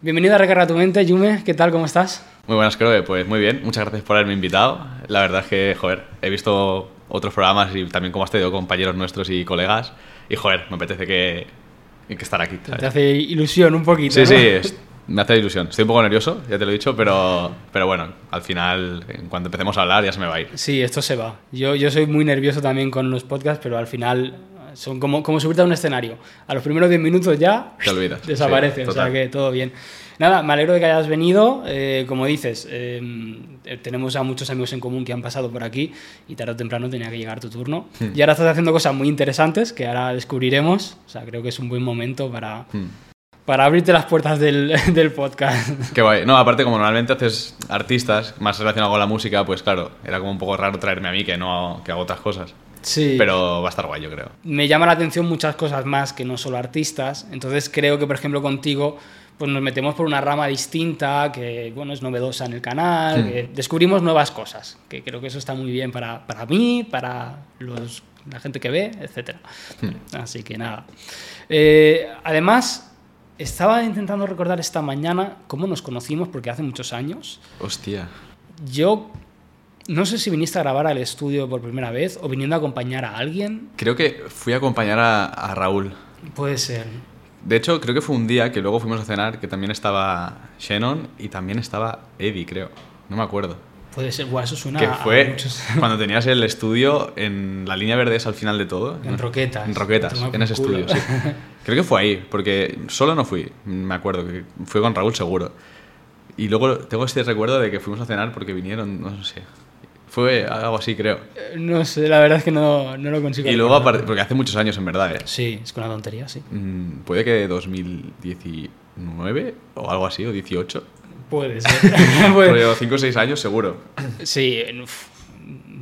Bienvenido a Recarga tu mente, Yume, ¿qué tal? ¿Cómo estás? Muy buenas, creo. Pues muy bien, muchas gracias por haberme invitado. La verdad es que, joder, he visto otros programas y también cómo has tenido compañeros nuestros y colegas. Y, joder, me apetece que, que estar aquí. Te hace ilusión un poquito. Sí, ¿no? sí, me hace ilusión. Estoy un poco nervioso, ya te lo he dicho, pero, pero bueno, al final, en cuanto empecemos a hablar, ya se me va a ir. Sí, esto se va. Yo, yo soy muy nervioso también con los podcasts, pero al final son como, como subirte a un escenario. A los primeros 10 minutos ya Te olvidas. desaparece, Sí, o sea que todo bien. Nada, me alegro de que hayas venido. Eh, como dices, eh, tenemos a muchos amigos en común que han pasado por aquí y tarde o temprano tenía que llegar tu turno. Hmm. Y ahora estás haciendo cosas muy interesantes que ahora descubriremos. O sea, creo que es un buen momento para, Hmm. para abrirte las puertas del, del podcast. Qué guay. No, aparte, como normalmente haces artistas más relacionados con la música, pues claro, era como un poco raro traerme a mí que no que hago otras cosas. Sí. Pero va a estar guay, yo creo. me llama la atención muchas cosas más que no solo artistas. Entonces creo que, por ejemplo, contigo pues nos metemos por una rama distinta, que bueno, es novedosa en el canal, que descubrimos nuevas cosas, que creo que eso está muy bien para, para mí, para los, la gente que ve, etc. Hmm. Así que nada. Eh, además, estaba intentando recordar esta mañana cómo nos conocimos, porque hace muchos años. Hostia. Yo no sé si viniste a grabar al estudio por primera vez o viniendo a acompañar a alguien. Creo que fui a acompañar a, a Raúl. Puede ser. De hecho, creo que fue un día que luego fuimos a cenar que también estaba Shannon y también estaba Eddie, creo. No me acuerdo. Puede ser, Buah, eso suena que a fue muchos- cuando tenías el estudio en la línea verde esa al final de todo. En Roquetas. En Roquetas, en ese culo. estudio, sí. Creo que fue ahí, porque solo no fui, me acuerdo, que fue con Raúl seguro. Y luego tengo este recuerdo de que fuimos a cenar porque vinieron, no sé. Fue algo así, creo. Eh, No sé, la verdad es que no, no lo consigo. Y luego, aparte- porque hace muchos años en verdad, ¿eh? Sí, es que una tontería, sí. Mm, Puede que 2019 o algo así, o 18. Puede ser. Rollo 5 o 6 años seguro. Sí, uf,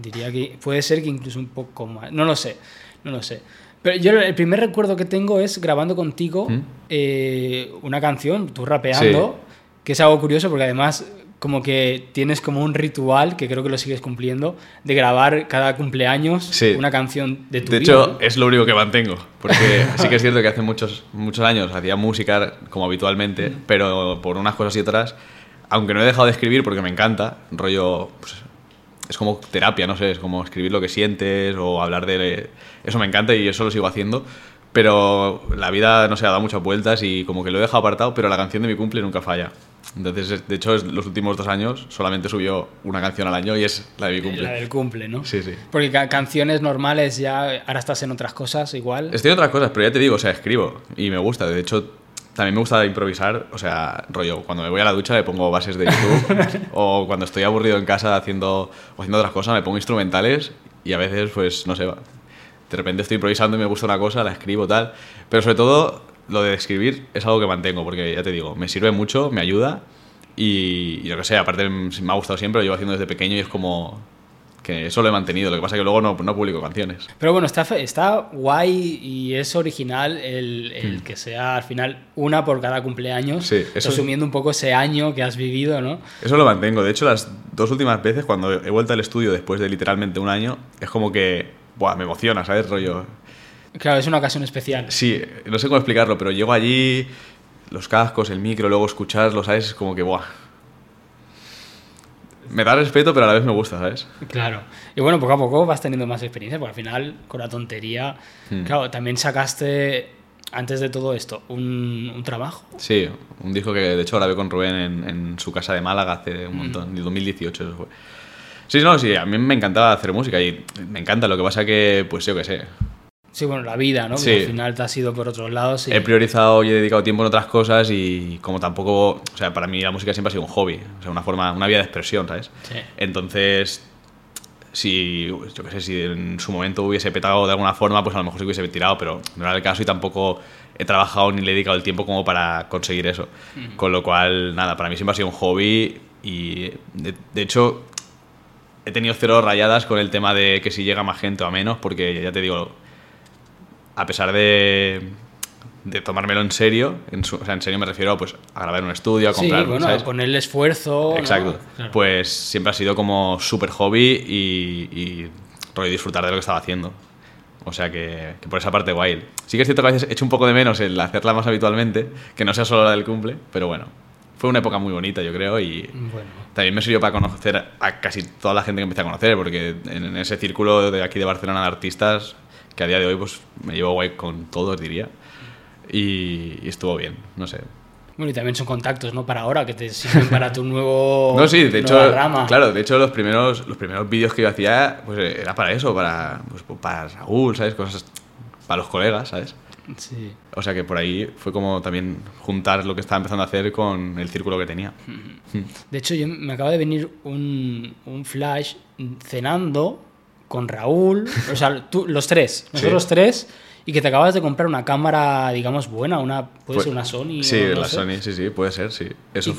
diría que puede ser que incluso un poco más. No lo sé, no lo sé. Pero yo el primer recuerdo que tengo es grabando contigo ¿Mm? eh, una canción, tú rapeando, que es algo curioso porque además como que tienes como un ritual, que creo que lo sigues cumpliendo, de grabar cada cumpleaños Sí. una canción de tu De vida, hecho, ¿no? es lo único que mantengo. Porque sí que es cierto que hace muchos, muchos años hacía música como habitualmente, pero por unas cosas y otras, aunque no he dejado de escribir porque me encanta, rollo. pues, es como terapia, no sé, es como escribir lo que sientes o hablar de. Eso me encanta y eso lo sigo haciendo. Pero la vida, no sé, ha dado muchas vueltas y como que lo he dejado apartado, pero la canción de mi cumple nunca falla. Entonces, es- de hecho, los últimos dos años solamente subió una canción al año y es la de mi cumple. La del cumple, ¿no? Sí, sí. Porque ca- canciones normales ya, ahora estás en otras cosas igual. Estoy en otras cosas, pero ya te digo, o sea, escribo y me gusta. De hecho, también me gusta improvisar. O sea, rollo, cuando me voy a la ducha me pongo bases de YouTube o cuando estoy aburrido en casa haciendo, o haciendo otras cosas me pongo instrumentales y a veces, pues, no sé, de repente estoy improvisando y me gusta una cosa, la escribo tal. Pero sobre todo, lo de escribir es algo que mantengo porque ya te digo, me sirve mucho, me ayuda y, y lo que sé, aparte me ha gustado siempre, lo llevo haciendo desde pequeño y es como que eso lo he mantenido. Lo que pasa es que luego no, no publico canciones. Pero bueno, está, está guay y es original el, el que sea al final una por cada cumpleaños. Sí, eso- resumiendo un poco ese año que has vivido, ¿no? Eso lo mantengo. De hecho, las dos últimas veces, cuando he vuelto al estudio después de literalmente un año, es como que buah, me emociona, ¿sabes? Rollo. Claro, es una ocasión especial. Sí, no sé cómo explicarlo, pero llego allí, los cascos, el micro, luego escucharlo, ¿sabes? Es como que, buah. Me da respeto, pero a la vez me gusta, ¿sabes? Claro. Y bueno, poco a poco vas teniendo más experiencia, porque al final, con la tontería, Hmm. claro, también sacaste, antes de todo esto, un, un trabajo. Sí, un disco que de hecho grabé con Rubén en, en su casa de Málaga hace un montón, en 2018 eso fue. Sí, no, sí, a mí me encantaba hacer música y me encanta, lo que pasa que, pues yo qué sé, Sí, bueno, la vida, ¿no? Sí. Que al final te has ido por otros lados. Y... He priorizado y he dedicado tiempo en otras cosas y como tampoco, o sea, para mí la música siempre ha sido un hobby, o sea, una forma, una vía de expresión, ¿sabes? Sí. Entonces, si, yo qué sé, si en su momento hubiese petado de alguna forma, pues a lo mejor sí hubiese tirado, pero no era el caso y tampoco he trabajado ni le he dedicado el tiempo como para conseguir eso. Con lo cual, nada, para mí siempre ha sido un hobby y de, de hecho he tenido cero rayadas con el tema de que si llega más gente o a menos, porque ya te digo, a pesar de, de tomármelo en serio, en, su- o sea, en serio me refiero pues, a grabar en un estudio, a Sí, comprar, bueno, ¿sabes? ponerle esfuerzo. ¿no? Exacto. Claro. Pues siempre ha sido como súper hobby y, y disfrutar de lo que estaba haciendo. O sea que, que por esa parte guay. Sí que es cierto que a veces echo un poco de menos el hacerla más habitualmente, que no sea solo la del cumple, pero bueno, fue una época muy bonita, yo creo, y Bueno. también me sirvió para conocer a casi toda la gente que empecé a conocer, porque en ese círculo de aquí de Barcelona de artistas, que a día de hoy pues me llevo guay con todos, diría, y, y estuvo bien, no sé. Bueno, y también son contactos, ¿no? Para ahora, que te sirven para tu nuevo. No, sí, de hecho, rama. claro, de hecho los primeros, los primeros vídeos que yo hacía, pues era para eso, para, pues, para Raúl, ¿sabes? Cosas para los colegas, ¿sabes? Sí. O sea que por ahí fue como también juntar lo que estaba empezando a hacer con el círculo que tenía. De hecho, yo me acaba de venir un, un flash cenando con Raúl, o sea, tú, los tres, nosotros Sí. tres, y que te acabas de comprar una cámara, digamos, buena, una, puede Pues- ser una Sony. Sí, no la sé. Sony, sí, sí, puede ser, sí. Eso. sí,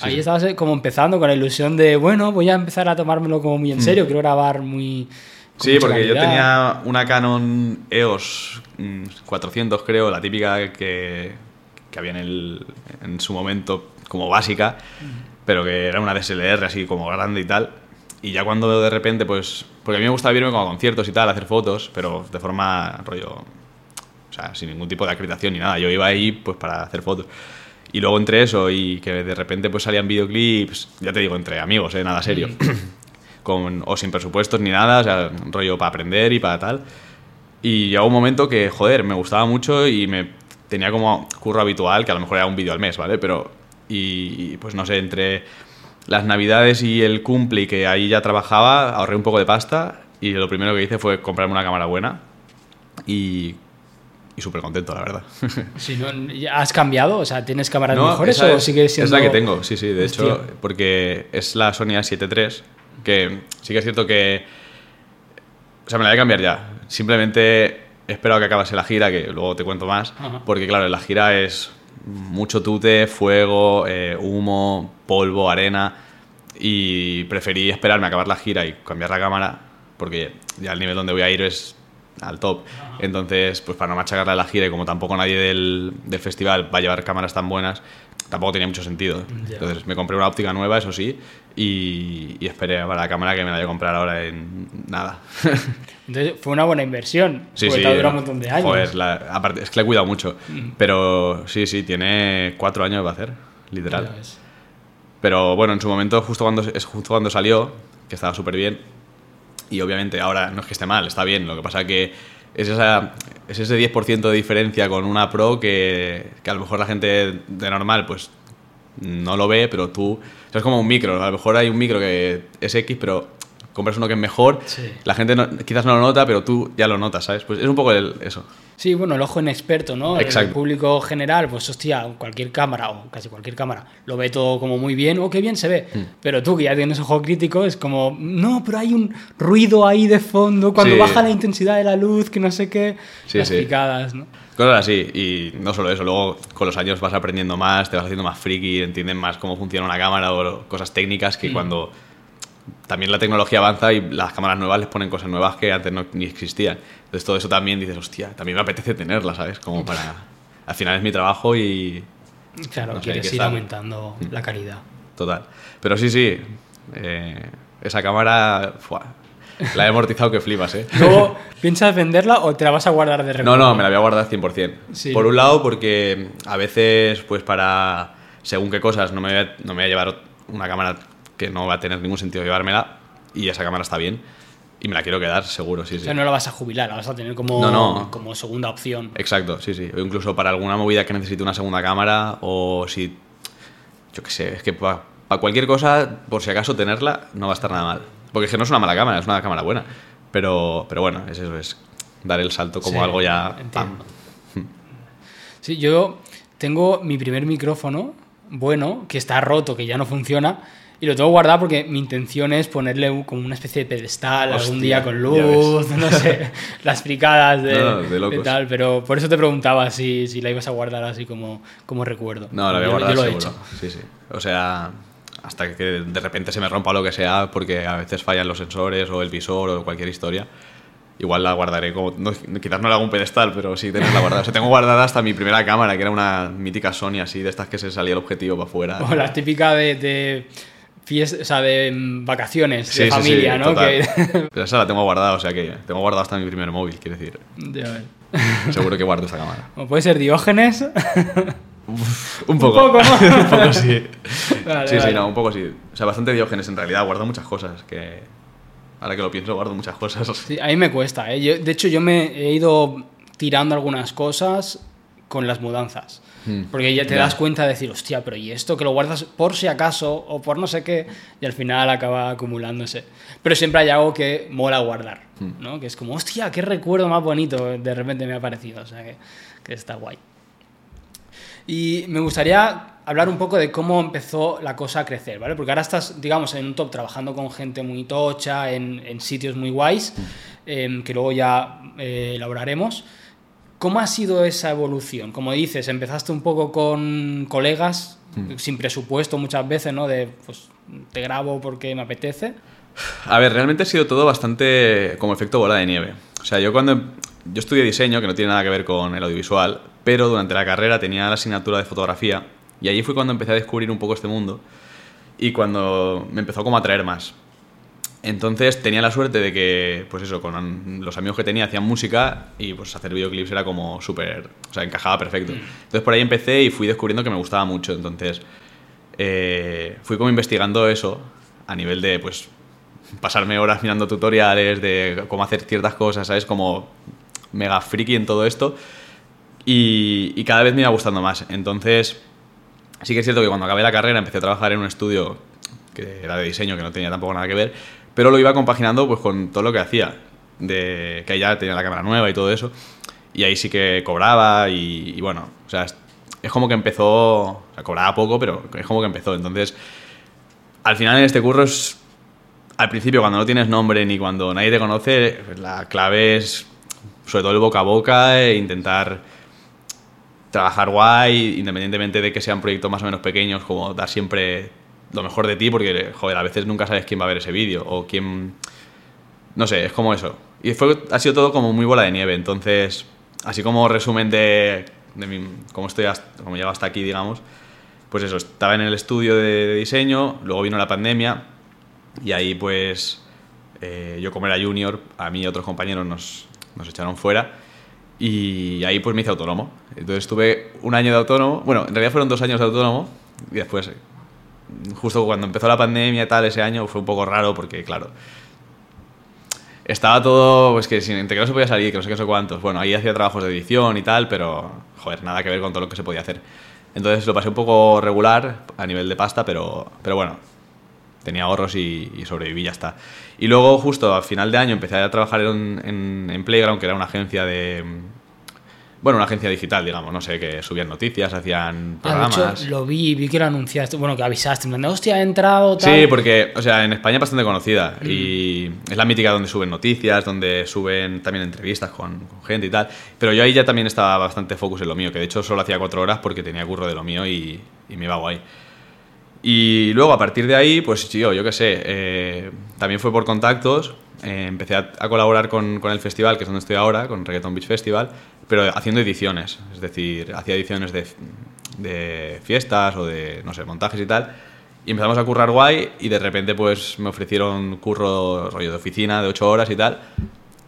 Ahí estabas eh, como empezando con la ilusión de, bueno, voy a empezar a tomármelo como muy en serio, quiero grabar muy... Mm. Sí, porque yo tenía una Canon EOS mm, 400, creo, la típica que, que había en, el, en su momento como básica, pero que era una DSLR así como grande y tal. Y ya cuando de repente, pues. Porque a mí me gustaba irme como a conciertos y tal, hacer fotos, pero de forma rollo. O sea, sin ningún tipo de acreditación ni nada. Yo iba ahí pues para hacer fotos. Y luego entre eso y que de repente pues salían videoclips, ya te digo, entre amigos, ¿eh? nada serio. con, o sin presupuestos ni nada, o sea, rollo para aprender y para tal. Y llegó un momento que, joder, me gustaba mucho y me tenía como curro habitual, que a lo mejor era un vídeo al mes, ¿vale? Pero, y, y, pues no sé, entre las navidades y el cumple y que ahí ya trabajaba, ahorré un poco de pasta y lo primero que hice fue comprarme una cámara buena y, y súper contento, la verdad. Si no, ¿ya ¿Has cambiado? O sea, ¿tienes cámaras No, mejores o es, siendo...? Es la que tengo, sí, sí, de Hostia. hecho, porque es la Sony A7 III, que sí que es cierto que... O sea, me la voy a cambiar ya. Simplemente he esperado que acabase la gira, que luego te cuento más, Ajá. porque claro, la gira es mucho tute, fuego, eh, humo, polvo, arena, y preferí esperarme a acabar la gira y cambiar la cámara, porque ya el nivel donde voy a ir es al top. Entonces, pues para no machacarla la gira y como tampoco nadie del, del festival va a llevar cámaras tan buenas, tampoco tenía mucho sentido. Entonces me compré una óptica nueva, eso sí, y, y esperé para la cámara que me la voy a comprar ahora en nada. Entonces, fue una buena inversión. Sí, porque sí. te no. un montón de años. Joder, la- aparte, es que le he cuidado mucho. Pero sí, sí, tiene cuatro años va a hacer, literal. Pero bueno, en su momento, justo cuando, es justo cuando salió, que estaba súper bien, y obviamente ahora no es que esté mal, está bien, lo que pasa que es, esa, es ese 10% de diferencia con una Pro que, que a lo mejor la gente de normal pues no lo ve, pero tú... Es como un micro, a lo mejor hay un micro que es X, pero compras uno que es mejor, Sí. la gente no- quizás no lo nota, pero tú ya lo notas, ¿sabes? Pues es un poco el- eso. Sí, bueno, el ojo inexperto, ¿no? El Exacto. público general, pues hostia, cualquier cámara o casi cualquier cámara lo ve todo como muy bien, o qué bien se ve. Hmm. Pero tú que ya tienes ojo crítico es como, no, pero hay un ruido ahí de fondo cuando Sí. baja la intensidad de la luz, que no sé qué, Sí, las picadas, ¿no? Cosas así, y no solo eso, luego con los años vas aprendiendo más, te vas haciendo más friki, entiendes más cómo funciona una cámara o cosas técnicas que cuando también la tecnología avanza y las cámaras nuevas les ponen cosas nuevas que antes no, ni existían. Entonces todo eso también dices, hostia, también me apetece tenerla, ¿sabes? Como para... Al final es mi trabajo y... Claro, No sé, quieres ir estar. aumentando la calidad. Total. Pero sí, sí, eh, esa cámara... la he amortizado que flipas, ¿eh? Luego, ¿piensas venderla o te la vas a guardar de No, recuerdo? no, me la voy a guardar 100%. Sí. Por un lado, porque a veces, pues para según qué cosas, no me, voy a, no me voy a llevar una cámara que no va a tener ningún sentido llevármela y esa cámara está bien y me la quiero quedar, seguro, sí, O sea, no la vas a jubilar, la vas a tener como, No, no. como segunda opción. Exacto, sí, sí. O incluso para alguna movida que necesite una segunda cámara o si, yo qué sé, es que para cualquier cosa, por si acaso tenerla, no va a estar nada mal. Porque es que no es una mala cámara, es una cámara buena. Pero, pero bueno, es eso, es dar el salto como Sí, algo ya... pam. Sí, yo tengo mi primer micrófono bueno, que está roto, que ya no funciona, y lo tengo guardado porque mi intención es ponerle como una especie de pedestal algún Hostia, día con luz, no sé, las fricadas de, No, de locos. tal, pero por eso te preguntaba si, si la ibas a guardar así como, como recuerdo. No, la voy a guardar yo lo he seguro. hecho. Sí, sí. O sea, hasta que de repente se me rompa lo que sea, porque a veces fallan los sensores o el visor o cualquier historia. Igual la guardaré como. no, quizás no le hago un pedestal, pero sí tenerla guardada. O sea, tengo guardada hasta mi primera cámara, que era una mítica Sony así, de estas que se salía el objetivo para afuera. O la típica de, de fies- o sea, de vacaciones, Sí, de sí, sí, familia, ¿no? Que- Pero esa la tengo guardada, o sea que tengo guardada hasta mi primer móvil, quiero decir. Ya ves. Seguro que guardo esa cámara. O puede ser Diógenes. Un poco. Un poco, ¿no? un poco sí. Vale, sí, sí, no, un poco sí. O sea, bastante diógenes en realidad. Guardo muchas cosas. Que ahora que lo pienso, guardo muchas cosas. Sí, a mí me cuesta. ¿eh? Yo- de hecho, yo me he ido tirando algunas cosas con las mudanzas. Mm. Porque ya te das cuenta de decir, hostia, pero ¿y esto que lo guardas por si acaso o por no sé qué? Y al final acaba acumulándose. Pero siempre hay algo que mola guardar, Mm. ¿no? Que es como, hostia, qué recuerdo más bonito de repente me ha parecido. O sea, que, que está guay. Y me gustaría hablar un poco de cómo empezó la cosa a crecer, ¿vale? Porque ahora estás, digamos, en un top trabajando con gente muy tocha, en, en sitios muy guays, em, que luego ya eh, elaboraremos. ¿Cómo ha sido esa evolución? Como dices, empezaste un poco con colegas, sin presupuesto muchas veces, ¿no? De, pues, te grabo porque me apetece. A ver, realmente ha sido todo bastante como efecto bola de nieve. O sea, yo cuando... Yo estudié diseño, que no tiene nada que ver con el audiovisual, pero durante la carrera tenía la asignatura de fotografía y allí fue cuando empecé a descubrir un poco este mundo y cuando me empezó como a atraer más. Entonces tenía la suerte de que, pues eso, con los amigos que tenía hacían música y pues hacer videoclips era como súper, o sea, encajaba perfecto. Entonces por ahí empecé y fui descubriendo que me gustaba mucho. Entonces eh, fui como investigando eso a nivel de, pues, pasarme horas mirando tutoriales de cómo hacer ciertas cosas, ¿sabes? Como mega friki en todo esto. Y, y cada vez me iba gustando más. Entonces, sí que es cierto que cuando acabé la carrera empecé a trabajar en un estudio que era de diseño, que no tenía tampoco nada que ver, pero lo iba compaginando pues con todo lo que hacía, de que ya tenía la cámara nueva y todo eso, y ahí sí que cobraba y, bueno, o sea, es, es como que empezó, o sea, cobraba poco, pero es como que empezó, entonces, al final en este curro es, al principio cuando no tienes nombre ni cuando nadie te conoce, la clave es sobre todo el boca a boca e intentar trabajar guay, independientemente de que sean proyectos más o menos pequeños, como dar siempre lo mejor de ti, porque, joder, a veces nunca sabes quién va a ver ese vídeo o quién... No sé, es como eso. Y fue, ha sido todo como muy bola de nieve, entonces, así como resumen de, de mi- cómo estoy, hasta, cómo llego hasta aquí, digamos, pues eso, estaba en el estudio de, diseño, luego vino la pandemia y ahí pues eh, yo como era junior, a mí y otros compañeros nos, nos echaron fuera y ahí pues me hice autónomo. Entonces estuve un año de autónomo, bueno, en realidad fueron dos años de autónomo y después, justo cuando empezó la pandemia y tal, ese año fue un poco raro porque, claro, estaba todo, pues que sin, que no se podía salir, que no sé qué, sé cuántos. Bueno, ahí hacía trabajos de edición y tal, pero, joder, nada que ver con todo lo que se podía hacer. Entonces lo pasé un poco regular a nivel de pasta, pero, pero bueno, tenía ahorros y, y sobreviví ya está. Y luego, justo a final de año, empecé a trabajar en, en Playground, que era una agencia de. Bueno, una agencia digital, digamos, no sé, que subían noticias, hacían Ah, de programas. hecho, lo vi, vi que lo anunciaste, bueno, que avisaste, de, hostia, ha entrado, tal. Sí, porque, o sea, en España es bastante conocida y es la mítica donde suben noticias, donde suben también entrevistas con, con gente y tal. Pero yo ahí ya también estaba bastante focus en lo mío, que de hecho solo hacía cuatro horas porque tenía curro de lo mío y, y me iba guay. Y luego a partir de ahí, pues yo, yo qué sé, eh, también fue por contactos. Eh, empecé a, a colaborar con, con el festival, que es donde estoy ahora, con Reggaeton Beach Festival, pero haciendo ediciones. Es decir, hacía ediciones de, de fiestas o de, no sé, montajes y tal. Y empezamos a currar guay y de repente pues me ofrecieron curro rollo de oficina de 8 horas y tal.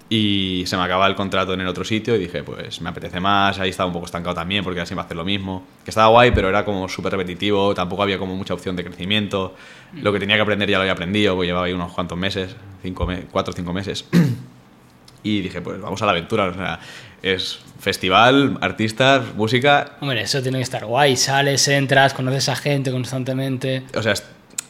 Y se me acaba el contrato en el otro sitio y dije, pues me apetece más, ahí estaba un poco estancado también porque era siempre hacer lo mismo. Que estaba guay, pero era como súper repetitivo, tampoco había como mucha opción de crecimiento. Lo que tenía que aprender ya lo había aprendido, porque llevaba ahí unos cuantos meses, cinco me cuatro o cinco meses. y dije, pues vamos a la aventura, o sea, es festival, artistas, música, Hombre, eso tiene que estar guay. Sales, entras, conoces a gente constantemente. o sea,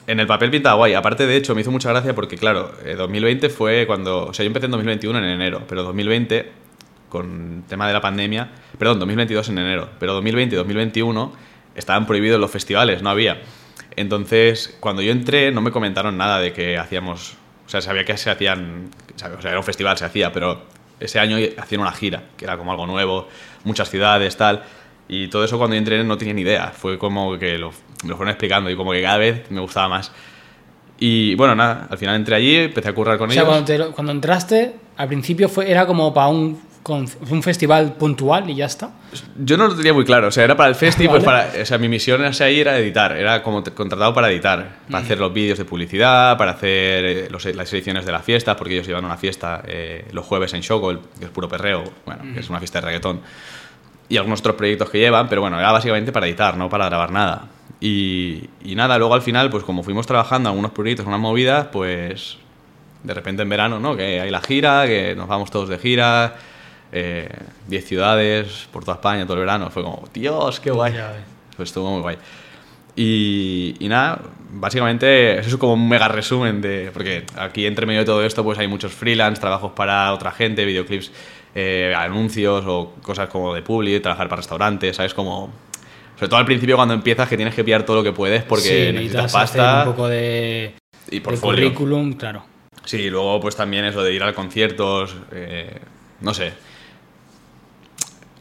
en el papel pintaba guay. Aparte, de hecho, me hizo mucha gracia porque, claro, eh, 2020 fue cuando. O sea, yo empecé en 2021 en enero, pero 2020, con tema de la pandemia. Perdón, 2022 en enero, pero 2020 y 2021 estaban prohibidos los festivales, no había. Entonces, cuando yo entré, no me comentaron nada de que hacíamos. O sea, sabía que se hacían. O sea, era un festival, se hacía, pero ese año hacían una gira, que era como algo nuevo, muchas ciudades, tal. Y todo eso cuando yo entré no tenía ni idea. Fue como que lo, me lo fueron explicando y como que cada vez me gustaba más. Y bueno, nada, al final entré allí, empecé a currar con O sea, ellos. cuando, te- cuando entraste, al principio fue, era como para un, con- un festival puntual y ya está. Yo no lo tenía muy claro, o sea, era para el festi, pues Vale. para, o sea, mi misión ahí era editar, era como contratado para editar, para hacer los vídeos de publicidad, para hacer eh, los- las ediciones de la fiesta, porque ellos iban a una fiesta eh, los jueves en Shoko, el- que es puro perreo, bueno, que es una fiesta de reggaetón. Y algunos otros proyectos que llevan, pero bueno, era básicamente para editar, no para grabar nada. Y, y nada, luego al final, pues como fuimos trabajando algunos proyectos, unas movidas, pues de repente en verano, ¿no? Que hay la gira, que nos vamos todos de gira, 10 eh, ciudades por toda España todo el verano. Fue como, Dios, qué guay. Pues estuvo muy guay. Y, y, nada, básicamente eso es como un mega resumen de. Porque aquí entre medio de todo esto, pues hay muchos freelance, trabajos para otra gente, videoclips, eh, anuncios o cosas como de public, trabajar para restaurantes, ¿sabes? Como. Sobre todo al principio cuando empiezas que tienes que pillar todo lo que puedes porque necesitas pasta. un poco de. Y de currículum, claro. Sí, luego pues también eso de ir a conciertos, eh, no sé.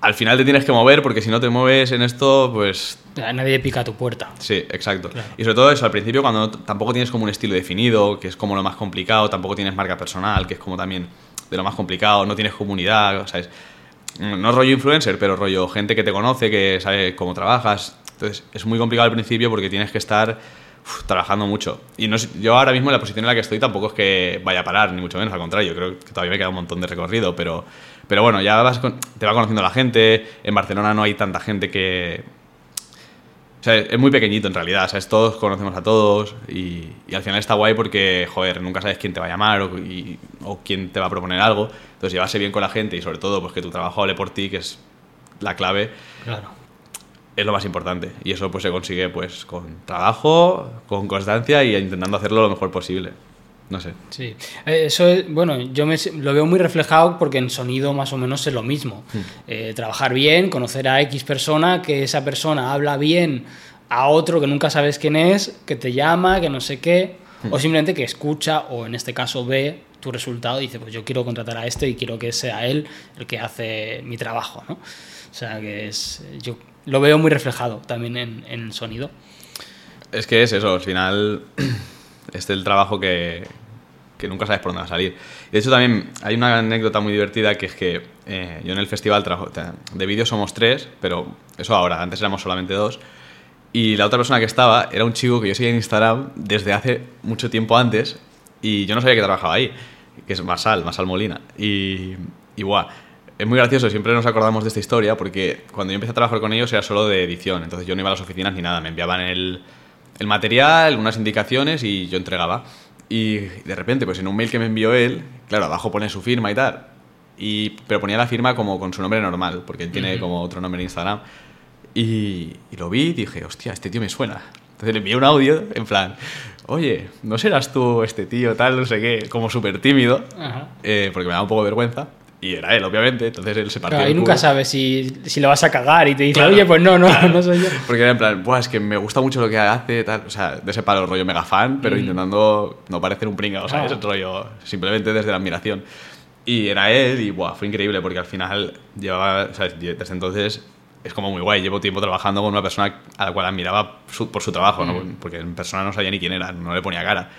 Al final te tienes que mover porque si no te mueves en esto, pues... Nadie pica tu puerta. Sí, exacto. Y sobre todo eso, al principio cuando tampoco tienes como un estilo definido, que es como lo más complicado, tampoco tienes marca personal, que es como también de lo más complicado, no tienes comunidad, o sea, es, no rollo influencer, pero rollo gente que te conoce, que sabe cómo trabajas. Entonces es muy complicado al principio porque tienes que estar trabajando mucho. Y no, yo ahora mismo en la posición en la que estoy tampoco es que vaya a parar, ni mucho menos, al contrario, creo que todavía me queda un montón de recorrido, pero, pero bueno, ya vas te va conociendo la gente, en Barcelona no hay tanta gente que... Sea, es muy pequeñito en realidad, ¿sabes? Todos conocemos a todos y, y al final está guay porque, joder, nunca sabes quién te va a llamar o, o quién te va a proponer algo. Entonces, llevarse bien con la gente y sobre todo, pues que tu trabajo hable por ti, que es la clave. Claro es lo más importante. Y eso pues se consigue pues con trabajo, con constancia y intentando hacerlo lo mejor posible. No sé. Sí. Eh, eso es, bueno, yo me, lo veo muy reflejado porque en sonido más o menos es lo mismo. Hmm. Eh, trabajar bien, conocer a X persona, que esa persona habla bien a otro que nunca sabes quién es, que te llama, que no sé qué, hmm. o simplemente que escucha o en este caso ve tu resultado y dice, pues yo quiero contratar a este y quiero que sea él el que hace mi trabajo, ¿no? O sea, que es, yo lo veo muy reflejado también en, el sonido. Es que es eso, al final es el trabajo que, que, nunca sabes por dónde va a salir. De hecho, también hay una anécdota muy divertida que es que eh, yo en el festival trabajo, de vídeo somos tres, pero eso ahora, antes éramos solamente dos. Y la otra persona que estaba era un chico que yo seguía en Instagram desde hace mucho tiempo antes y yo no sabía que trabajaba ahí, que es Masal, Masal Molina. Y, y guau, es muy gracioso, siempre nos acordamos de esta historia porque cuando yo empecé a trabajar con ellos era solo de edición, entonces yo no iba a las oficinas ni nada, me enviaban el, el material, unas indicaciones y yo entregaba. Y de repente, pues en un mail que me envió él, claro, abajo pone su firma y tal, y, pero ponía la firma como con su nombre normal, porque él tiene como otro nombre en Instagram. Y, y, lo vi y dije, hostia, este tío me suena. Entonces le envié un audio en plan, oye, ¿no serás tú este tío tal, no sé qué? Como súper tímido, eh, porque me da un poco de vergüenza. Y era él, obviamente, entonces él se partió. Claro, y nunca sabes si, si, lo vas a cagar y te dice, oye, pues no, no, no soy yo. Porque era en plan, Buah, es que me gusta mucho lo que hace, tal. O sea, de ese palo rollo mega fan, pero mm. intentando no parecer un pringao, sea, ese rollo simplemente desde la admiración. Y era él y buah, fue increíble porque al final llevaba, o sea, desde entonces es como muy guay. Llevo tiempo trabajando con una persona a la cual admiraba por su trabajo, ¿no? Mm. porque en persona no sabía ni quién era, no le ponía cara.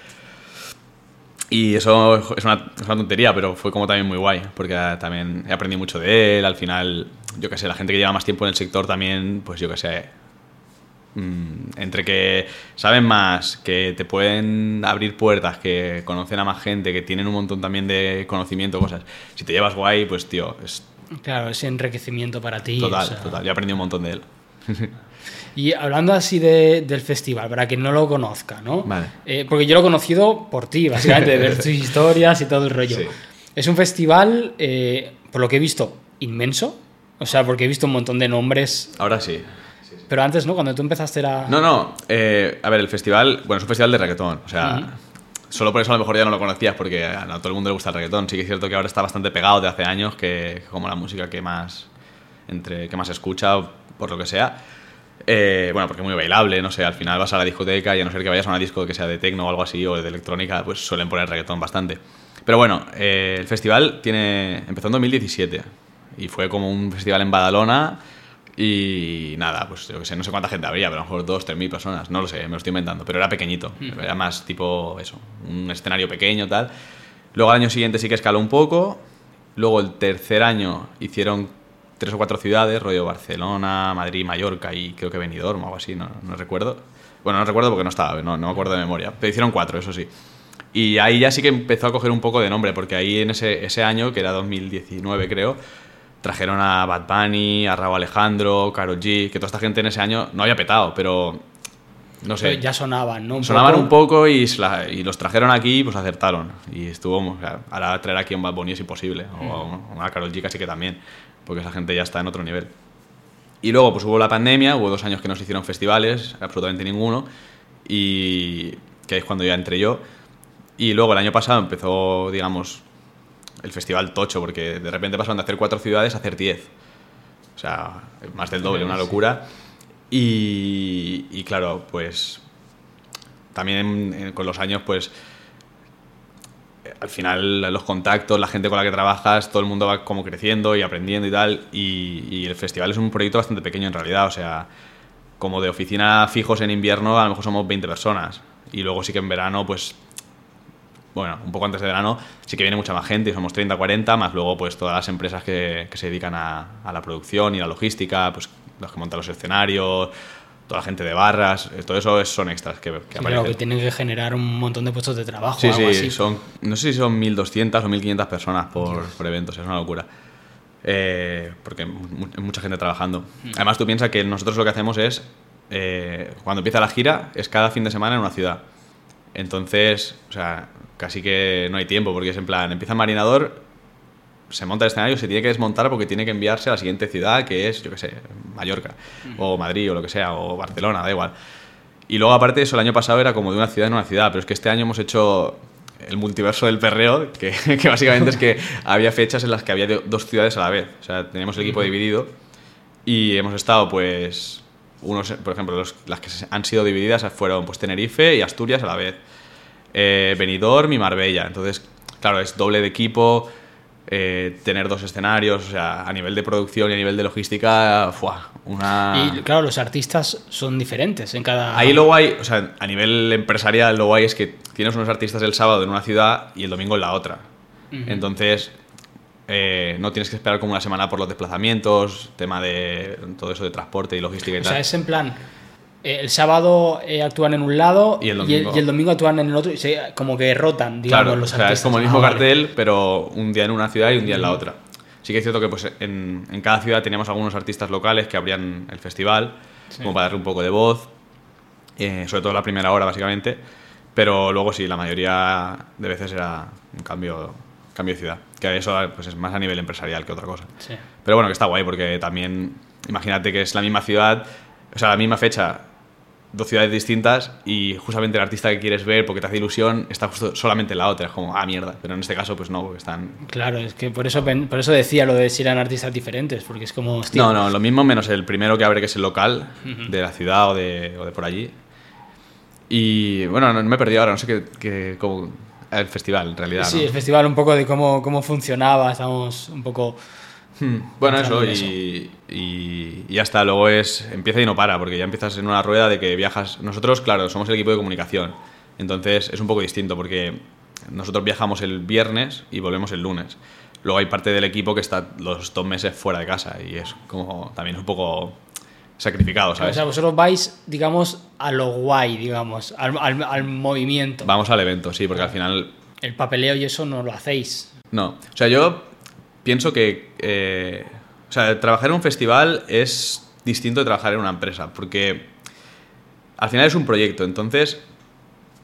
Y eso es una, es una, tontería, pero fue como también muy guay, porque también he aprendido mucho de él. Al final, yo qué sé, la gente que lleva más tiempo en el sector también, pues yo qué sé, mm, entre que saben más, que te pueden abrir puertas, que conocen a más gente, que tienen un montón también de conocimiento, cosas. Si te llevas guay, pues tío, es... Claro, ese enriquecimiento para ti. Total, total. Yo he aprendido un montón de él. Y hablando así del festival, para quien no lo conozca, ¿no? Eh, porque yo lo he conocido por ti, básicamente, de ver tus historias y todo el rollo. Es un festival, eh, por lo que he visto, inmenso. O sea, porque he visto un montón de nombres. Ahora sí. Pero antes, ¿no? Cuando tú empezaste era... No, no. Eh, a ver, el festival, bueno, es un festival de reggaetón. O sea, solo por eso a lo mejor ya no lo conocías, porque a todo el mundo le gusta el reggaetón. Sí que es cierto que ahora está bastante pegado de hace años, que como la música que más, entre, que más escucha, por lo que sea. Eh, bueno, porque es muy bailable, no sé, al final vas a la discoteca y a no ser que vayas a una disco que sea de techno o algo así o de electrónica, pues suelen poner reggaetón bastante. Pero bueno, eh, el festival tiene empezó en 2017 y fue como un festival en Badalona y nada, pues yo que sé, no sé cuánta gente habría, pero a lo mejor dos, tres mil personas, no lo sé, me lo estoy inventando, pero era pequeñito, hmm. era más tipo eso, un escenario pequeño tal. Luego al año siguiente sí que escaló un poco, luego el tercer año hicieron tres o cuatro ciudades, rollo Barcelona, Madrid, Mallorca y creo que Benidorm o algo así, no, no recuerdo. Bueno, no recuerdo porque no estaba, no, no me acuerdo de memoria. Pero hicieron cuatro, eso sí. Y ahí ya sí que empezó a coger un poco de nombre, porque ahí en ese, ese año, que era 2019 creo, trajeron a Bad Bunny, a Raúl Alejandro, Karol G, que toda esta gente en ese año no había petado, pero no sé. Ya sonaban, ¿no? Un Sonaban poco. un poco y, la- y los trajeron aquí pues acertaron. Y estuvo, o sea, ahora traer aquí a un Bad Bunny es imposible. O a un- a una Karol G casi que también, porque esa gente ya está en otro nivel. Y luego pues hubo la pandemia, hubo dos años que no se hicieron festivales, absolutamente ninguno, y que es cuando ya entré yo. Y luego el año pasado empezó, digamos, el festival tocho, porque de repente pasaron de hacer cuatro ciudades a hacer diez. O sea, más del doble, una locura. Y, y claro, pues también con los años, pues eh, al final los contactos, la gente con la que trabajas, todo el mundo va como creciendo y aprendiendo y tal. Y, y el festival es un proyecto bastante pequeño en realidad, o sea, como de oficina fijos en invierno, a lo mejor somos 20 personas. Y luego sí que en verano, pues, bueno, un poco antes de verano, sí que viene mucha más gente, somos 30, 40, más luego pues todas las empresas que, que se dedican a, a la producción y la logística, pues los que montan los escenarios, toda la gente de barras, eh, todo eso es- son extras que, que Sí, aparecen. claro, que tienen que generar un montón de puestos de trabajo. Sí, algo sí, así. son, no sé si son 1.200 o 1.500 personas por, por eventos, es una locura. Eh, porque hay mucha gente trabajando. Mm. Además, tú piensas que nosotros lo que hacemos es, eh, cuando empieza la gira, es cada fin de semana en una ciudad. Entonces, o sea, casi que no hay tiempo, porque es en plan, empieza el marinador, se monta el escenario, se tiene que desmontar porque tiene que enviarse a la siguiente ciudad, que es, yo qué sé, Mallorca, o Madrid, o lo que sea, o Barcelona, da igual. Y luego, aparte de eso, el año pasado era como de una ciudad en una ciudad, pero es que este año hemos hecho el multiverso del perreo, que, que básicamente es que había fechas en las que había dos ciudades a la vez. O sea, teníamos el equipo dividido y hemos estado, pues, unos, por ejemplo, los- las que han sido divididas fueron pues Tenerife y Asturias a la vez. Eh, Benidorm y Marbella. Entonces, claro, es doble de equipo, eh, tener dos escenarios, o sea, a nivel de producción y a nivel de logística, ¡fua! una... Y claro, los artistas son diferentes en cada. Ahí lo guay, o sea, a nivel empresarial lo guay es que tienes unos artistas el sábado en una ciudad y el domingo en la otra. Entonces, eh, no tienes que esperar como una semana por los desplazamientos, tema de todo eso de transporte y logística y O tal. sea, es en plan. Eh, el sábado eh, actúan en un lado Y el y domingo. y el domingo actúan en el otro. y se- como que rotan, digamos, Claro, los o sea, artistas. es como el Ah, mismo vale. cartel, pero un día en una ciudad y un día en la otra. Sí que es cierto que pues, en, en cada ciudad teníamos algunos artistas locales que abrían el festival, como para darle un poco de voz, eh, sobre todo la primera hora, básicamente. Pero luego sí, la mayoría de veces era un cambio, cambio de ciudad. Que eso pues, es más a nivel empresarial que otra cosa. Sí. Pero bueno, que está guay porque también, imagínate que es la misma ciudad, o sea, la misma fecha, dos ciudades distintas y justamente el artista que quieres ver porque te hace ilusión está justo solamente en la otra. Es como, ah, mierda. Pero en este caso, pues no, porque están... Claro, es que por eso, por eso decía lo de si eran artistas diferentes, porque es como. hostia, No, no, lo mismo menos el primero que abre, que es el local de la ciudad o de, o de por allí. Y bueno, no, no me he perdido ahora, no sé qué, qué- cómo- el festival en realidad. Sí, ¿no? el festival un poco de cómo, cómo funcionaba, estamos un poco. Hmm, Bueno, eso, y, y- está. Luego es. Empieza y no para, porque ya empiezas en una rueda de que viajas. Nosotros, claro, somos el equipo de comunicación. Entonces es un poco distinto, porque nosotros viajamos el viernes y volvemos el lunes. Luego hay parte del equipo que está los dos meses fuera de casa y es como también un poco sacrificado, O ¿sabes? sea, vosotros vais, digamos, a lo guay, digamos, al, al- al movimiento. Vamos al evento, sí, porque al final El papeleo y eso no lo hacéis. No, o sea, yo pienso que, eh, o sea, trabajar en un festival es distinto de trabajar en una empresa, porque al final es un proyecto, entonces,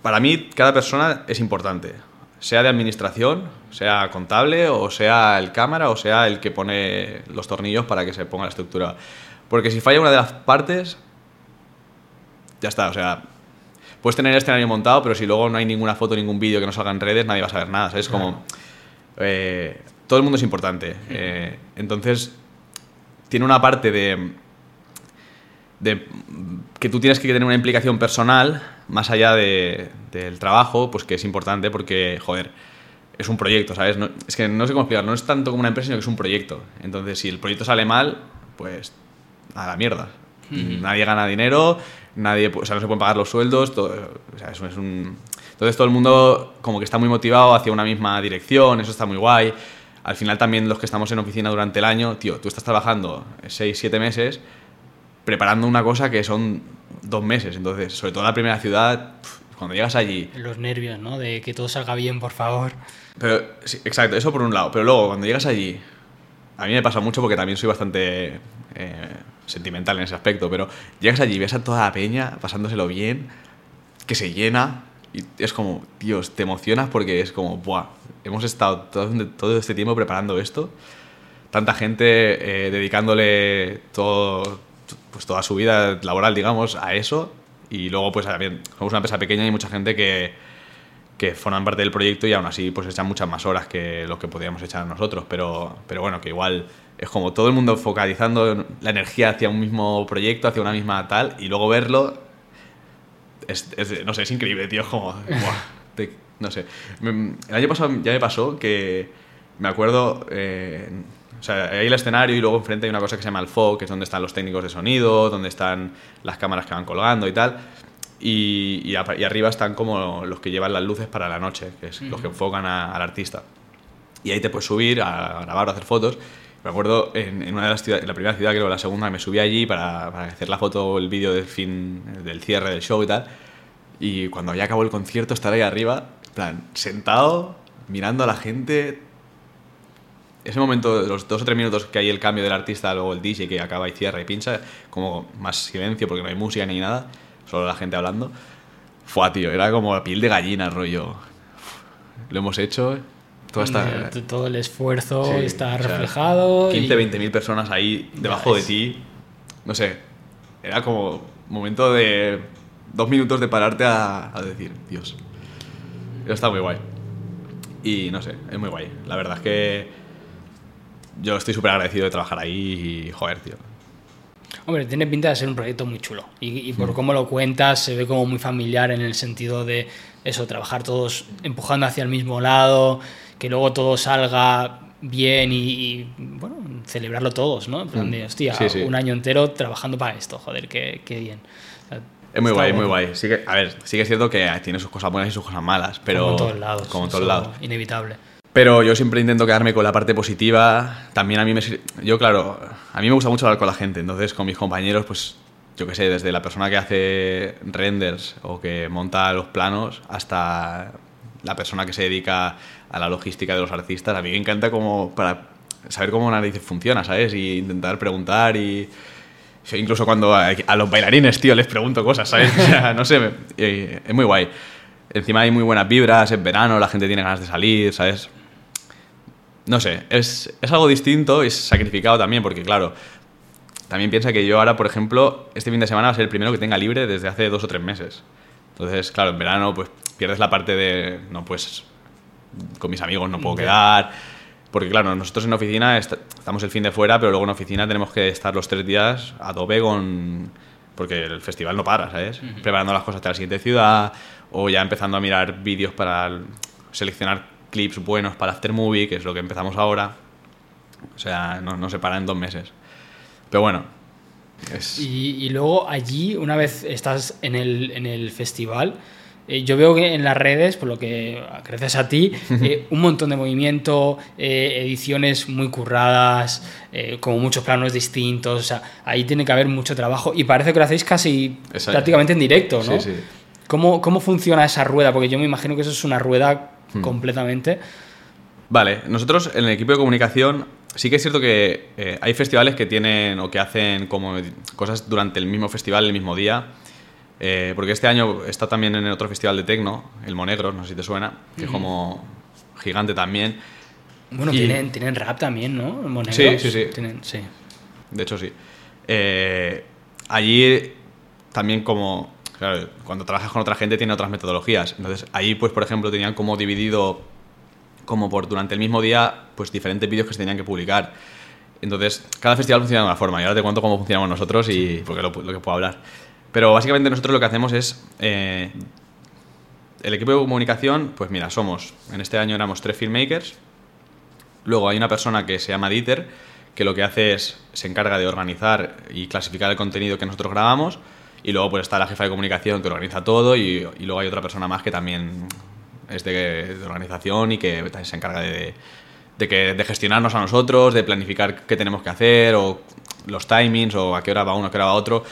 para mí cada persona es importante, sea de administración, sea contable, o sea el cámara, o sea el que pone los tornillos para que se ponga la estructura. Porque si falla una de las partes, ya está, o sea, puedes tener el escenario montado, pero si luego no hay ninguna foto, ningún vídeo que no salga en redes, nadie va a saber nada. ¿sabes? como. eh, todo el mundo es importante. eh, entonces, tiene una parte de. de que tú tienes que tener una implicación personal, más allá de- del trabajo, pues que es importante porque, joder, es un proyecto, ¿sabes? No- es que no sé cómo explicar, no es tanto como una empresa, sino que es un proyecto. Entonces, si el proyecto sale mal, pues a la mierda. Nadie gana dinero, nadie, o sea, no se pueden pagar los sueldos, todo, o sea, eso es un... Entonces todo el mundo como que está muy motivado hacia una misma dirección, eso está muy guay. Al final también los que estamos en oficina durante el año, tío, tú estás trabajando 6, 7 meses preparando una cosa que son dos meses. Entonces, sobre todo la primera ciudad, cuando llegas allí, Los nervios, ¿no? De que todo salga bien, por favor. pero, sí, exacto, eso por un lado. Pero luego, cuando llegas allí, a mí me pasa mucho porque también soy bastante eh, sentimental en ese aspecto, pero llegas allí ves a toda la peña pasándoselo bien, que se llena, y es como, Dios, te emocionas porque es como, ¡buah! Hemos estado todo, todo este tiempo preparando esto, tanta gente eh, dedicándole todo, pues toda su vida laboral, digamos, a eso, y luego pues también somos una empresa pequeña y mucha gente que, que forman parte del proyecto y aún así pues echan muchas más horas que lo que podríamos echar nosotros, pero, pero bueno, que igual es como todo el mundo focalizando la energía hacia un mismo proyecto, hacia una misma tal, y luego verlo, es, no sé, es increíble, tío, como, no sé. El año pasado ya me pasó que me acuerdo, eh, o sea, hay el escenario y luego enfrente hay una cosa que se llama el FOC, que es donde están los técnicos de sonido, donde están las cámaras que van colgando y tal. Y, y, arriba están como los que llevan las luces para la noche, que es los que enfocan al artista. Y ahí te puedes subir a grabar o hacer fotos. Me acuerdo en, en una de las ciudades, en la primera ciudad, creo la segunda, me subí allí para, para hacer la foto, el vídeo del fin, del cierre del show y tal. Y cuando ya acabó el concierto, estar ahí arriba, plan, sentado, mirando a la gente. Ese momento, los dos o tres minutos que hay el cambio del artista, luego el DJ que acaba y cierra y pincha, como más silencio porque no hay música ni nada, solo la gente hablando. Fue, tío, era como la piel de gallina, rollo. Lo hemos hecho, todo el esfuerzo está reflejado. 15, 20 mil personas ahí debajo de ti. No sé, era como momento de dos minutos de pararte a, decir, Dios. Eso está muy guay. Y no sé, es muy guay. La verdad es que yo estoy súper agradecido de trabajar ahí y joder, tío. Hombre, tiene pinta de ser un proyecto muy chulo. Y, por mm. cómo lo cuentas, se ve como muy familiar en el sentido de eso, trabajar todos empujando hacia el mismo lado, que luego todo salga bien y, bueno, celebrarlo todos, ¿no? En plan de, mm. hostia, un año entero trabajando para esto, joder, qué, qué bien. es muy guay, muy guay. Sí que, a ver, sí que es cierto que tiene sus cosas buenas y sus cosas malas, pero... Como en todos lados. Como en todos lados. Inevitable. Pero yo siempre intento quedarme con la parte positiva. También a mí me... Yo, claro, a mí me gusta mucho hablar con la gente. Entonces, con mis compañeros, pues, yo qué sé, desde la persona que hace renders o que monta los planos hasta la persona que se dedica a la logística de los artistas. A mí me encanta como para saber cómo narices funciona, ¿sabes? Y intentar preguntar y... Incluso cuando a, los bailarines, tío, les pregunto cosas, ¿sabes? No sé, es muy guay. Encima hay muy buenas vibras, es verano, la gente tiene ganas de salir, ¿sabes? No sé, es, es algo distinto y es sacrificado también, porque claro, también piensa que yo ahora, por ejemplo, este fin de semana va a ser el primero que tenga libre desde hace dos o tres meses. Entonces, claro, en verano pues pierdes la parte de, no, pues con mis amigos no puedo quedar. Porque claro, nosotros en oficina estamos el fin de fuera, pero luego en oficina tenemos que estar los tres días a tope con... Porque el festival no para, ¿sabes? Preparando las cosas de la siguiente ciudad o ya empezando a mirar vídeos para seleccionar clips buenos para Aftermovie, que es lo que empezamos ahora. O sea, no, no se para en dos meses. Pero bueno. Y, y, luego allí, una vez estás en el, en el festival, eh, yo veo que en las redes, por lo que gracias a ti, eh, un montón de movimiento, eh, ediciones muy curradas, como muchos planos distintos, o sea, ahí tiene que haber mucho trabajo y parece que lo hacéis casi prácticamente en directo, ¿no? Sí, sí. ¿Cómo, ¿Cómo funciona esa rueda? Porque yo me imagino que eso es una rueda hmm. completamente. Vale, nosotros en el equipo de comunicación sí que es cierto que hay festivales que tienen o que hacen como cosas durante el mismo festival, el mismo día. Eh, porque este año está también en otro festival de tecno, el Monegro, no sé si te suena, que es como gigante también. Bueno, tienen, tienen rap también, ¿no? Monegro. Sí, sí, sí. Tienen, sí. De hecho, sí. Eh, allí también como... Claro, cuando trabajas con otra gente tiene otras metodologías. Entonces, allí, pues, por ejemplo, tenían como dividido como por durante el mismo día, pues diferentes vídeos que se tenían que publicar. Entonces, cada festival funciona de una forma. Y ahora te cuento cómo funcionamos nosotros y porque lo, lo que puedo hablar. Pero básicamente nosotros lo que hacemos es... Eh, el equipo de comunicación, pues mira, somos, en este año éramos tres filmmakers, luego hay una persona que se llama Dieter, que lo que hace es, se encarga de organizar y clasificar el contenido que nosotros grabamos, y luego pues está la jefa de comunicación que organiza todo, y, luego hay otra persona más que también es de, organización y que se encarga de, que, de gestionarnos a nosotros, de planificar qué tenemos que hacer, o los timings, o a qué hora va uno, a qué hora va otro.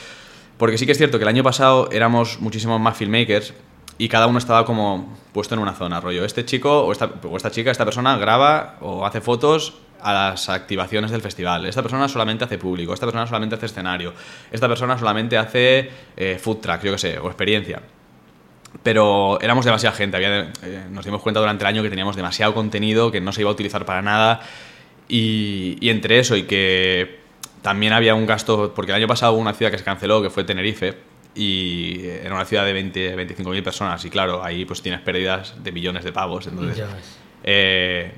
Porque sí que es cierto que el año pasado éramos muchísimos más filmmakers y cada uno estaba como puesto en una zona, rollo. Este chico o esta, chica, esta persona graba o hace fotos a las activaciones del festival. Esta persona solamente hace público, esta persona solamente hace escenario, esta persona solamente hace eh, food track, yo qué sé, o experiencia. Pero éramos demasiada gente, eh, nos dimos cuenta durante el año que teníamos demasiado contenido que no se iba a utilizar para nada. Y entre eso y que también había un gasto, porque el año pasado hubo una ciudad que se canceló, que fue Tenerife, y era una ciudad de 20, 25 mil personas, y claro, ahí pues tienes pérdidas de millones de pavos. Entonces, eh,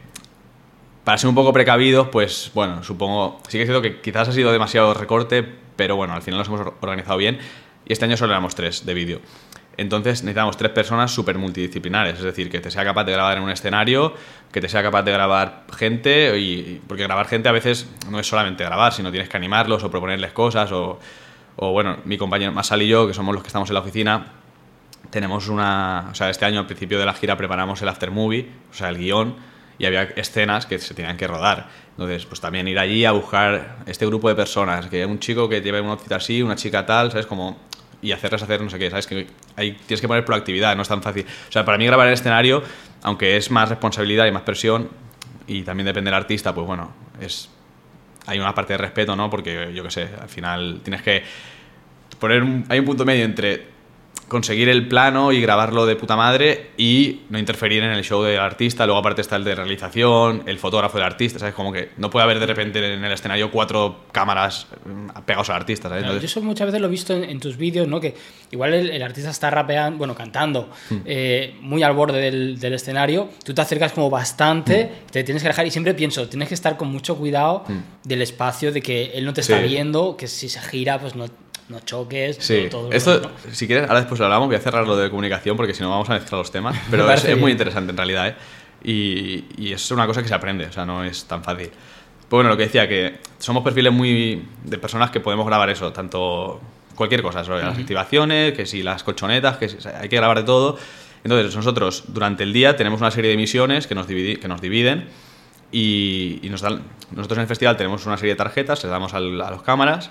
para ser un poco precavidos, pues bueno, supongo, sí que es cierto que quizás ha sido demasiado recorte, pero bueno, al final nos hemos or- organizado bien y este año solo éramos tres de vídeo. Entonces necesitamos tres personas súper multidisciplinares, es decir, que te sea capaz de grabar en un escenario, que te sea capaz de grabar gente, y, porque grabar gente a veces no es solamente grabar, sino tienes que animarlos o proponerles cosas, o, o bueno, mi compañero Masal y yo, que somos los que estamos en la oficina, tenemos una. O sea, este año al principio de la gira preparamos el after movie, o sea, el guion, y había escenas que se tenían que rodar. Entonces, pues también ir allí a buscar este grupo de personas, que un chico que lleve un outfit así, una chica tal, ¿sabes? Como. Y hacerles hacer no sé qué, ¿sabes? Que ahí tienes que poner proactividad, no es tan fácil. O sea, para mí grabar el escenario, aunque es más responsabilidad y más presión, y también depende del artista, pues bueno, es. Hay una parte de respeto, ¿no? Porque yo qué sé, al final tienes que poner un- hay un punto medio entre conseguir el plano y grabarlo de puta madre y no interferir en el show del artista. Luego aparte está el de realización, el fotógrafo del artista, ¿sabes? Como que no puede haber de repente en el escenario cuatro cámaras mm, pegados al artista, ¿sabes? Yo eso muchas veces lo he visto en, en tus vídeos, ¿no? Que igual el, el artista está rapeando, bueno, cantando, Hmm. eh, muy al borde del, del escenario, tú te acercas como bastante, Hmm. te tienes que dejar, y siempre pienso, tienes que estar con mucho cuidado del espacio, de que él no te está Sí. viendo, que si se gira, pues no, no choques. Sí, todo- esto, ¿no? si quieres, ahora después lo hablamos, voy a cerrar lo de comunicación porque si no vamos a mezclar los temas, pero es, es muy interesante en realidad, ¿eh? Y, y es una cosa que se aprende, o sea, no es tan fácil. Pues bueno, lo que decía, que somos perfiles muy de personas que podemos grabar eso, tanto cualquier cosa, sobre las activaciones, que si las colchonetas, que si- o sea, hay que grabar de todo. Entonces, nosotros durante el día tenemos una serie de misiones que nos, dividi- que nos dividen y, y nos dan, nosotros en el festival tenemos una serie de tarjetas, le damos al- a los cámaras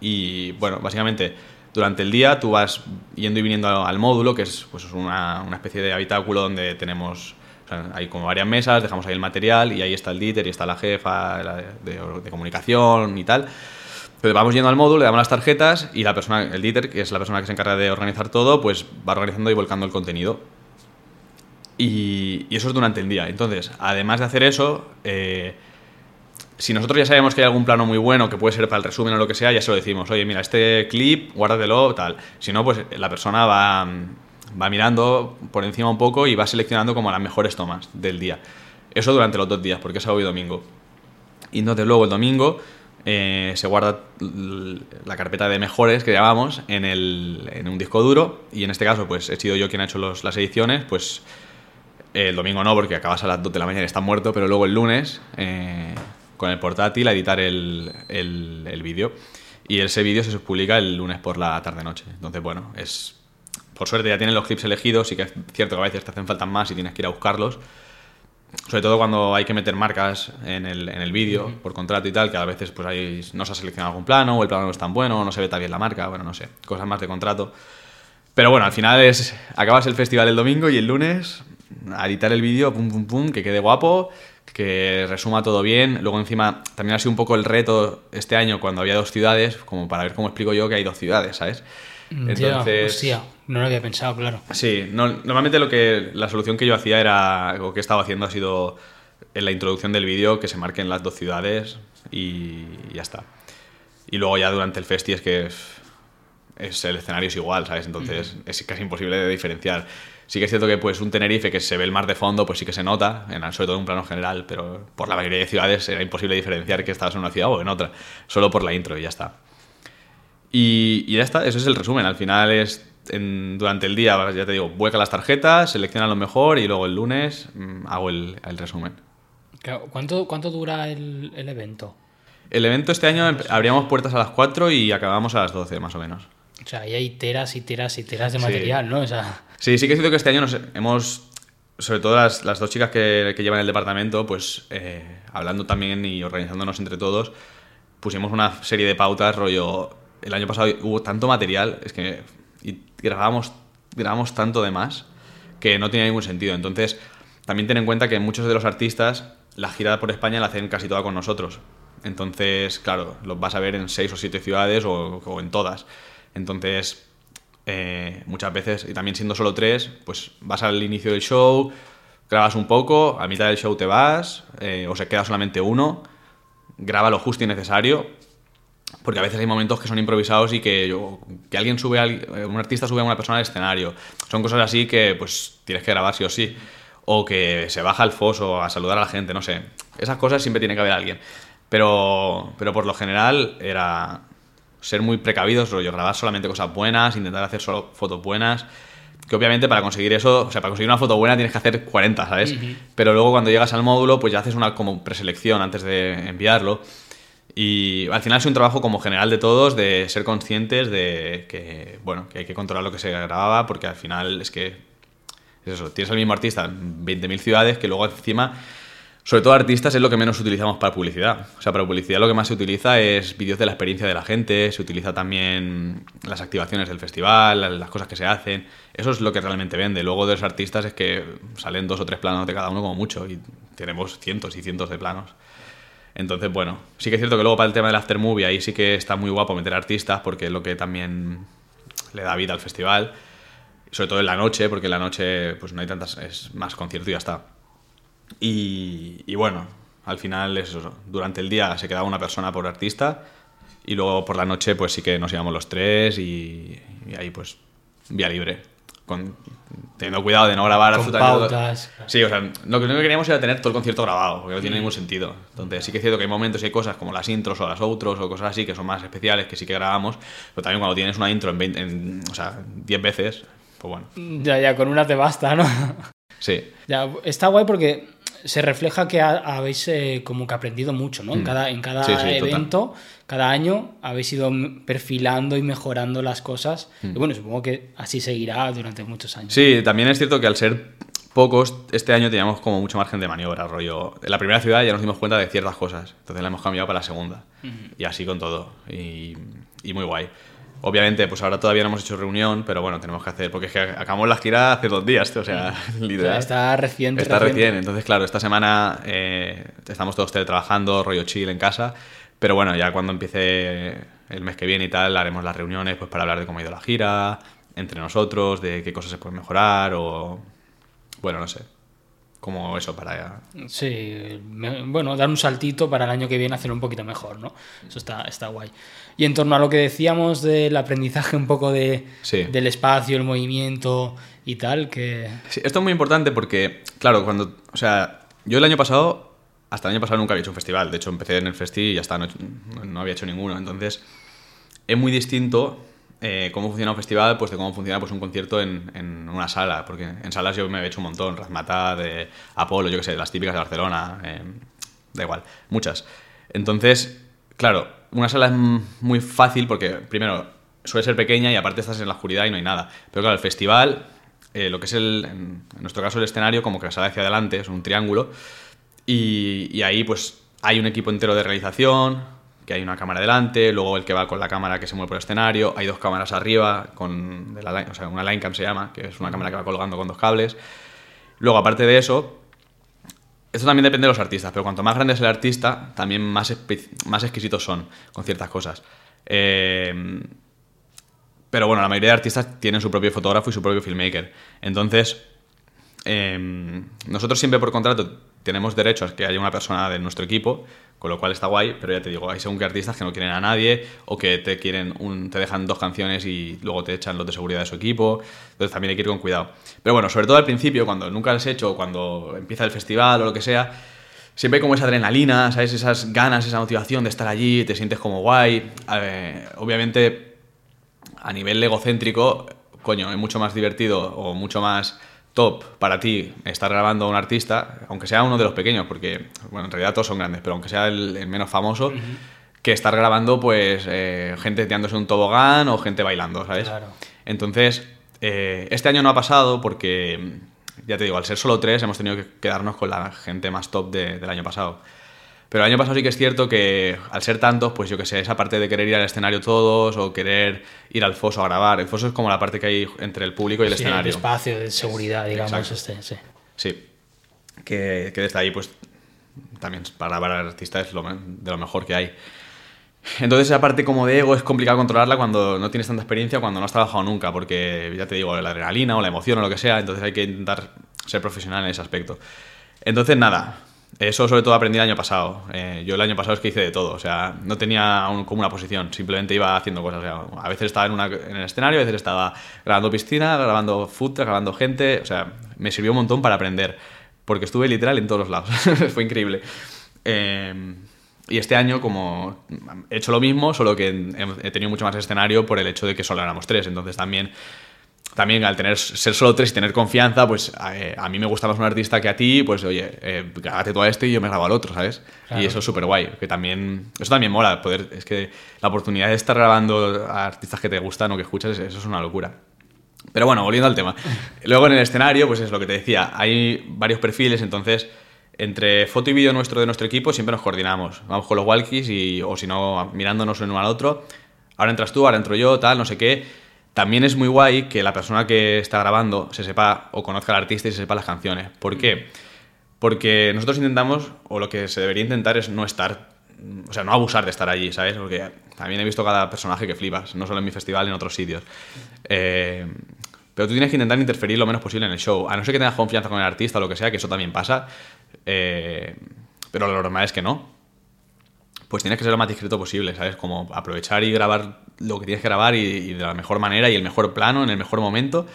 y bueno, básicamente durante el día tú vas yendo y viniendo al, módulo, que es pues, una, una especie de habitáculo donde tenemos, hay como varias mesas, dejamos ahí el material y ahí está el díter y está la jefa de, comunicación y tal. Entonces vamos yendo al módulo, le damos las tarjetas y la persona, el díter, que es la persona que se encarga de organizar todo, pues va organizando y volcando el contenido. Y, y eso es durante el día. Entonces, además de hacer eso, eh, si nosotros ya sabemos que hay algún plano muy bueno que puede ser para el resumen o lo que sea, ya se lo decimos. Oye, mira, este clip, guárdatelo, tal. Si no, pues la persona va, va mirando por encima un poco y va seleccionando como las mejores tomas del día. Eso durante los dos días, porque es sábado y domingo. Y entonces luego el domingo eh, se guarda la carpeta de mejores que llamamos en, el, en un disco duro. Y en este caso, pues he sido yo quien ha hecho los- las ediciones, pues el domingo no, porque acabas a las 2 de la mañana y está muerto, pero luego el lunes, eh, con el portátil, a editar el, el, el vídeo. Y ese vídeo se publica el lunes por la tarde-noche. Entonces, bueno, es. Por suerte ya tienen los clips elegidos, sí que es cierto que a veces te hacen falta más y tienes que ir a buscarlos. Sobre todo cuando hay que meter marcas en el, en el vídeo por contrato y tal, que a veces pues ahí no se ha seleccionado algún plano, o el plano no es tan bueno, o no se ve tan bien la marca, bueno, no sé, cosas más de contrato. Pero bueno, al final es. Acabas el festival el domingo y el lunes a editar el vídeo, pum, pum, pum, que quede guapo, que resuma todo bien. Luego, encima, también ha sido un poco el reto este año cuando había dos ciudades, como para ver cómo explico yo que hay dos ciudades, ¿sabes? Ya, hostia, no lo había pensado, claro. Sí, no- normalmente lo que la solución que yo hacía era, o que he estado haciendo ha sido en la introducción del vídeo que se marquen las dos ciudades y ya está. Y luego ya durante el festi es que es, es- el escenario es igual, ¿sabes? Entonces es casi imposible de diferenciar. Sí que es cierto que pues un Tenerife que se ve el mar de fondo, pues sí que se nota, en, sobre todo en un plano general, pero por la mayoría de ciudades era imposible diferenciar que estabas en una ciudad o en otra, solo por la intro y ya está. Y, y ya está, eso es el resumen. Al final es en- durante el día, ya te digo, vuelca las tarjetas, selecciona lo mejor y luego el lunes mm, hago el, el resumen. Claro, ¿Cuánto, cuánto dura el, el evento? El evento este año abríamos puertas a las 4 y acabamos a las 12 más o menos. O sea, ahí hay teras y teras y teras de Sí. material, ¿no? O sea, Sí, sí que es cierto que este año nos hemos, sobre todo las, las dos chicas que, que llevan el departamento, pues eh, hablando también y organizándonos entre todos, pusimos una serie de pautas, rollo, el año pasado hubo tanto material, es que y grabamos, grabamos tanto de más que no tenía ningún sentido. Entonces, también ten en cuenta que muchos de los artistas la gira por España la hacen casi toda con nosotros. Entonces, claro, los vas a ver en seis o siete ciudades o en todas. Entonces, eh, muchas veces, y también siendo solo tres, pues vas al inicio del show, grabas un poco, a mitad del show te vas, eh, o se queda solamente uno, graba lo justo y necesario, porque a veces hay momentos que son improvisados y que, que alguien sube, a, alguien- un artista sube a una persona al escenario. Son cosas así que pues tienes que grabar sí o sí. O que se baja al foso a saludar a la gente, no sé. Esas cosas siempre tiene que haber alguien. Pero, pero por lo general era ser muy precavidos, rollo, grabar solamente cosas buenas, intentar hacer solo fotos buenas. Que obviamente para conseguir eso, o sea, para conseguir una foto buena tienes que hacer 40, ¿sabes? Pero luego cuando llegas al módulo, pues ya haces una como preselección antes de enviarlo. Y al final es un trabajo como general de todos, de ser conscientes de que, bueno, que hay que controlar lo que se grababa, porque al final es que, es eso, tienes al mismo artista en 20.000 ciudades que luego encima, sobre todo artistas, es lo que menos utilizamos para publicidad. O sea, para publicidad lo que más se utiliza es vídeos de la experiencia de la gente, se utiliza también las activaciones del festival, las cosas que se hacen. Eso es lo que realmente vende. Luego de los artistas es que salen dos o tres planos de cada uno como mucho y tenemos cientos y cientos de planos. Entonces, bueno, sí que es cierto que luego para el tema del aftermovie ahí sí que está muy guapo meter artistas porque es lo que también le da vida al festival. Sobre todo en la noche, porque en la noche pues no hay tantas, es más concierto y ya está. Y, y bueno, al final es eso. Durante el día se quedaba una persona por artista y luego por la noche pues sí que nos íbamos los tres y, y ahí pues vía libre. Con, teniendo cuidado de no grabar Con absolutamente todo. pautas. Sí, o sea, lo que queríamos era tener todo el concierto grabado, porque no tiene ningún sentido. Entonces, sí que es cierto que hay momentos y hay cosas como las intros o las outros o cosas así que son más especiales, que sí que grabamos, pero también cuando tienes una intro en, 20 en, o sea, 10 veces, pues bueno, Ya, ya, con una te basta, ¿no? sí. Ya, está guay porque se refleja que ha- habéis eh, como que aprendido mucho, ¿no? En cada, en cada Mm. Sí, sí, total. evento, cada año, habéis ido perfilando y mejorando las cosas. Y bueno, supongo que así seguirá durante muchos años. Mm. Sí, también es cierto que al ser pocos, este año teníamos como mucho margen de maniobra, rollo. En la primera ciudad ya nos dimos cuenta de ciertas cosas, entonces la hemos cambiado para la segunda. Y así con todo. Y, y muy guay. Obviamente, pues ahora todavía no hemos hecho reunión, pero bueno, tenemos que hacer, porque es que acabamos la gira hace dos días, tío, o sea, O sea, literal. está reciente. Está reciente. recién, entonces claro, esta semana eh, estamos todos teletrabajando, rollo chill en casa, pero bueno, ya cuando empiece el mes que viene y tal, haremos las reuniones pues para hablar de cómo ha ido la gira, entre nosotros, de qué cosas se pueden mejorar o... Bueno, no sé, como eso para... Sí, me- bueno, dar un saltito para el año que viene hacerlo un poquito mejor, ¿no? Eso está, está guay. Y en torno a lo que decíamos del aprendizaje un poco de, Sí. del espacio, el movimiento y tal, que... Sí, esto es muy importante porque, claro, cuando... O sea, yo el año pasado, hasta el año pasado nunca había hecho un festival, de hecho empecé en el festi y ya está, no, no había hecho ninguno, entonces es muy distinto eh, cómo funciona un festival pues de cómo funciona pues un concierto en, en una sala, porque en salas yo me he hecho un montón, Razmataz, de Apolo, yo que sé, las típicas de Barcelona, eh, da igual, muchas. Entonces, claro, una sala es muy fácil porque primero suele ser pequeña y aparte estás en la oscuridad y no hay nada. Pero claro, el festival, eh, lo que es el, en, nuestro caso el escenario, como que sale hacia adelante, es un triángulo, y, y ahí pues hay un equipo entero de realización, que hay una cámara delante, luego el que va con la cámara que se mueve por el escenario, hay dos cámaras arriba, con de la line- o sea, una line cam se llama, que es una cámara que va colgando con dos cables. Luego, aparte de eso, esto también depende de los artistas, pero cuanto más grande es el artista, también más, más exquisitos son con ciertas cosas. Eh, pero bueno, la mayoría de artistas tienen su propio fotógrafo y su propio filmmaker. Entonces, eh, nosotros siempre por contrato tenemos derecho a que haya una persona de nuestro equipo, con lo cual está guay, pero ya te digo, hay según qué artistas que no quieren a nadie o que te quieren un, te dejan dos canciones y luego te echan los de seguridad de su equipo, entonces también hay que ir con cuidado. Pero bueno, sobre todo al principio, cuando nunca lo has hecho, cuando empieza el festival o lo que sea, siempre hay como esa adrenalina, ¿sabes? Esas ganas, esa motivación de estar allí, te sientes como guay. Obviamente, a nivel egocéntrico, coño, es mucho más divertido o mucho más top para ti estar grabando a un artista, aunque sea uno de los pequeños, porque, bueno, en realidad todos son grandes, pero aunque sea el, el menos famoso, que estar grabando, pues, eh, gente tirándose un tobogán o gente bailando, ¿sabes? Claro. Entonces, eh, este año no ha pasado porque, ya te digo, al ser solo tres hemos tenido que quedarnos con la gente más top de- del año pasado. Pero el año pasado sí que es cierto que al ser tantos, pues yo que sé, esa parte de querer ir al escenario todos o querer ir al foso a grabar. El foso es como la parte que hay entre el público y el Sí, el escenario. espacio de seguridad, digamos, este, sí. Sí. Que, que desde ahí, pues, también para grabar al artista es lo, de lo mejor que hay. Entonces esa parte como de ego es complicado controlarla cuando no tienes tanta experiencia, cuando no has trabajado nunca, porque ya te digo, la adrenalina o la emoción o lo que sea, entonces hay que intentar ser profesional en ese aspecto. Entonces nada, eso sobre todo aprendí el año pasado. Eh, yo el año pasado es que hice de todo, o sea, no tenía como una posición, simplemente iba haciendo cosas. a veces estaba en, en, el escenario, a veces estaba grabando piscina, grabando food, grabando gente, o sea, me sirvió un montón para aprender, porque estuve literal en todos los lados, fue increíble. Eh, y este año, como he hecho lo mismo, solo que he tenido mucho más escenario por el hecho de que solo éramos tres. Entonces también, también al tener, ser solo tres y tener confianza, pues eh, a, mí me gusta más un artista que a ti, pues oye, eh, grábate tú a este y yo me grabo al otro, ¿sabes? Y eso es súper guay. Que también, eso también mola, poder, es que la oportunidad de estar grabando a artistas que te gustan o que escuchas, eso es una locura. Pero bueno, volviendo al tema. Luego en el escenario, pues es lo que te decía, hay varios perfiles, entonces entre foto y vídeo nuestro de nuestro equipo siempre nos coordinamos. Vamos con los walkies y, o si no, mirándonos uno al otro. Ahora entras tú, ahora entro yo, tal, no sé qué. También es muy guay que la persona que está grabando se sepa o conozca al artista y se sepa las canciones. ¿Por qué? Porque nosotros intentamos, o lo que se debería intentar es no estar, o sea, no abusar de estar allí, ¿sabes? Porque también he visto cada personaje que flipas, no solo en mi festival, en otros sitios. Eh, pero tú tienes que intentar interferir lo menos posible en el show. A no ser que tengas confianza con el artista o lo que sea, que eso también pasa. Eh, pero lo normal es que no. Pues tienes que ser lo más discreto posible, ¿sabes? Como aprovechar y grabar lo que tienes que grabar y, de la mejor manera y el mejor plano, en el mejor momento,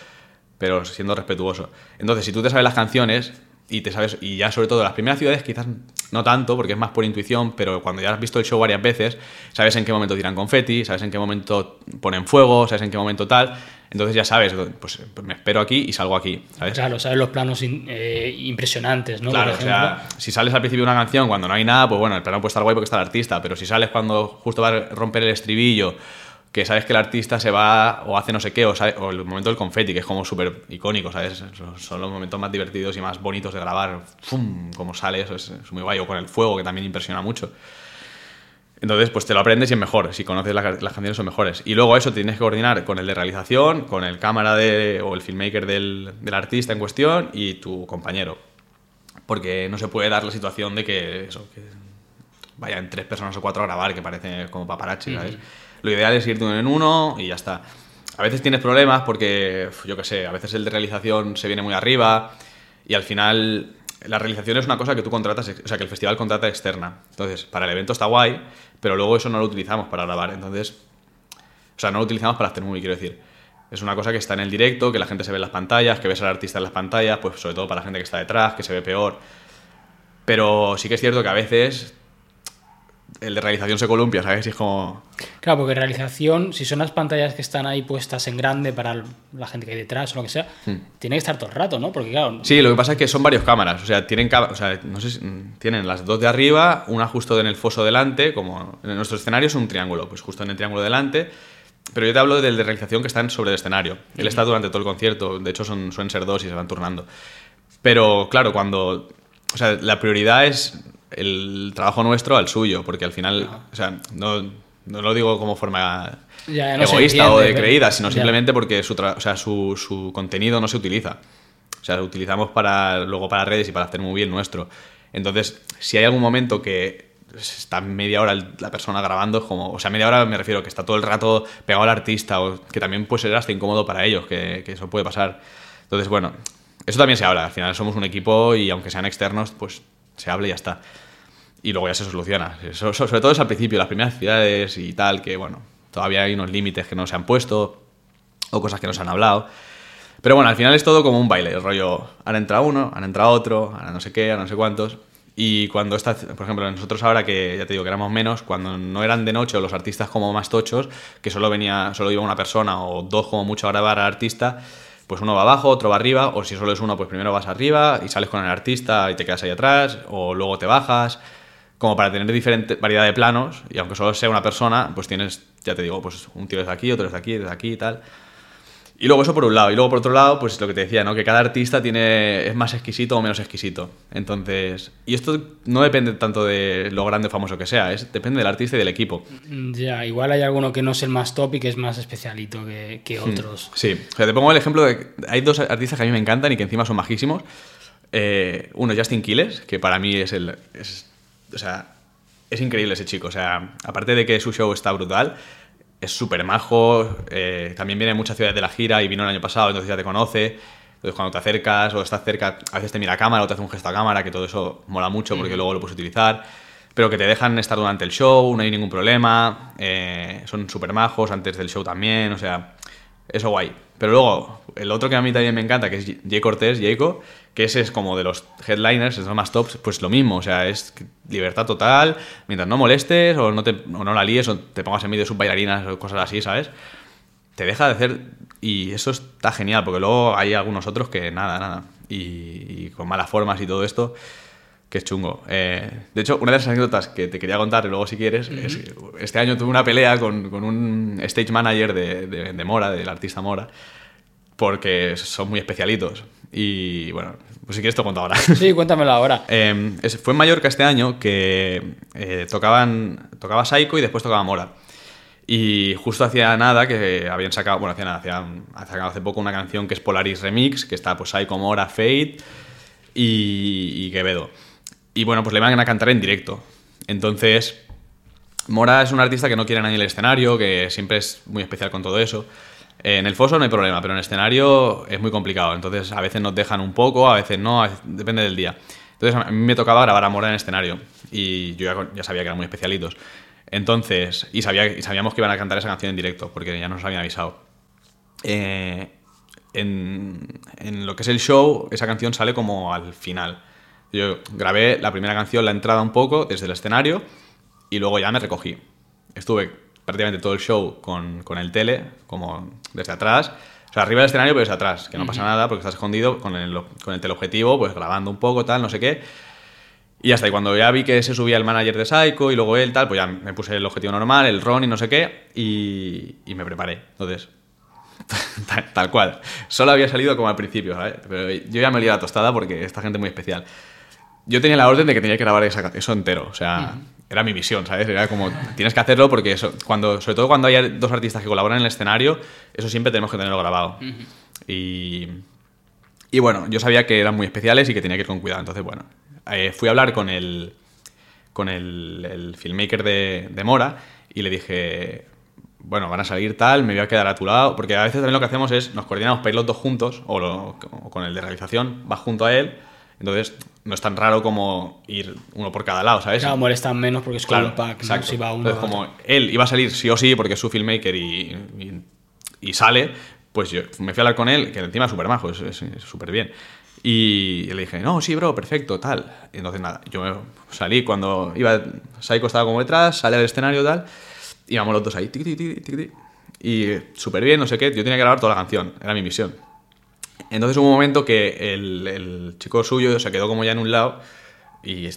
pero siendo respetuoso. Entonces, si tú te sabes las canciones y te sabes, y ya sobre todo las primeras ciudades quizás no tanto, porque es más por intuición, pero cuando ya has visto el show varias veces, sabes en qué momento tiran confeti, sabes en qué momento ponen fuego, sabes en qué momento tal. Entonces ya sabes, pues, pues, me espero aquí y salgo aquí, ¿sabes? Claro, sabes los planos eh, impresionantes, ¿no? Claro, o sea, si sales al principio de una canción cuando no hay nada, pues bueno, el plano puede estar guay porque está el artista, pero si sales cuando justo va a romper el estribillo, que sabes que el artista se va o hace no sé qué, o, el momento del confeti, que es como súper icónico, ¿sabes? Son los momentos más divertidos y más bonitos de grabar, ¡fum! Como sale, eso es, es muy guay, o con el fuego, que también impresiona mucho. Entonces, pues te lo aprendes y es mejor. Si conoces las, canciones son mejores. Y luego eso tienes que coordinar con el de realización, con el cámara de, o el filmmaker del, artista en cuestión y tu compañero. Porque no se puede dar la situación de que, eso, que vayan tres personas o cuatro a grabar, que parece como paparazzi, ¿sabes? Lo ideal es ir de uno en uno y ya está. A veces tienes problemas porque, yo qué sé, a veces el de realización se viene muy arriba y al final la realización es una cosa que tú contratas, o sea, que el festival contrata externa. Entonces, para el evento está guay, pero luego eso no lo utilizamos para grabar. Entonces, o sea, no lo utilizamos para hacer movie, quiero decir. Es una cosa que está en el directo, que la gente se ve en las pantallas, que ves al artista en las pantallas, pues sobre todo para la gente que está detrás, que se ve peor. Pero sí que es cierto que a veces el de realización se columpia, ¿sabes? Y es como... Claro, porque realización, si son las pantallas que están ahí puestas en grande para la gente que hay detrás o lo que sea, hmm. tiene que estar todo el rato, ¿no? Porque claro... Sí, lo que pasa es que son varios cámaras, o sea, tienen, o sea, no sé tienen las dos de arriba, una justo en el foso delante, como en nuestro escenario es un triángulo, pues justo en el triángulo delante, pero yo te hablo del de realización que están sobre el escenario. Él está durante todo el concierto, de hecho son, suelen ser dos y se van turnando. Pero claro, cuando... O sea, la prioridad es el trabajo nuestro al suyo, porque al final, o sea, no, no lo digo como forma egoísta o de creída, sino simplemente porque su, o sea, su, su, contenido no se utiliza. O sea, lo utilizamos para, luego para redes y para hacer muy bien nuestro. Entonces, si hay algún momento que está media hora la persona grabando, como, o sea, media hora me refiero que está todo el rato pegado al artista, o que también puede ser hasta incómodo para ellos, que, que eso puede pasar. Entonces, bueno, eso también se habla. Al final somos un equipo y aunque sean externos, pues se hable y ya está. Y luego ya se soluciona. sobre todo es al principio, las primeras ciudades y tal, que bueno, todavía hay unos límites que no se han puesto o cosas que no se han hablado. Pero bueno, al final es todo como un baile, el rollo, ahora entra uno, ahora entra otro, ahora no sé qué, ahora no sé cuántos. Y cuando está, por ejemplo, nosotros ahora que ya te digo que éramos menos, cuando no eran de noche los artistas como más tochos, que solo venía, solo iba una persona o dos como mucho a grabar al artista, pues uno va abajo, otro va arriba, o si solo es uno, pues primero vas arriba y sales con el artista y te quedas ahí atrás, o luego te bajas, como para tener diferente variedad de planos, y aunque solo sea una persona, pues tienes, ya te digo, pues un tío desde aquí, otro desde aquí, desde aquí y tal. Y luego eso por un lado, y luego por otro lado, pues lo que te decía, ¿no? Que cada artista tiene, es más exquisito o menos exquisito. Entonces, y esto no depende tanto de lo grande o famoso que sea, es, depende del artista y del equipo. Ya, igual hay alguno que no es el más top y que es más especialito que, que hmm, otros. Sí, o sea, te pongo el ejemplo de, hay dos artistas que a mí me encantan y que encima son majísimos. Eh, uno, Justin Quiles, que para mí es el... Es, o sea, es increíble ese chico. O sea, aparte de que su show está brutal, es súper majo. eh, también viene de muchas ciudades de la gira y vino el año pasado, entonces ya te conoce. Entonces cuando te acercas o estás cerca, a veces te mira a cámara o te hace un gesto a cámara, que todo eso mola mucho porque luego lo puedes utilizar. Pero que te dejan estar durante el show, no hay ningún problema. eh, son súper majos antes del show también, o sea, eso guay. Pero luego, el otro que a mí también me encanta, que es Jay Cortés, Jayco, que ese es como de los headliners, es los más tops, pues lo mismo, o sea, es libertad total, mientras no molestes o no, te, o no la líes o te pongas en medio de sus bailarinas o cosas así, ¿sabes? Te deja de hacer, y eso está genial, porque luego hay algunos otros que nada, nada, y, y con malas formas y todo esto, que es chungo. Eh, de hecho, una de las anécdotas que te quería contar, y luego si quieres, es que este año tuve una pelea con, con un stage manager de, de- de Mora, del artista Mora, porque son muy especialitos. Y bueno, pues si quieres te cuento ahora. Sí, cuéntamelo ahora. Eh, es- fue en Mallorca este año que eh, tocaban, tocaba Psycho y después tocaba Mora. Y justo hacía nada que habían sacado, bueno, hacía nada, hacían- sacado hace poco una canción que es Polaris Remix, que está pues Psycho, Mora, Fate y, y Quevedo. Y bueno, pues le van a cantar en directo. Entonces, Mora es un artista que no quiere a nadie en el escenario, que siempre es muy especial con todo eso. En el foso no hay problema, pero en escenario es muy complicado. Entonces, a veces nos dejan un poco, a veces no, depende del día. Entonces, a mí me tocaba grabar a Mora en el escenario y yo ya sabía que eran muy especialitos. Entonces, y, sabía, y sabíamos que iban a cantar esa canción en directo, porque ya nos habían avisado. Eh, en, en lo que es el show, esa canción sale como al final. Yo grabé la primera canción, la entrada un poco, desde el escenario, y luego ya me recogí. Estuve prácticamente todo el show con, con el tele, como desde atrás. O sea, arriba del escenario, pero desde atrás, que no pasa nada porque estás escondido con el, con el teleobjetivo, pues grabando un poco, tal, no sé qué. Y hasta ahí, cuando ya vi que se subía el manager de Psycho y luego él, tal, pues ya me puse el objetivo normal, el ron y no sé qué, y, y me preparé. Entonces, tal, tal cual. Solo había salido como al principio, ¿sabes? Pero yo ya me lié la tostada porque esta gente es muy especial. Yo tenía la orden de que tenía que grabar esa- eso entero, o sea, era mi misión, ¿sabes? Era como, tienes que hacerlo porque eso, cuando, sobre todo cuando hay dos artistas que colaboran en el escenario, eso siempre tenemos que tenerlo grabado. Y, y bueno, yo sabía que eran muy especiales y que tenía que ir con cuidado. Entonces, bueno, eh, fui a hablar con el, con el, el filmmaker de, de Mora y le dije, bueno, van a salir tal, me voy a quedar a tu lado. Porque a veces también lo que hacemos es, nos coordinamos para ir los dos juntos, o, lo- o con el de realización, vas junto a él. Entonces, no es tan raro como ir uno por cada lado, ¿sabes? Claro, molestan menos porque es Claro, un pack, ¿no? exacto. Si va uno. Entonces, como él iba a salir sí o sí porque es su filmmaker y, y, y sale, pues yo me fui a hablar con él, que encima es súper majo, es súper bien. Y le dije, no, sí, bro, perfecto, tal. Y entonces, nada, yo me salí cuando iba, Saiko estaba como detrás, sale al escenario, tal, y íbamos los dos ahí, tiqui, tiqui, tiqui, tiqui. y súper bien, no sé qué, yo tenía que grabar toda la canción, era mi misión. Entonces hubo un momento que el, el chico suyo se quedó como ya en un lado y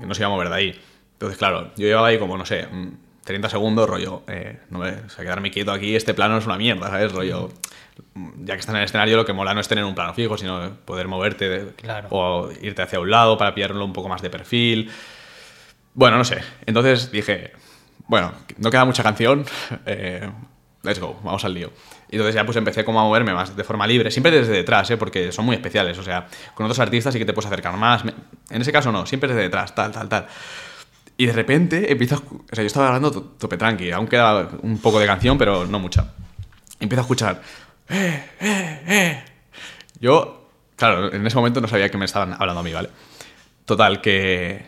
no se iba a mover de ahí. Entonces, claro, yo llevaba ahí como, no sé, mm, 30 segundos, rollo, eh, no me, o sea, quedarme quieto aquí, este plano es una mierda, ¿sabes? Rollo, mm, ya que estás en el escenario, lo que mola no es tener un plano fijo, sino poder moverte de- Claro. o irte hacia un lado para pillarlo un poco más de perfil. Bueno, no sé. Entonces dije, bueno, no queda mucha canción, eh, let's go, vamos al lío. Y entonces ya pues empecé como a moverme más de forma libre, siempre desde detrás, ¿eh? porque son muy especiales, o sea, con otros artistas sí que te puedes acercar más. En ese caso no, siempre desde detrás, tal, tal, tal. Y de repente empiezo O sea, yo estaba hablando to- tope tranqui, aún queda un poco de canción, pero no mucha. Empiezo a escuchar... Eh, eh, eh. Yo, claro, en ese momento no sabía que me estaban hablando a mí, ¿vale? Total, que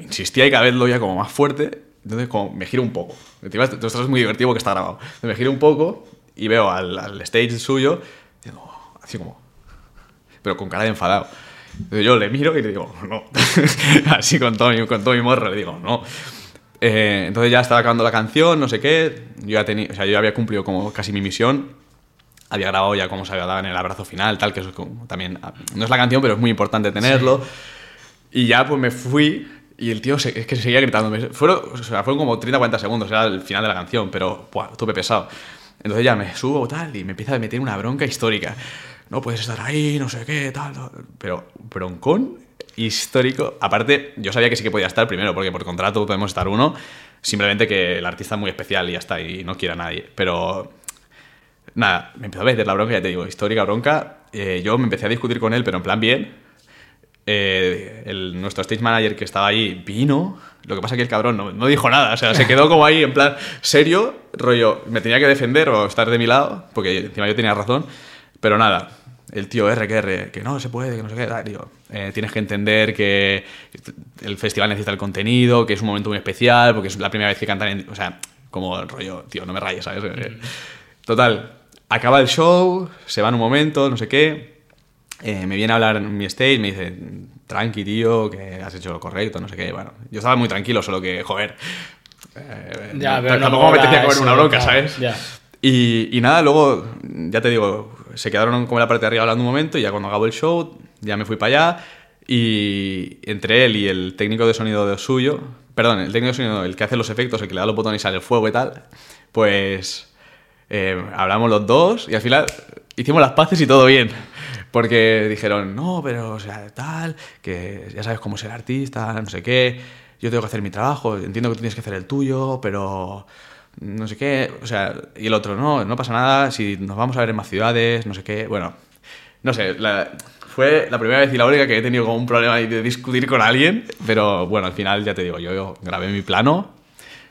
insistía y cada vez lo oía como más fuerte. Entonces, como me giro un poco. Encima, Esto esto es muy divertido porque está grabado. Me giro un poco y veo al, al stage suyo, digo, así como, pero con cara de enfadado. Entonces yo le miro y le digo, no. así con todo, mi, con todo mi morro, le digo, no. Eh, entonces ya estaba acabando la canción, no sé qué. Yo ya, tenía, o sea, yo ya había cumplido como casi mi misión. Había grabado ya cómo se había dado en el abrazo final, tal, que eso es como también. No es la canción, pero es muy importante tenerlo. Y ya pues me fui y el tío se- es que seguía gritándome. Fueron, o sea, fueron como 30 40 segundos, era el final de la canción, pero buah, tuve pesado. Entonces ya me subo tal y me empieza a meter una bronca histórica. No puedes estar ahí, no sé qué, tal, tal. Pero broncón histórico. Aparte, yo sabía que sí que podía estar primero, porque por contrato podemos estar uno. Simplemente que el artista es muy especial y ya está, y no quiere a nadie. Pero nada, me empezó a meter la bronca, ya te digo, histórica bronca. Eh, yo me empecé a discutir con él, pero en plan bien. eh, el, nuestro stage manager que estaba ahí vino. Lo que pasa es que el cabrón no, no dijo nada. O sea, se quedó como ahí en plan serio, rollo, me tenía que defender o estar de mi lado, porque encima yo tenía razón. Pero nada, el tío R que R, que no se puede, que no se qué, tío. Eh, tienes que entender que el festival necesita el contenido, que es un momento muy especial, porque es la primera vez que cantan en, O sea, como el rollo, tío, no me rayes, ¿sabes? Eh, Total, acaba el show, se va en un momento, no sé qué. eh, me viene a hablar en mi stage, me dice, tranqui, tío, que has hecho lo correcto, no sé qué. Bueno, yo estaba muy tranquilo, solo que, joder. eh, Ya, no- pero no tampoco me mola apetecía comer una bronca, ¿sabes? ya. Y, y nada, luego, ya te digo, se quedaron como en la parte de arriba hablando un momento y ya cuando acabó el show, ya me fui para allá y entre él y el técnico de sonido de suyo, perdón, el técnico de sonido, el que hace los efectos, el que le da los botones y sale el fuego y tal, pues eh, hablamos los dos y al final hicimos las paces y todo bien. Porque dijeron, no, pero, o sea, tal, que ya sabes cómo ser artista, no sé qué, yo tengo que hacer mi trabajo, entiendo que tú tienes que hacer el tuyo, pero no sé qué, o sea, y el otro, no, no pasa nada, si nos vamos a ver en más ciudades, no sé qué, bueno, no sé, la- fue la primera vez y la única que he tenido como un problema de discutir con alguien, pero bueno, al final ya te digo, yo, yo grabé mi plano,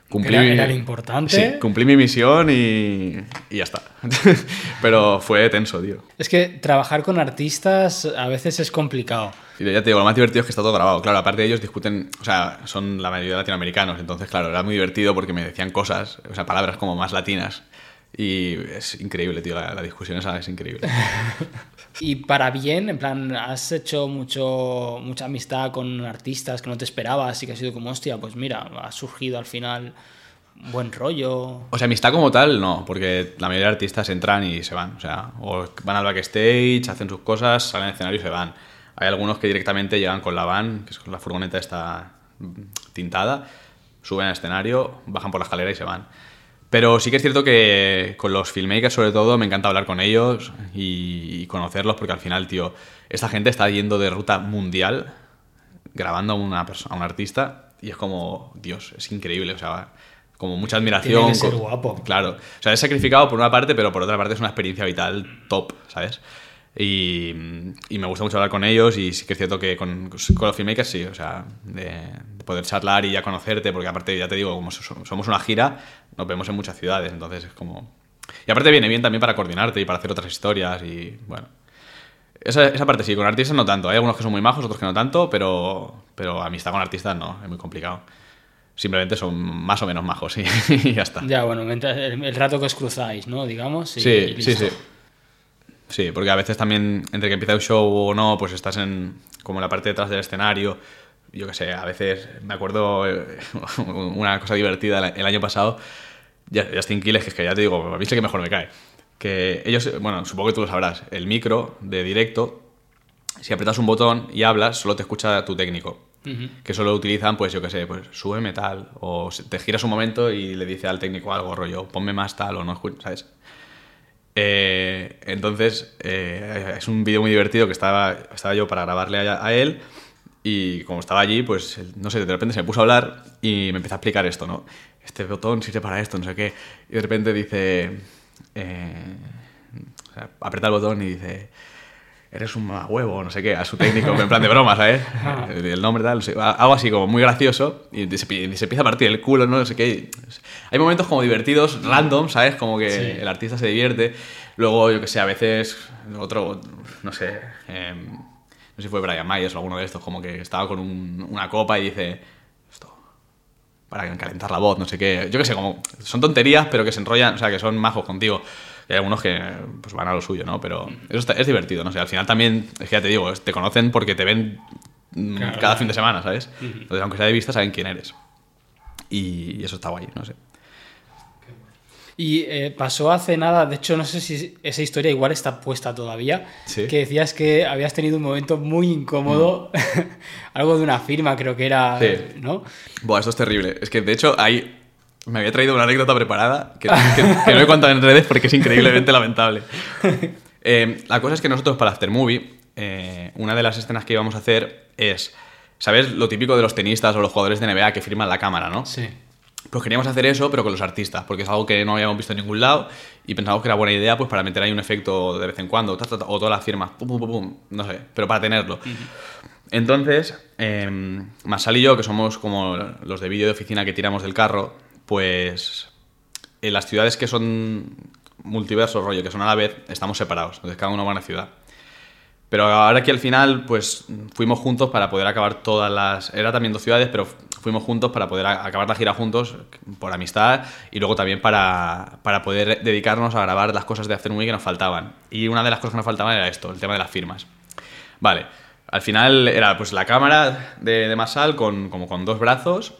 cumplí Era- era lo importante. Sí, cumplí mi misión y, y ya está. pero fue tenso, tío. Es que trabajar con artistas a veces es complicado. Y ya te digo, lo más divertido es que está todo grabado. Claro, aparte de ellos discuten, o sea, son la mayoría latinoamericanos, entonces, claro, era muy divertido porque me decían cosas, o sea, palabras como más latinas. Y es increíble, tío, la, la discusión esa es increíble. Y para bien, en plan, has hecho mucho, mucha amistad con artistas que no te esperabas y que ha sido como, hostia, pues mira, ha surgido al final buen rollo. O sea, amistad como tal, no, porque la mayoría de artistas entran y se van. O sea, o van al backstage, hacen sus cosas, salen al escenario y se van. Hay algunos que directamente llegan con la van, que es con la furgoneta esta tintada, suben al escenario, bajan por la escalera y se van. Pero sí que es cierto que con los filmmakers, sobre todo, me encanta hablar con ellos y, conocerlos, porque al final, tío, esta gente está yendo de ruta mundial grabando a una persona, a un artista, y es como, Dios, es increíble, o sea, como mucha admiración. Tiene que ser guapo. Claro, o sea, es sacrificado por una parte, pero por otra parte es una experiencia vital top, ¿sabes? Y, y me gusta mucho hablar con ellos y sí que es cierto que con, con los filmmakers sí, o sea, de, de poder charlar y ya conocerte, porque aparte, ya te digo, como so- somos una gira, nos vemos en muchas ciudades, entonces es como... Y aparte viene bien también para coordinarte y para hacer otras historias y bueno. Esa, esa parte sí, con artistas no tanto. Hay algunos que son muy majos, otros que no tanto, pero, pero amistad con artistas no, es muy complicado. Simplemente son más o menos majos y, y ya está. Ya, bueno, mientras- el, el rato que os cruzáis, ¿no? Digamos. y- Sí, y sí, sí. Sí, porque a veces también, entre que empieza un show o no, pues estás en como en la parte detrás del escenario. Yo qué sé, a veces me acuerdo eh, una cosa divertida el año pasado. Justin Quiles, que es que ya te digo, a mí es el que mejor me cae. Que ellos, bueno, supongo que tú lo sabrás, el micro de directo, si apretas un botón y hablas, solo te escucha tu técnico. Que solo utilizan, pues yo qué sé, pues súbeme tal. O te giras un momento y le dice al técnico algo, rollo, ponme más tal o no, ¿sabes? Eh, entonces, eh, es un vídeo muy divertido que estaba, estaba yo para grabarle a, él y como estaba allí, pues, no sé, de repente se me puso a hablar y me empezó a explicar esto, ¿no? Este botón sirve para esto, no sé qué. Y de repente dice... eh, o sea, aprieta el botón y dice... Eres un huevo, no sé qué, a su técnico, en plan de broma, ¿sabes? El nombre tal, no algo así como muy gracioso y se, pi- se empieza a partir el culo, no sé qué. Hay momentos como divertidos, random, ¿sabes? Como que Sí. el artista se divierte. Luego, yo que sé, a veces otro, no sé, em, no sé si fue Brian Myers o alguno de estos, como que estaba con un- una copa y dice, esto, para calentar la voz, no sé qué. Yo que sé, como son tonterías, pero que se enrollan, o sea, que son majos contigo. Y hay algunos que pues, van a lo suyo, ¿no? Pero eso está- es divertido, no sé. Al final también, es que ya te digo, te conocen porque te ven mm, Claro, cada fin de semana, ¿sabes? Entonces, aunque sea de vista, saben quién eres. Y, y eso está guay, no sé. Y eh, pasó hace nada, de hecho no sé si esa historia igual está puesta todavía, Sí. Mm. que decías que habías tenido un momento muy incómodo, algo de una firma creo que era, Sí. ¿no? Buah, esto es terrible. Es que, de hecho, ahí me había traído una anécdota preparada que, que- que no he contado en redes porque es increíblemente lamentable. Eh, la cosa es que nosotros para Aftermovie, eh, una de las escenas que íbamos a hacer es, ¿sabes lo típico de los tenistas o los jugadores de NBA que firman la cámara, no? Sí. Pues queríamos hacer eso, pero con los artistas, porque es algo que no habíamos visto en ningún lado y pensamos que era buena idea pues para meter ahí un efecto de vez en cuando, ta, ta, ta, o todas las firmas, pum, pum, pum, pum, no sé, pero para tenerlo. Entonces, eh, Masal y yo, que somos como los de vídeo de oficina que tiramos del carro, pues en las ciudades que son multiverso rollo, que son a la vez, estamos separados. Entonces cada uno va a una ciudad. Pero ahora que al final, pues fuimos juntos para poder acabar todas las. Era también dos ciudades, pero fuimos juntos para poder acabar la gira juntos por amistad y luego también para, para poder dedicarnos a grabar las cosas de After Movie que nos faltaban. Y una de las cosas que nos faltaban era esto, el tema de las firmas. Vale, al final era pues la cámara de, de Masal con, como con dos brazos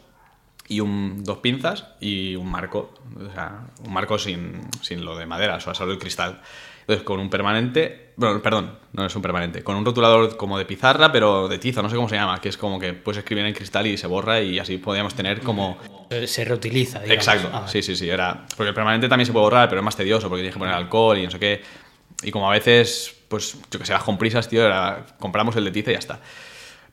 y un, dos pinzas y un marco. O sea, un marco sin, sin lo de madera, o sea, solo el cristal. Entonces, con un permanente. Bueno, perdón, no es un permanente. Con un rotulador como de pizarra, pero de tiza, no sé cómo se llama, que es como que puedes escribir en cristal y se borra y así podíamos tener como. Se reutiliza, digamos. Exacto, Ah, sí, sí, sí. Era... Porque el permanente también se puede borrar, pero es más tedioso porque tienes que poner alcohol y no sé qué. Y como a veces, pues, yo que sé, vas con prisas, tío, era... compramos el de tiza y ya está.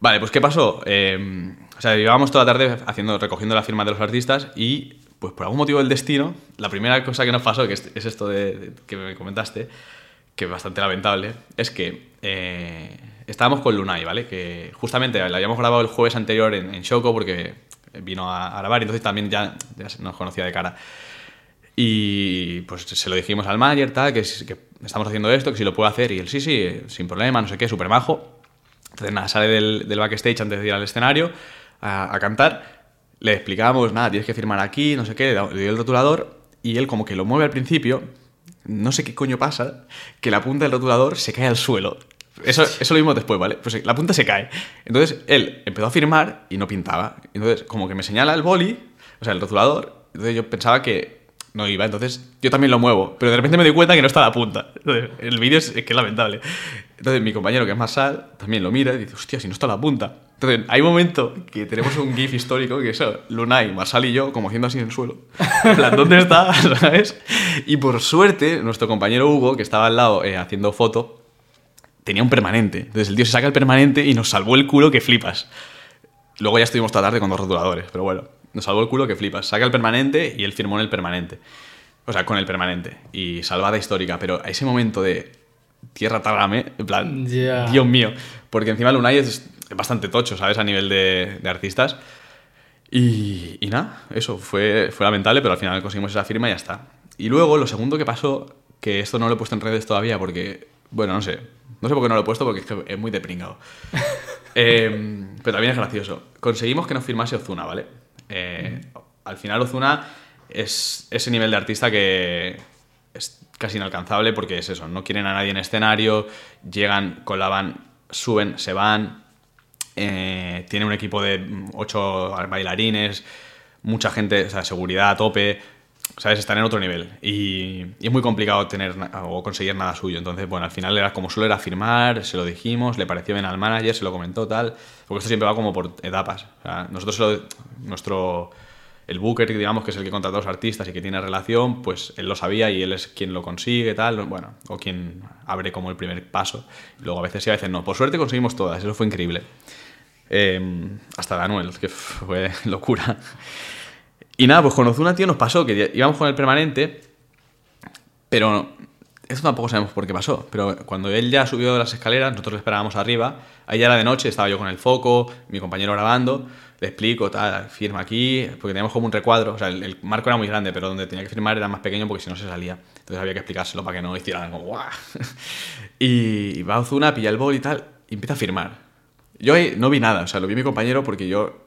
Vale, pues ¿qué pasó? Eh, o sea, llevábamos toda la tarde haciendo, recogiendo la firma de los artistas y, pues por algún motivo del destino, la primera cosa que nos pasó, que es, es esto de, de- que me comentaste, que es bastante lamentable, es que eh, estábamos con Lunay, ¿vale? Que justamente la habíamos grabado el jueves anterior en, en Shoko porque vino a, a grabar y entonces también ya, ya nos conocía de cara. Y pues se lo dijimos al manager, tal, que, que estamos haciendo esto, que si lo puedo hacer. Y él, sí, sí, sin problema, no sé qué, súper majo. Entonces, nada, sale del, backstage antes de ir al escenario a, cantar. Le explicamos, nada, tienes que firmar aquí, no sé qué, le dio el rotulador y él como que lo mueve al principio, no sé qué coño pasa, que la punta del rotulador se cae al suelo. Eso, eso lo vimos después, ¿vale? Pues la punta se cae. Entonces él empezó a firmar y no pintaba. Entonces como que me señala el boli, o sea, el rotulador, entonces yo pensaba que no iba, entonces yo también lo muevo, pero de repente me doy cuenta que no está la punta. Entonces, el vídeo es, es que es lamentable. Entonces mi compañero, que es más también lo mira y dice, hostia, si no está la punta. Entonces hay un momento que tenemos un GIF histórico que es Lunay, Marsal y yo, como haciendo así en el suelo. En plan, ¿dónde está? ¿Sabes? Y por suerte, nuestro compañero Hugo, que estaba al lado eh, haciendo foto, tenía un permanente. Entonces el tío se saca el permanente y nos salvó el culo que flipas. Luego ya estuvimos toda tarde con dos rotuladores, pero bueno, nos salvó el culo que flipas. Saca el permanente y él firmó en el permanente. O sea, con el permanente. Y salvada histórica. Pero a ese momento de tierra trágame, en plan. Dios mío. Porque encima Lunay es bastante tocho, ¿sabes? A nivel de, de artistas. Y, y nada, eso fue, fue lamentable, pero al final conseguimos esa firma y ya está. Y luego, lo segundo que pasó, que esto no lo he puesto en redes todavía porque, bueno, no sé. No sé por qué no lo he puesto porque es, que es muy depringado. Eh, pero también es gracioso. Conseguimos que nos firmase Ozuna, ¿vale? Eh, al final Ozuna es ese nivel de artista que es casi inalcanzable porque es eso, no quieren a nadie en escenario, llegan, colaban, suben, se van, eh, tiene un equipo de ocho bailarines, mucha gente, o sea, seguridad a tope, ¿sabes? Están en otro nivel. Y, y es muy complicado tener o conseguir nada suyo. Entonces, bueno, al final era como solo era firmar, se lo dijimos, le pareció bien al manager, se lo comentó, tal. Porque esto siempre va como por etapas. O sea, nosotros, lo- nuestro. El booker, digamos, que es el que contrata a los artistas y que tiene relación, pues él lo sabía y él es quien lo consigue, tal, bueno, o quien abre como el primer paso. Luego a veces sí, a veces no. Por suerte conseguimos todas, eso fue increíble. Eh, hasta Danuel, que fue locura. Y nada, pues con Ozuna, tío, nos pasó que íbamos con el permanente, pero esto tampoco sabemos por qué pasó. Pero cuando él ya subió las escaleras, nosotros le esperábamos arriba. Ahí ya era de noche, estaba yo con el foco, mi compañero grabando. Le explico, tal, firma aquí, porque teníamos como un recuadro. O sea, el, el marco era muy grande, pero donde tenía que firmar era más pequeño porque si no se salía. Entonces había que explicárselo para que no hicieran como ¡guau! Y va Ozuna, pilla el bol y tal, y empieza a firmar. Yo ahí no vi nada, o sea, lo vi mi compañero porque yo.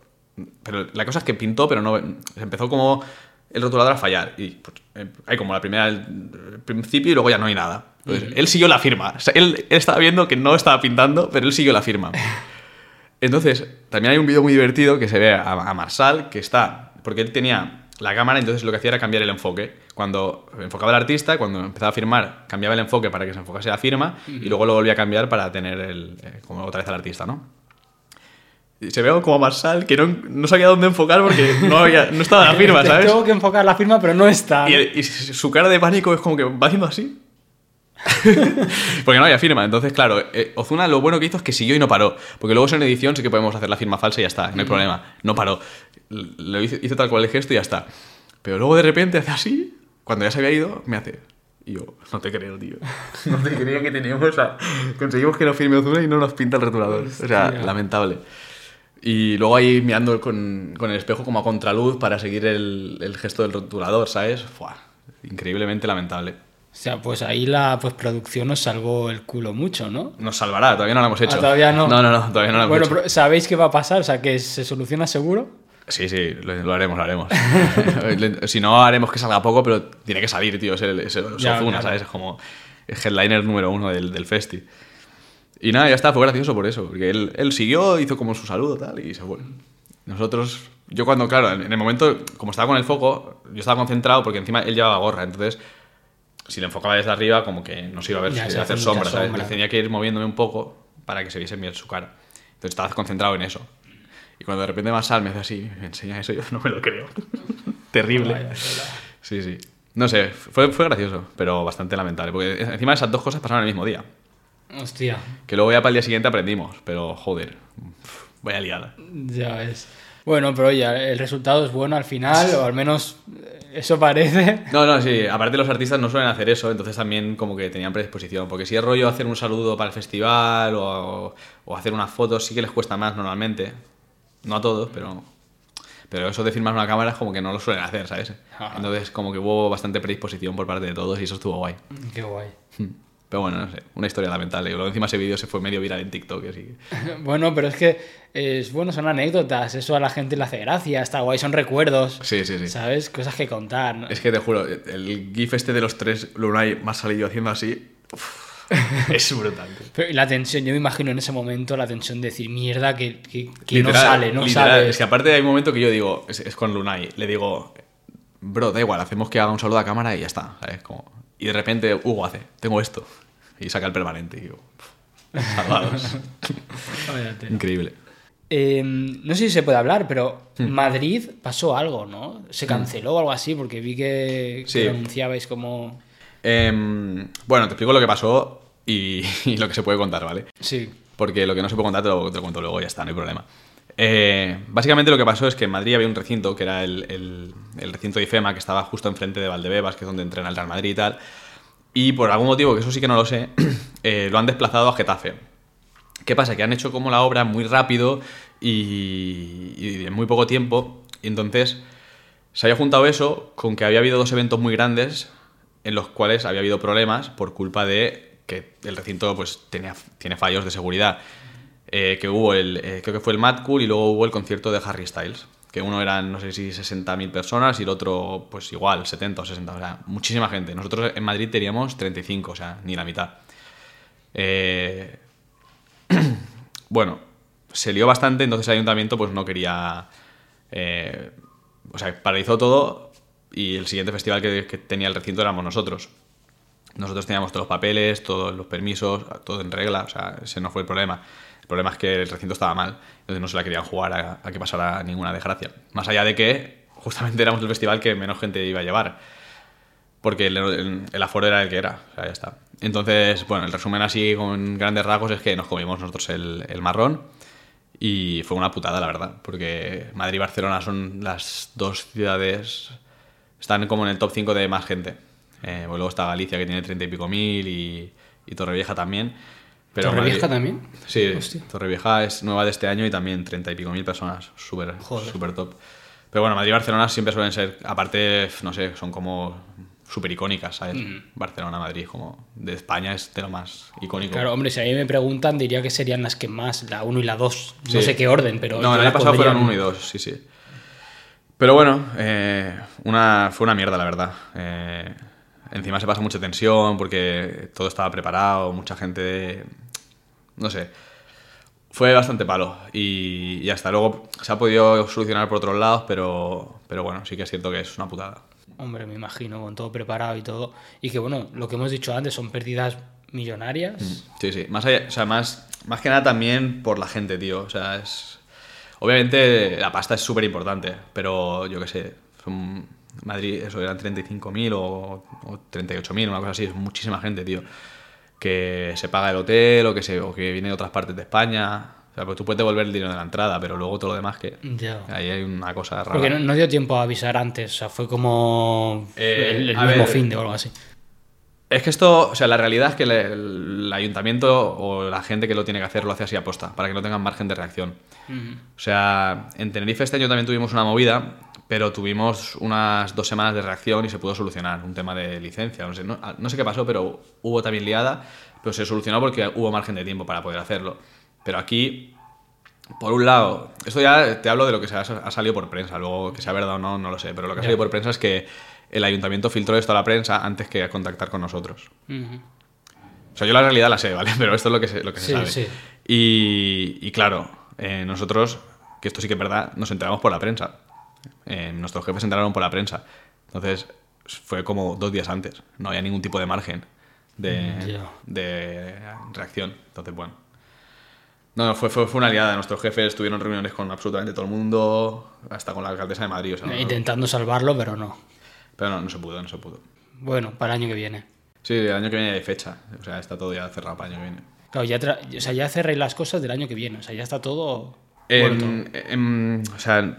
Pero la cosa es que pintó, pero no. Empezó como el rotulador a fallar. Y pues, eh, hay como la primera el principio y luego ya no hay nada. Entonces, él siguió la firma. O sea, él, él estaba viendo que no estaba pintando, pero él siguió la firma. Entonces, también hay un vídeo muy divertido que se ve a, a Marsal, que está. Porque él tenía la cámara, entonces lo que hacía era cambiar el enfoque. Cuando enfocaba al artista, cuando empezaba a firmar, cambiaba el enfoque para que se enfocase la firma y luego lo volvía a cambiar para tener el, eh, como otra vez al artista, ¿no? Se ve como Marsal que no, no sabía dónde enfocar porque no, había, no estaba la firma, ¿sabes? Tengo que enfocar la firma, pero no está. Y, y su cara de pánico es como que va haciendo así. porque no había firma. Entonces, claro, eh, Ozuna lo bueno que hizo es que siguió y no paró. Porque luego en edición sí que podemos hacer la firma falsa y ya está, no hay problema. No paró. Lo hizo, hizo tal cual el gesto y ya está. Pero luego de repente hace así, cuando ya se había ido, me hace. Y yo, no te creo, tío. No te creo que teníamos. O sea, conseguimos que nos firme Ozuna y no nos pinta el rotulador. O sea, Hostia. lamentable. Y luego ahí mirando con, con el espejo como a contraluz para seguir el, el gesto del rotulador, ¿sabes? Fua, increíblemente lamentable. O sea, pues ahí la postproducción nos salvó el culo mucho, ¿no? Nos salvará, todavía no lo hemos hecho. Ah, todavía no. No, no, no, todavía no lo hemos Bueno, hecho. pero ¿sabéis qué va a pasar? O sea, que se soluciona seguro. Sí, sí, lo, lo haremos, lo haremos. si no, haremos que salga poco, pero tiene que salir, tío. Es el, es el- es Ya, Ozuna, claro. ¿sabes? Es como el headliner número uno del, del festi. Y nada, ya está, fue gracioso por eso. Porque él, él siguió, hizo como su saludo tal, y se fue. Nosotros, yo cuando, claro, en el momento, como estaba con el foco, yo estaba concentrado porque encima él llevaba gorra. Entonces, si le enfocaba desde arriba, como que no se iba a ver, Ya, se iba a hace hacer sombra, ¿sabes? Entonces tenía que ir moviéndome un poco para que se viese bien su cara. Entonces estaba concentrado en eso. Y cuando de repente Masal me hace así, me enseña eso, yo no me lo creo. Terrible. Vaya. Sí, sí. No sé, fue, fue gracioso, pero bastante lamentable. Porque encima esas dos cosas pasaron el mismo día. Hostia, Que luego ya para el día siguiente aprendimos, pero joder, uf, vaya liada. ya ves. Bueno, pero oye, el resultado es bueno al final, o al menos eh, eso parece. No, no, sí, aparte los artistas no suelen hacer eso, entonces también como que tenían predisposición. Porque si es rollo hacer un saludo para el festival o, o hacer unas fotos, sí que les cuesta más normalmente. No a todos, pero. Pero eso de filmar una cámara es como que no lo suelen hacer, ¿sabes? Entonces, como que hubo bastante predisposición por parte de todos y eso estuvo guay. Qué guay. Pero bueno, no sé, una historia lamentable. Luego encima ese vídeo se fue medio viral en TikTok, así Bueno, pero es que es bueno, son anécdotas, eso a la gente le hace gracia, está guay, son recuerdos, Sí, sí, sí. ¿sabes? Cosas que contar. ¿no? Es que te juro, el gif este de los tres Lunay más salido haciendo así. uf, es brutal. Pero la tensión, yo me imagino en ese momento la tensión de decir, mierda, que, que, que no Literal, sale, no literal. sale. Es que aparte hay un momento que yo digo, es, es con Lunay, le digo, bro, da igual, hacemos que haga un saludo a cámara y ya está. ¿sabes? Como- y de repente Hugo hace, tengo esto. Y saca el permanente y digo, "Pff, salvados. Increíble. Eh, no sé si se puede hablar, pero Hmm. Madrid pasó algo, ¿no? Se canceló o algo así, porque vi que, Sí. anunciabais como... Em, bueno, te explico lo que pasó y, y lo que se puede contar, ¿vale? Sí, Porque lo que no se puede contar te lo, te lo cuento luego, ya está, no hay problema. Eh, básicamente lo que pasó es que en Madrid había un recinto, que era el, recinto de IFEMA, que estaba justo enfrente de Valdebebas, que es donde entrena el Real Madrid y tal. Y por algún motivo, que eso sí que no lo sé, eh, lo han desplazado a Getafe. ¿Qué pasa? Que han hecho como la obra muy rápido y, y en muy poco tiempo. Y entonces se había juntado eso con que había habido dos eventos muy grandes en los cuales había habido problemas por culpa de que el recinto pues tenía, tiene fallos de seguridad. Eh, que hubo el, eh, creo que fue el Mad Cool y luego hubo el concierto de Harry Styles. Que uno eran, no sé si 60.000 personas y el otro, pues igual, 70 o 60. O sea, muchísima gente. Nosotros en Madrid teníamos 35, o sea, ni la mitad. Eh, bueno, se lió bastante, entonces el ayuntamiento pues no quería... eh, o sea, paralizó todo y el siguiente festival que, que tenía el recinto éramos nosotros. Nosotros teníamos todos los papeles, todos los permisos, todo en regla, o sea, ese no fue el problema. El problema es que el recinto estaba mal, entonces no se la querían jugar a, que pasara ninguna desgracia. Más allá de que justamente éramos el festival que menos gente iba a llevar, porque el, aforo era el que era, o sea, ya está. Entonces, bueno, el resumen así con grandes rasgos es que nos comimos nosotros el, marrón y fue una putada, la verdad, porque Madrid y Barcelona son las dos ciudades, están como en el top 5 de más gente. Eh, pues luego está Galicia, que tiene treinta y pico mil, y, y Torrevieja también. Pero ¿Torrevieja Madrid- también? Sí, Hostia. Torrevieja es nueva de este año y también treinta y pico mil personas, súper súper top. Pero bueno, Madrid y Barcelona siempre suelen ser, aparte, no sé, son como súper icónicas, ¿sabes? Barcelona, Madrid, como de España es de lo más icónico. Claro, hombre, si a mí me preguntan, diría que serían las que más, la 1 y la 2. No sé qué orden, pero. No, el año pasado fueron en- uno y dos, sí, sí. Pero bueno, eh, una, fue una mierda, la verdad. Eh, encima se pasa mucha tensión porque todo estaba preparado, mucha gente. No sé. Fue bastante palo. Y, y hasta luego se ha podido solucionar por otros lados, pero, pero bueno, sí que es cierto que es una putada. Hombre, me imagino, con todo preparado y todo. Y que bueno, lo que hemos dicho antes son pérdidas millonarias. Sí, sí. Más, allá- o sea, más, más que nada también por la gente, tío. O sea, es. Obviamente la pasta es súper importante, pero yo qué sé. Son, Madrid, eso eran 35.000 o, o 38.000, una cosa así. Es muchísima gente, tío. Que se paga el hotel o que, se, o que viene de otras partes de España. O sea, pues tú puedes devolver el dinero de la entrada, pero luego todo lo demás que. Ya. Ahí hay una cosa rara. Porque no, no dio tiempo a avisar antes, o sea, fue como Eh, el, mismo ver. fin de o algo así. Es que esto, o sea, la realidad es que el, ayuntamiento o la gente que lo tiene que hacer lo hace así aposta, para que no tengan margen de reacción. O sea, en Tenerife este año también tuvimos una movida, pero tuvimos unas dos semanas de reacción y se pudo solucionar. Un tema de licencia, no sé, no, no sé qué pasó, pero hubo también liada, pero se solucionó porque hubo margen de tiempo para poder hacerlo. Pero aquí, por un lado, esto ya te hablo de lo que se ha, ha salido por prensa, luego que sea verdad o no, no lo sé, pero lo que ha salido por prensa es que el ayuntamiento filtró esto a la prensa antes que contactar con nosotros. Ujú. O sea, yo la realidad la sé, ¿vale? Pero esto es lo que se, lo que se Sí, sabe. sí. Y, y claro, eh, nosotros, que esto sí que es verdad, nos enteramos por la prensa. Eh, nuestros jefes se enteraron por la prensa. Entonces, fue como dos días antes. No había ningún tipo de margen de, de reacción. Entonces, bueno. No, no, fue, fue, fue una aliada. Nuestros jefes tuvieron reuniones con absolutamente todo el mundo, hasta con la alcaldesa de Madrid. o sea, no- Intentando salvarlo, pero no. pero no, no se pudo, no se pudo. Bueno, para el año que viene. Sí, el año que viene hay fecha. O sea, está todo ya cerrado para el año que viene. Claro, ya, o sea, ya cerréis las cosas del año que viene. O sea, ya está todo. En- vuelto. en- o sea,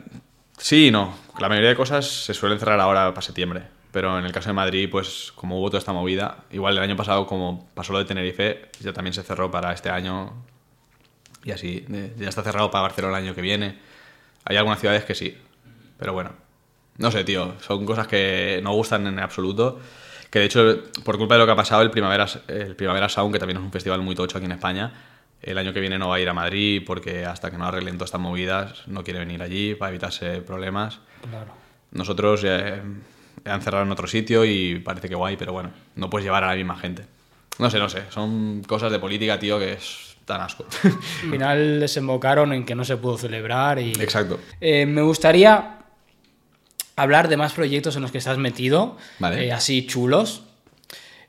sí no. La mayoría de cosas se suelen cerrar ahora para septiembre. Pero en el caso de Madrid, pues como hubo toda esta movida, igual el año pasado, como pasó lo de Tenerife, ya también se cerró para este año. Y así, ya está cerrado para Barcelona el año que viene. Hay algunas ciudades que sí. Pero bueno, no sé, tío. Son cosas que no gustan en absoluto. Que de hecho, por culpa de lo que ha pasado, el Primavera, el Primavera Sound, que también es un festival muy tocho aquí en España, el año que viene no va a ir a Madrid porque hasta que no arreglen todas estas movidas no quiere venir allí para evitarse problemas. Claro. Nosotros eh, han cerrado en otro sitio y parece que guay, pero bueno, no puedes llevar a la misma gente. No sé, no sé. Son cosas de política, tío, que es tan asco. Al final desembocaron en que no se pudo celebrar y... Exacto. Eh, me gustaría hablar de más proyectos en los que estás metido, Vale. eh, así chulos.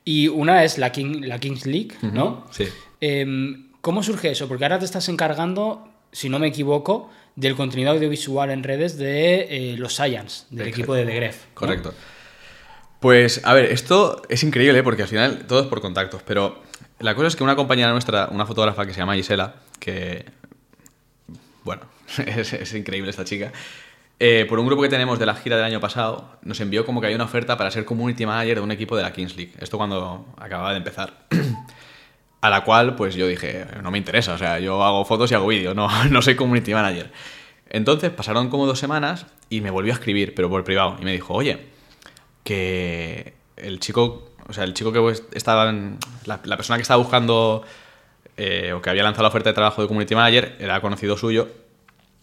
Y una es la, King, la Kings League, ¿no? Sí. ¿Cómo surge eso? Porque ahora te estás encargando, si no me equivoco, del contenido audiovisual en redes de eh, los Science, del Exacto. equipo de The Gref. ¿no? Correcto. Pues, a ver, esto es increíble porque al final todo es por contactos, pero la cosa es que una compañera nuestra, una fotógrafa que se llama Gisela, que, bueno, es, es increíble esta chica, eh, por un grupo que tenemos de la gira del año pasado, nos envió como que hay una oferta para ser community manager de un equipo de la Kings League. Esto cuando acababa de empezar. A la cual, pues yo dije, no me interesa, o sea, yo hago fotos y hago vídeos, no, no soy community manager. Entonces pasaron como dos semanas y me volvió a escribir, pero por privado, y me dijo, oye, que el chico, o sea, el chico que estaba, en- la, persona que estaba buscando eh, o que había lanzado la oferta de trabajo de community manager era conocido suyo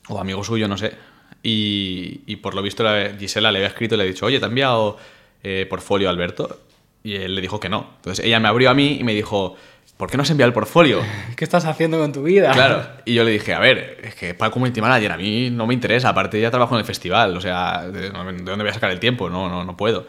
o amigo suyo, no sé. Y, por lo visto la- Gisela le había escrito y le ha dicho, oye, ¿te ha enviado eh, portfolio Alberto? Y él le dijo que no. Entonces ella me abrió a mí y me dijo, ¿por qué no has enviado el portfolio? ¿Qué estás haciendo con tu vida? Claro, y yo le dije, a ver, es que para community manager a mí no me interesa, aparte ya trabajo en el festival, o sea, ¿de, de dónde voy a sacar el tiempo? No, no, no puedo.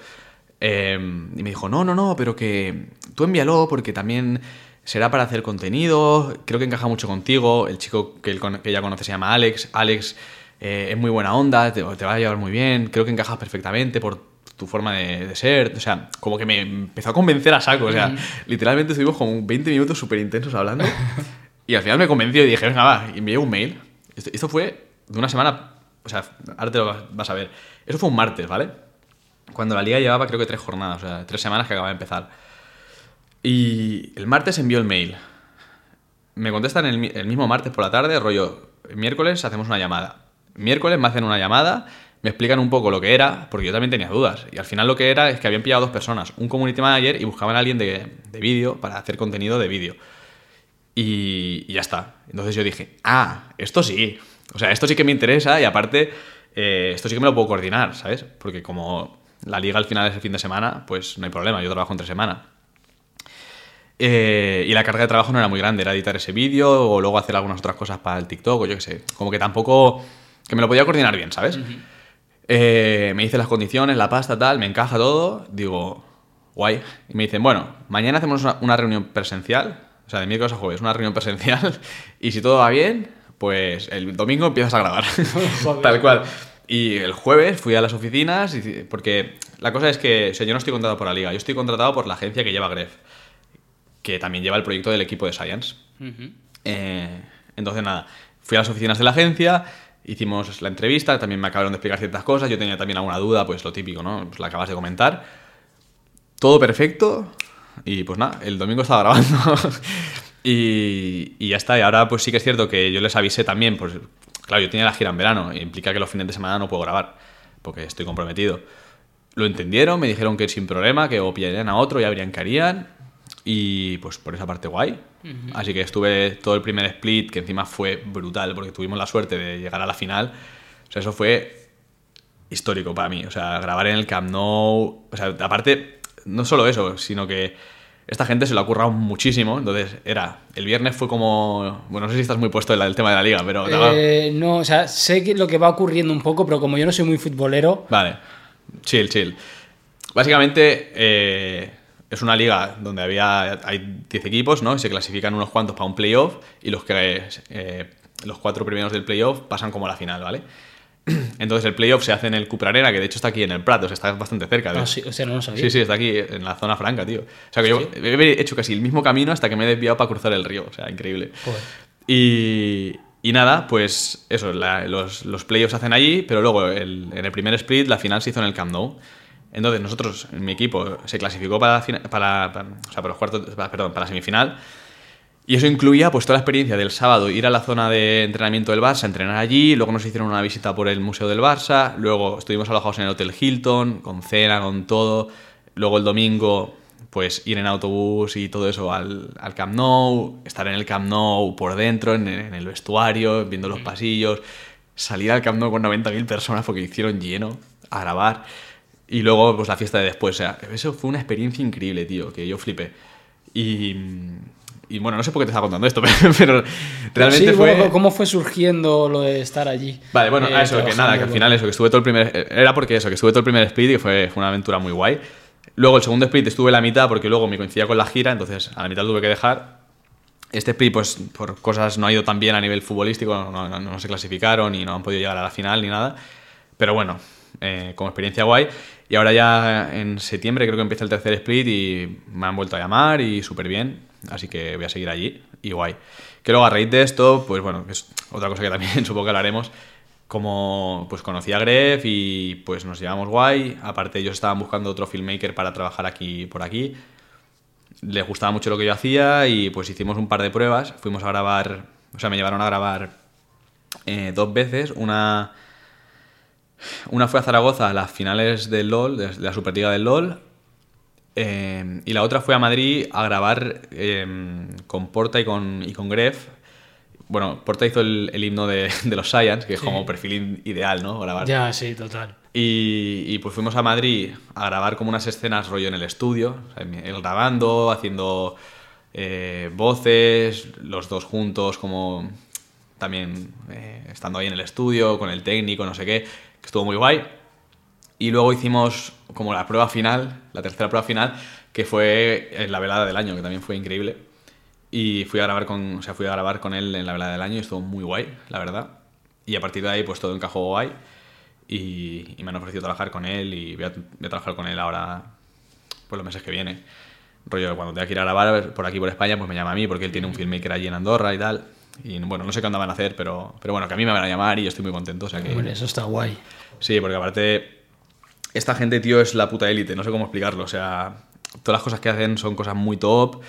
Eh, y me dijo, no, no, no, pero que tú envíalo porque también será para hacer contenido, creo que encaja mucho contigo, el chico que, que ella conoce se llama Alex, Alex eh, es muy buena onda, te, te va a llevar muy bien, creo que encajas perfectamente por tu forma de, de ser, o sea, como que me empezó a convencer a saco, o sea, literalmente estuvimos como 20 minutos súper intensos hablando y al final me convenció y dije, venga, va, y envié un mail. Esto, esto fue de una semana, o sea, ahora te lo vas- vas a ver. Eso fue un martes, ¿vale? Cuando la liga llevaba creo que tres jornadas, o sea, tres semanas que acababa de empezar. Y el martes envió el mail. Me contestan el, el mismo martes por la tarde, rollo, miércoles hacemos una llamada. Miércoles me hacen una llamada, me explican un poco lo que era, porque yo también tenía dudas. Y al final lo que era es que habían pillado dos personas, un community manager y buscaban a alguien de, de vídeo para hacer contenido de vídeo. Y, y ya está. Entonces yo dije, ah, esto sí. O sea, esto sí que me interesa y aparte, eh, esto sí que me lo puedo coordinar, ¿sabes? Porque como la liga al final es el fin de semana, pues no hay problema, yo trabajo entre semana. Eh, y la carga de trabajo no era muy grande, era editar ese vídeo o luego hacer algunas otras cosas para el TikTok o yo qué sé. Como que tampoco, que me lo podía coordinar bien, ¿sabes? Eh, me dice las condiciones, la pasta, tal, me encaja todo. Digo, guay. Y me dicen, bueno, mañana hacemos una, una reunión presencial, o sea, de miércoles a jueves, una reunión presencial. Y si todo va bien, pues el domingo empiezas a grabar. Tal cual. Y el jueves fui a las oficinas, y- porque la cosa es que, o sea, yo no estoy contratado por la liga, yo estoy contratado por la agencia que lleva Gref, que también lleva el proyecto del equipo de Science. Eh, entonces, nada, fui a las oficinas de la agencia, hicimos la entrevista, también me acabaron de explicar ciertas cosas, yo tenía también alguna duda, pues lo típico, ¿no? Pues la acabas de comentar. Todo perfecto, Y pues nada, el domingo estaba grabando. y, y ya está. Y ahora pues sí que es cierto que yo les avisé también, pues claro, yo tenía la gira en verano y implica que los fines de semana no puedo grabar porque estoy comprometido. Lo entendieron, me dijeron que sin problema, que o pillarían a otro, ya verían que harían. Y pues por esa parte guay. Así que estuve todo el primer split, que encima fue brutal, porque tuvimos la suerte de llegar a la final. O sea, eso fue histórico para mí. O sea, grabar en el Camp Nou. O sea, aparte, no solo eso, sino que esta gente se lo ha currado muchísimo. Entonces, era. El viernes fue como. Bueno, no sé si estás muy puesto en el tema de la liga, pero. Eh, no, o sea, sé que lo que va ocurriendo un poco, pero como yo no soy muy futbolero, Vale, chill, chill. Básicamente eh, es una liga donde había hay 10 equipos, ¿no? Y se clasifican unos cuantos para un playoff y los que eh, los cuatro primeros del playoff pasan como a la final, ¿vale? Entonces el playoff se hace en el Cupra Arena, que de hecho está aquí en el Prato, o sea, está bastante cerca. no, sí, o sea, no lo sabía. Sí, sí, está aquí en la zona franca, tío. O sea, que yo he hecho casi el mismo camino hasta que me he desviado para cruzar el río. O sea, increíble. Joder. Y, y nada, pues eso, la- los, los playoffs se hacen allí, pero luego el- en el primer split la final se hizo en el Camp Nou. Entonces nosotros, mi equipo, se clasificó para, la para, para- o sea, para los cuartos, para- perdón, para la semifinal. Y eso incluía pues toda la experiencia del sábado, ir a la zona de entrenamiento del Barça, entrenar allí, luego nos hicieron una visita por el Museo del Barça, luego estuvimos alojados en el Hotel Hilton, con cena, con todo, luego el domingo pues ir en autobús y todo eso al, al Camp Nou, estar en el Camp Nou por dentro, en, en el vestuario, viendo los pasillos, salir al Camp Nou con 90.000 personas porque hicieron lleno a grabar y luego pues la fiesta de después, o sea, eso fue una experiencia increíble, tío, que yo flipé. Y, y bueno, no sé por qué te estaba contando esto, pero, pero realmente Sí, fue... bueno, ¿cómo fue surgiendo lo de estar allí? Vale, bueno, Eh, a eso, que nada, que al final eso, que estuve todo el primer... Era porque eso, que estuve todo el primer split y fue, fue una aventura muy guay. Luego el segundo split estuve la mitad porque luego me coincidía con la gira, entonces a la mitad tuve que dejar. Este split, pues por cosas no ha ido tan bien a nivel futbolístico, no, no- no- no se clasificaron y no han podido llegar a la final ni nada. Pero bueno, eh, como experiencia guay. Y ahora ya en septiembre creo que empieza el tercer split y me han vuelto a llamar y súper bien. Así que voy a seguir allí y guay. Que luego a raíz de esto, pues bueno, es otra cosa que también supongo que hablaremos. Como pues conocí a Gref y pues nos llevamos guay. Aparte ellos estaban buscando otro filmmaker para trabajar aquí por aquí. Les gustaba mucho lo que yo hacía y pues hicimos un par de pruebas. Fuimos a grabar, o sea, me llevaron a grabar eh, dos veces. Una, una fue a Zaragoza a las finales del LOL, de la Superliga del LOL. eh, y la otra fue a Madrid a grabar eh, con Porta y con, y con Gref. Bueno, Porta hizo el, el himno de, de los Science, que es Sí. como perfil ideal, ¿no? Grabar. Ya, sí, total. Y, y, pues fuimos a Madrid a grabar como unas escenas rollo en el estudio, o sea, él grabando, haciendo eh, voces, los dos juntos, como también eh, estando ahí en el estudio, con el técnico, no sé qué, que estuvo muy guay. Y luego hicimos como la prueba final, la tercera prueba final, que fue en la velada del año, que también fue increíble. Y fui a grabar con, o sea, fui a grabar con él en la velada del año y estuvo muy guay, la verdad. Y a partir de ahí, pues todo encajó guay. Y, y me han ofrecido trabajar con él y voy a, voy a trabajar con él ahora, pues los meses que vienen. Rollo, cuando tenga que ir a grabar por aquí, por España, pues me llama a mí porque él tiene un filmmaker allí en Andorra y tal. Y bueno, no sé qué onda van a hacer, pero, pero bueno, que a mí me van a llamar y yo estoy muy contento. O sea que, Hombre, eso está guay. Sí, porque aparte, esta gente, tío, es la puta élite, no sé cómo explicarlo. O sea, todas las cosas que hacen son cosas muy top.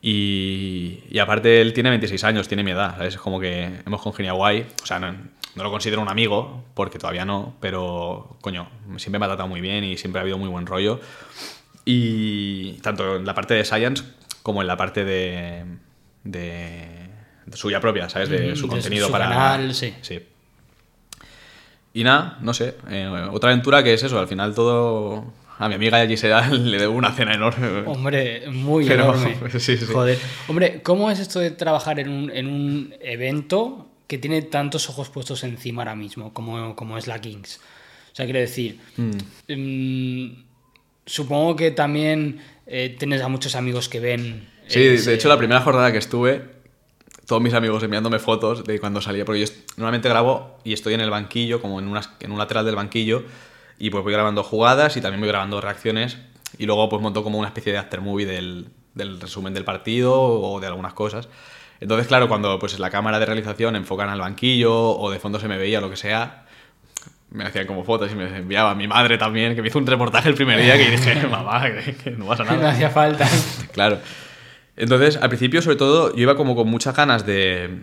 Y, y aparte, él tiene 26 años, tiene mi edad, ¿sabes? Es como que hemos congeniado guay. O sea, no, no lo considero un amigo, porque todavía no, pero, coño, siempre me ha tratado muy bien y siempre ha habido muy buen rollo. Y tanto en la parte de Science como en la parte de, de suya propia, ¿sabes? De Mm, su de contenido su para. canal, sí. Sí. Y nada, no sé. eh, otra aventura que es eso, al final todo. A mi amiga Gisela le debo una cena enorme. Hombre, muy Pero, enorme. sí, sí. Joder. Hombre, ¿cómo es esto de trabajar en un, en un evento que tiene tantos ojos puestos encima ahora mismo, como, como es la Kings? O sea, quiero decir, Mm. mm, supongo que también eh, tienes a muchos amigos que ven. Sí, ese- de hecho, la primera jornada que estuve, todos mis amigos enviándome fotos de cuando salía, porque yo normalmente grabo y estoy en el banquillo, como en, unas, en un lateral del banquillo, y pues voy grabando jugadas y también voy grabando reacciones, y luego pues monto como una especie de aftermovie del, del resumen del partido o de algunas cosas. Entonces, claro, cuando pues la cámara de realización enfocan al banquillo o de fondo se me veía lo que sea, me hacían como fotos y me enviaba a mi madre también, que me hizo un reportaje el primer día que dije, mamá, que, no pasa nada. No hacía falta. claro. Entonces, al principio, sobre todo, yo iba como con muchas ganas de...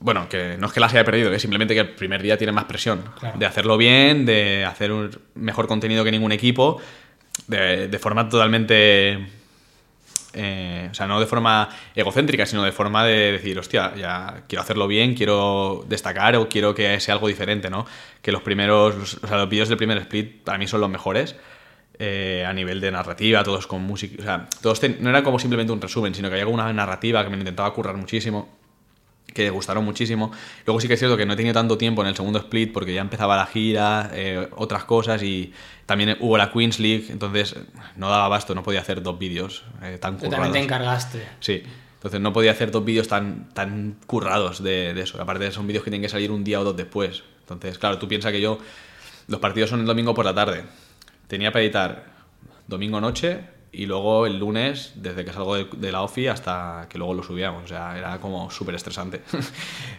Bueno, que no es que las haya perdido, que simplemente que el primer día tiene más presión. De hacerlo bien, de hacer un mejor contenido que ningún equipo, de, de forma totalmente eh, o sea, no de forma egocéntrica, sino de forma de decir, hostia, ya quiero hacerlo bien, quiero destacar o quiero que sea algo diferente, ¿no? Que los primeros, o sea, los vídeos del primer split para mí son los mejores. Eh, a nivel de narrativa, todos con música, o sea, todos no era como simplemente un resumen, sino que había una narrativa que me intentaba currar muchísimo que gustaron muchísimo. Luego sí que es cierto que no he tenido tanto tiempo en el segundo split porque ya empezaba la gira, eh, otras cosas y también hubo la Queens League, entonces no daba basto, no podía hacer dos vídeos eh, tan currados. También te encargaste. Sí, entonces no podía hacer dos vídeos tan, tan currados de, de eso. Aparte son vídeos que tienen que salir un día o dos después. Entonces, claro, tú piensas que yo, los partidos son el domingo por la tarde. Tenía para editar domingo noche, y luego el lunes, desde que salgo de, la OFI hasta que luego lo subíamos. O sea, era como súper estresante.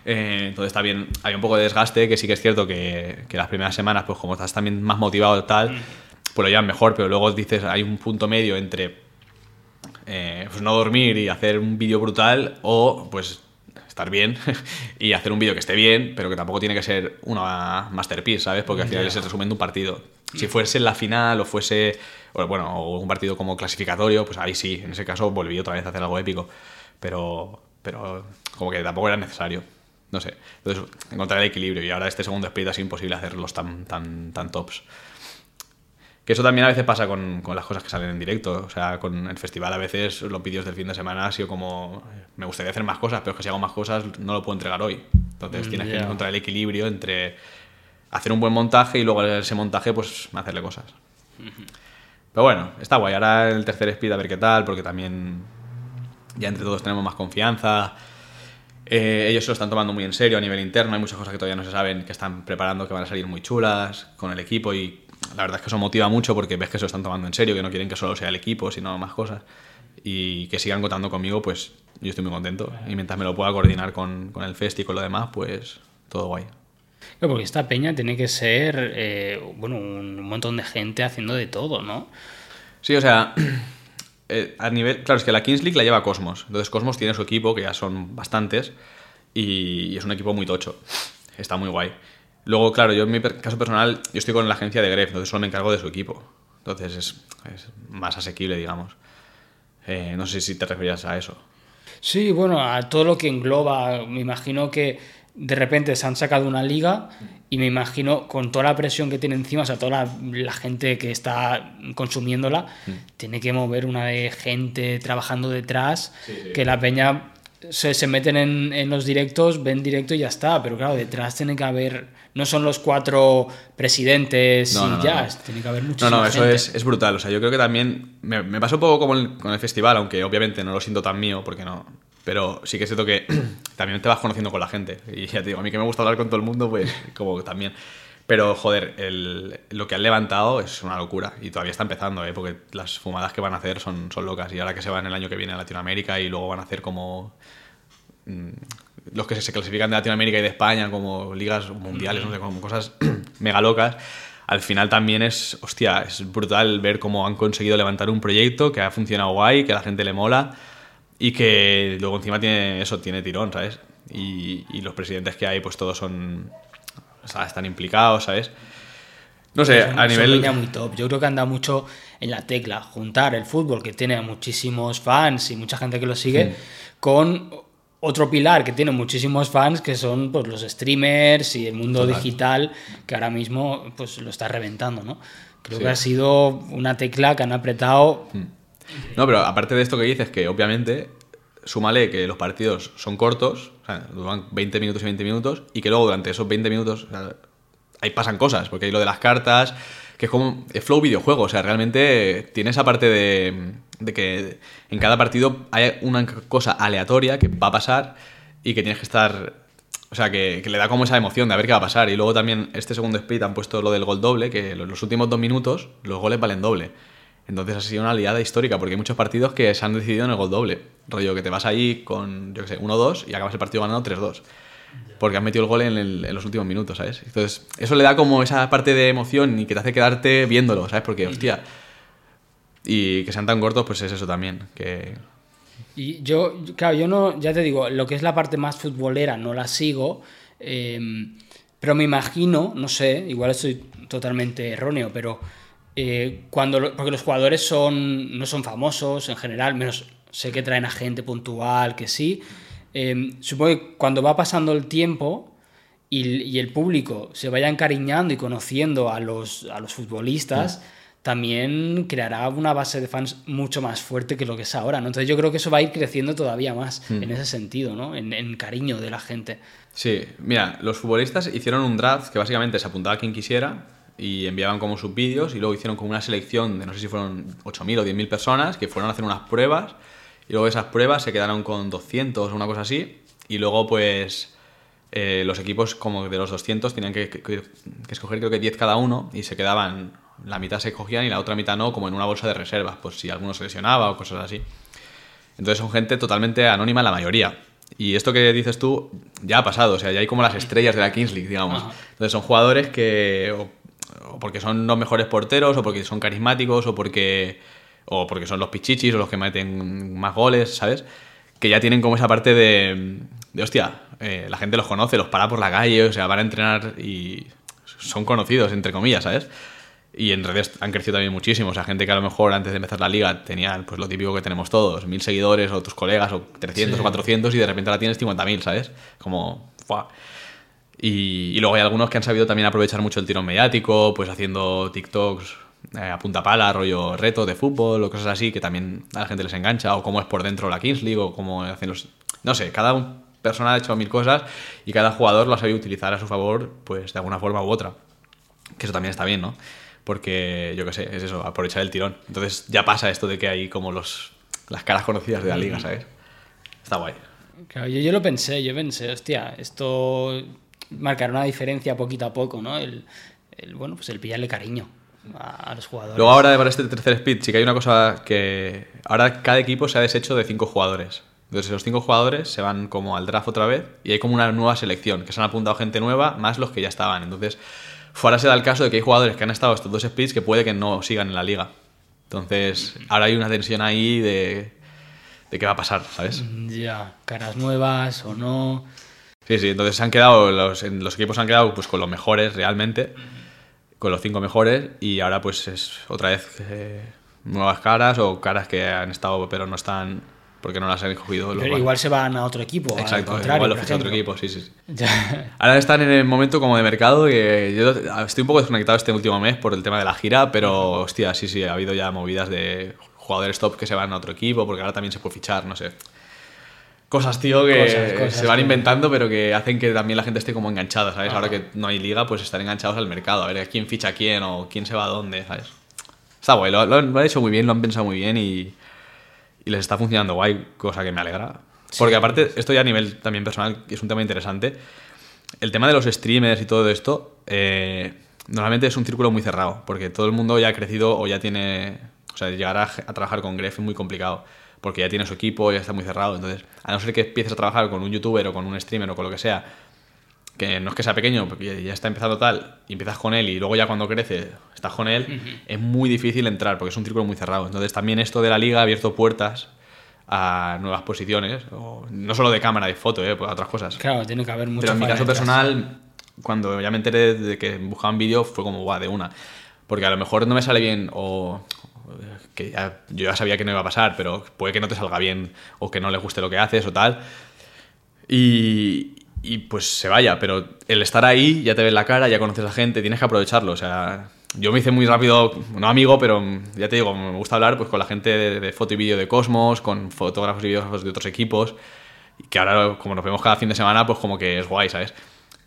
Eh, entonces también hay un poco de desgaste, que sí que es cierto que, que, las primeras semanas, pues como estás también más motivado y tal, pues lo llevan mejor, pero luego dices, hay un punto medio entre eh, pues no dormir y hacer un vídeo brutal o pues estar bien y hacer un vídeo que esté bien, pero que tampoco tiene que ser una masterpiece, ¿sabes? Porque al final es el resumen de un partido. Si fuese la final o fuese bueno, o un partido como clasificatorio, pues ahí sí, en ese caso volví otra vez a hacer algo épico. Pero, pero como que tampoco era necesario. No sé. Entonces, encontrar el equilibrio. Y ahora este segundo split es imposible hacerlos tan, tan, tan tops. Que eso también a veces pasa con, con, las cosas que salen en directo. O sea, con el festival a veces los vídeos del fin de semana ha sido como... Me gustaría hacer más cosas, pero es que si hago más cosas no lo puedo entregar hoy. Entonces mm, tienes que encontrar el equilibrio entre hacer un buen montaje y luego ese montaje pues hacerle cosas. Pero bueno, está guay. Ahora el tercer speed a ver qué tal, porque también ya entre todos tenemos más confianza. Eh, ellos se lo están tomando muy en serio a nivel interno. Hay muchas cosas que todavía no se saben, que están preparando, que van a salir muy chulas con el equipo. Y la verdad es que eso motiva mucho porque ves que se lo están tomando en serio, que no quieren que solo sea el equipo, sino más cosas. Y que sigan contando conmigo, pues yo estoy muy contento. Y mientras me lo pueda coordinar con, con el fest y con lo demás, pues todo guay. Porque esta peña tiene que ser, eh, bueno, un montón de gente haciendo de todo, ¿no? Sí, o sea, eh, a nivel, claro, es que la Kings League la lleva Cosmos. Entonces Cosmos tiene su equipo, que ya son bastantes, y es un equipo muy tocho. Está muy guay. Luego, claro, yo en mi caso personal, yo estoy con la agencia de Gref, entonces solo me encargo de su equipo. Entonces es, más asequible, digamos. Eh, no sé si te referías a eso. Sí, bueno, a todo lo que engloba, me imagino que de repente se han sacado una liga y me imagino con toda la presión que tiene encima, o sea, toda la, gente que está consumiéndola, mm. tiene que mover una de gente trabajando detrás, que la peña se, se meten en, en, los directos, ven directo y ya está, pero claro, detrás tiene que haber, no son los cuatro presidentes y ya, tiene que haber muchísima No, no, eso Es, es, brutal, o sea, yo creo que también, me, me pasó un poco como con el festival, aunque obviamente no lo siento tan mío, porque no, pero sí que es cierto que también te vas conociendo con la gente. Y ya te digo, a mí que me gusta hablar con todo el mundo, pues como también. Pero joder, el, lo que han levantado es una locura y todavía está empezando, ¿eh? porque las fumadas que van a hacer son, son locas. Y ahora que se van el año que viene a Latinoamérica y luego van a hacer como mm, los que se clasifican de Latinoamérica y de España como ligas mundiales, no sé, como cosas mega locas. Al final también es, hostia, es brutal ver cómo han conseguido levantar un proyecto que ha funcionado guay, que a la gente le mola y que luego encima tiene eso, tiene tirón, ¿sabes? Y, y los presidentes que hay, pues todos son. O sea, están implicados, ¿sabes? No sé, a nivel. muy top. Yo creo que anda mucho en la tecla. Juntar el fútbol, que tiene muchísimos fans y mucha gente que lo sigue, con otro pilar que tiene muchísimos fans, que son pues, los streamers y el mundo digital, que ahora mismo pues, lo está reventando, ¿no? Creo que ha sido una tecla que han apretado. Hmm. No, pero aparte de esto que dices, que obviamente súmale que los partidos son cortos, o sea, duran 20 minutos y 20 minutos, y que luego durante esos 20 minutos ahí pasan cosas, porque hay lo de las cartas, que es como el flow videojuego, o sea, realmente tiene esa parte de, de, que en cada partido hay una cosa aleatoria que va a pasar y que tienes que estar... O sea, que, que le da como esa emoción de a ver qué va a pasar. Y luego también este segundo split han puesto lo del gol doble, que los últimos dos minutos los goles valen doble. Entonces ha sido una aliada histórica, porque hay muchos partidos que se han decidido en el gol doble. Rollo que te vas ahí con, yo qué sé, 1-2 y acabas el partido ganando 3-2. porque han metido el gol en, el- en los últimos minutos, ¿sabes? Entonces, eso le da como esa parte de emoción y que te hace quedarte viéndolo, ¿sabes? Porque, hostia, y que sean tan cortos, pues es eso también, que... Y yo, claro, yo no, ya te digo, lo que es la parte más futbolera no la sigo, eh, pero me imagino, no sé, igual estoy totalmente erróneo, pero eh, cuando, porque los jugadores son, no son famosos en general, menos sé que traen a gente puntual, que sí, eh, supongo que cuando va pasando el tiempo y, y el público se vaya encariñando y conociendo a los, a los futbolistas, también creará una base de fans mucho más fuerte que lo que es ahora, ¿no? Entonces yo creo que eso va a ir creciendo todavía más en ese sentido, ¿no? En, en cariño de la gente. Sí, mira, los futbolistas hicieron un draft que básicamente se apuntaba a quien quisiera y enviaban como sus vídeos y luego hicieron como una selección de no sé si fueron 8.000 o 10.000 personas que fueron a hacer unas pruebas y luego esas pruebas se quedaron con 200 o una cosa así y luego pues eh, los equipos como de los 200 tenían que, que- que escoger creo que 10 cada uno y se quedaban, la mitad se cogían y la otra mitad no, como en una bolsa de reservas, pues si alguno se lesionaba o cosas así. Entonces son gente totalmente anónima la mayoría. Y esto que dices tú ya ha pasado, o sea, ya hay como las estrellas de la Kings League, digamos. Entonces son jugadores que o, o porque son los mejores porteros, o porque son carismáticos, o porque o porque son los pichichis, o los que meten más goles, ¿sabes? Que ya tienen como esa parte de, de hostia, eh, la gente los conoce, los para por la calle, o sea, van a entrenar y son conocidos, entre comillas, ¿sabes? Y en redes han crecido también muchísimo. O sea, gente que a lo mejor antes de empezar la liga tenían pues lo típico que tenemos todos, mil seguidores o tus colegas o 300 Sí. o 400 y de repente ahora tienes 50.000, ¿sabes? Como... ¡fua! Y, y luego hay algunos que han sabido también aprovechar mucho el tirón mediático, pues haciendo TikToks eh, a punta pala, rollo reto de fútbol o cosas así, que también a la gente les engancha, o cómo es por dentro la Kings League, o cómo hacen los... No sé, cada persona ha hecho mil cosas y cada jugador lo ha sabido utilizar a su favor, pues de alguna forma u otra. Que eso también está bien, ¿no? Porque, yo qué sé, es eso, aprovechar el tirón. Entonces ya pasa esto de que hay como los, las caras conocidas de la liga, ¿sabes? Está guay. Claro, yo, yo lo pensé, yo pensé, hostia, esto marcará una diferencia poquito a poco, ¿no? El, el, bueno, pues el pillarle cariño a, los jugadores. Luego ahora para este tercer speed sí que hay una cosa que ahora cada equipo se ha deshecho de cinco jugadores. Entonces esos cinco jugadores se van como al draft otra vez y hay como una nueva selección, que se han apuntado gente nueva más los que ya estaban. Entonces ahora se da el caso de que hay jugadores que han estado estos dos splits que puede que no sigan en la liga. Entonces ahora hay una tensión ahí de, de qué va a pasar, ¿sabes? Ya, caras nuevas o no. Sí, sí, entonces se han quedado, los, los equipos han quedado pues con los mejores realmente, con los cinco mejores, y ahora pues es otra vez eh, nuevas caras o caras que han estado pero no están porque no las han escogido. los Pero igual se van a otro equipo. al Exacto, contrario, igual lo ficha otro equipo, sí, sí. sí. Ahora están en el momento como de mercado que yo estoy un poco desconectado este último mes por el tema de la gira, pero hostia, sí, sí, ha habido ya movidas de jugadores top que se van a otro equipo porque ahora también se puede fichar, no sé. Cosas, tío, que Cosas, cosas, se van tío. inventando, pero que hacen que también la gente esté como enganchada, ¿sabes? Ahora Ajá. que no hay liga, pues estar enganchados al mercado, a ver quién ficha a quién o quién se va a dónde, ¿sabes? Está guay, lo, lo han lo han hecho muy bien, lo han pensado muy bien y, y les está funcionando guay, cosa que me alegra. Porque aparte, esto ya a nivel también personal, que es un tema interesante, el tema de los streamers y todo esto, eh, normalmente es un círculo muy cerrado, porque todo el mundo ya ha crecido o ya tiene... O sea, llegar a, a trabajar con Gref es muy complicado, porque ya tiene su equipo, ya está muy cerrado. Entonces, a no ser que empieces a trabajar con un youtuber o con un streamer o con lo que sea, que no es que sea pequeño, porque ya- está empezando tal, y empiezas con él y luego ya cuando crece estás con él, es muy difícil entrar, porque es un círculo muy cerrado. Entonces, también esto de la liga ha abierto puertas a nuevas posiciones, o no solo de cámara, de foto, eh, pues a otras cosas. Claro, tiene que haber mucho. Pero en mi caso detrás. personal, cuando ya me enteré de que buscaban vídeo, fue como, guau, de una. Porque a lo mejor no me sale bien o que ya- yo ya sabía que no iba a pasar, pero puede que no te salga bien o que no le guste lo que haces o tal. Y, y pues se vaya, pero el estar ahí, ya te ves la cara, ya conoces a la gente, tienes que aprovecharlo. O sea, yo me hice muy rápido, no amigo, pero ya te digo, me gusta hablar pues con la gente de, de foto y vídeo de Cosmos, con fotógrafos y videógrafos de otros equipos, que ahora como nos vemos cada fin de semana, pues como que es guay, ¿sabes?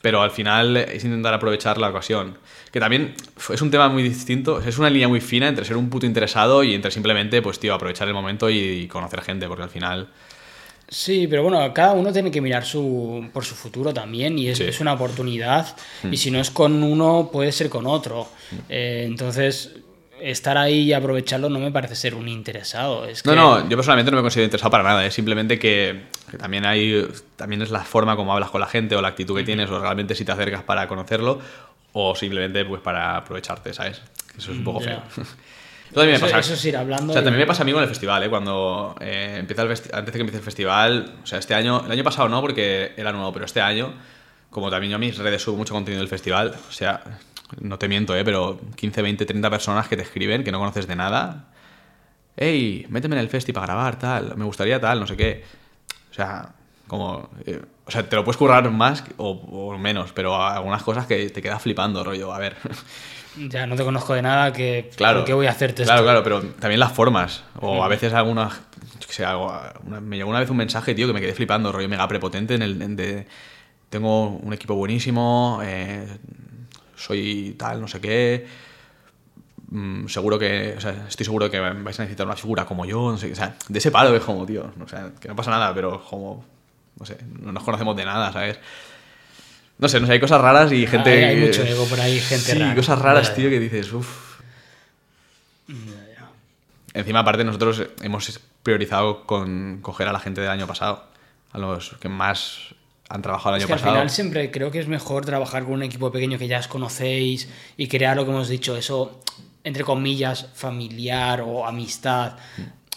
Pero al final es intentar aprovechar la ocasión. Que también es un tema muy distinto, es una línea muy fina entre ser un puto interesado y entre simplemente, pues tío, aprovechar el momento y conocer gente, porque al final... Sí, pero bueno, cada uno tiene que mirar su, por su futuro también y es, Sí. es una oportunidad y si no es con uno puede ser con otro. Eh, entonces, estar ahí y aprovecharlo no me parece ser un interesado. Es No, que- no, yo personalmente no me considero interesado para nada. Es simplemente que, que también hay. También es la forma como hablas con la gente o la actitud que tienes, o realmente si te acercas para conocerlo, o simplemente pues para aprovecharte, ¿sabes? Eso es un poco feo. Eso también me pasa. eso es ir hablando O sea, y- también me pasa a mí con el festival, ¿eh? Cuando eh, empieza el antes de que empiece el festival, o sea, este año, el año pasado no, porque era nuevo, pero este año, como también yo a mis redes subo mucho contenido del festival, o sea, no te miento, ¿eh? Pero 15, 20, 30 personas que te escriben, que no conoces de nada. Hey, méteme en el festi para grabar, tal, me gustaría tal, no sé qué. O sea, como... eh, o sea, te lo puedes currar más o, o menos, pero algunas cosas que te quedas flipando, rollo, a ver. Ya no te conozco de nada, que Claro. ¿por qué voy a hacerte Claro, esto? claro, pero también las formas. O a veces algunas. sé, algo- una- me llegó una vez un mensaje, tío, que me quedé flipando, rollo mega prepotente en el. en de, tengo un equipo buenísimo, eh, soy tal, no sé qué. mm, seguro que. O sea, estoy seguro que vais a necesitar una figura como yo, no sé qué. O sea, de ese palo es como, tío. O sea, que no pasa nada, pero como. No sé, no nos conocemos de nada, ¿sabes? No sé, no sé, hay cosas raras y gente. Hay, hay mucho ego por ahí, gente sí, rara. cosas raras, tío, que dices, uff. Encima, aparte, nosotros hemos priorizado con coger a la gente del año pasado, a los que más han trabajado el Es año que al pasado. final siempre creo que es mejor trabajar con un equipo pequeño que ya os conocéis y crear lo que hemos dicho, eso, entre comillas, familiar o amistad.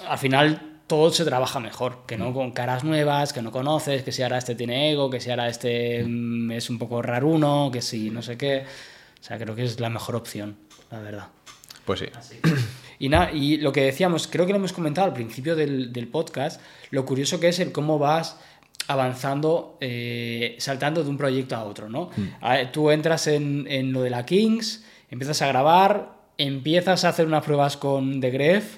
Al final todo se trabaja mejor, que Mm. no con caras nuevas, que no conoces, que si ahora este tiene ego, que si ahora este mm, es un poco raruno, que si no sé qué. O sea, creo que es la mejor opción, la verdad. Pues sí. Y nada, y lo que decíamos, creo que lo hemos comentado al principio del, del podcast, lo curioso que es el cómo vas avanzando, eh, saltando de un proyecto a otro, ¿no? A- Tú entras en, en lo de la Kings, empiezas a grabar, empiezas a hacer unas pruebas con The Gref,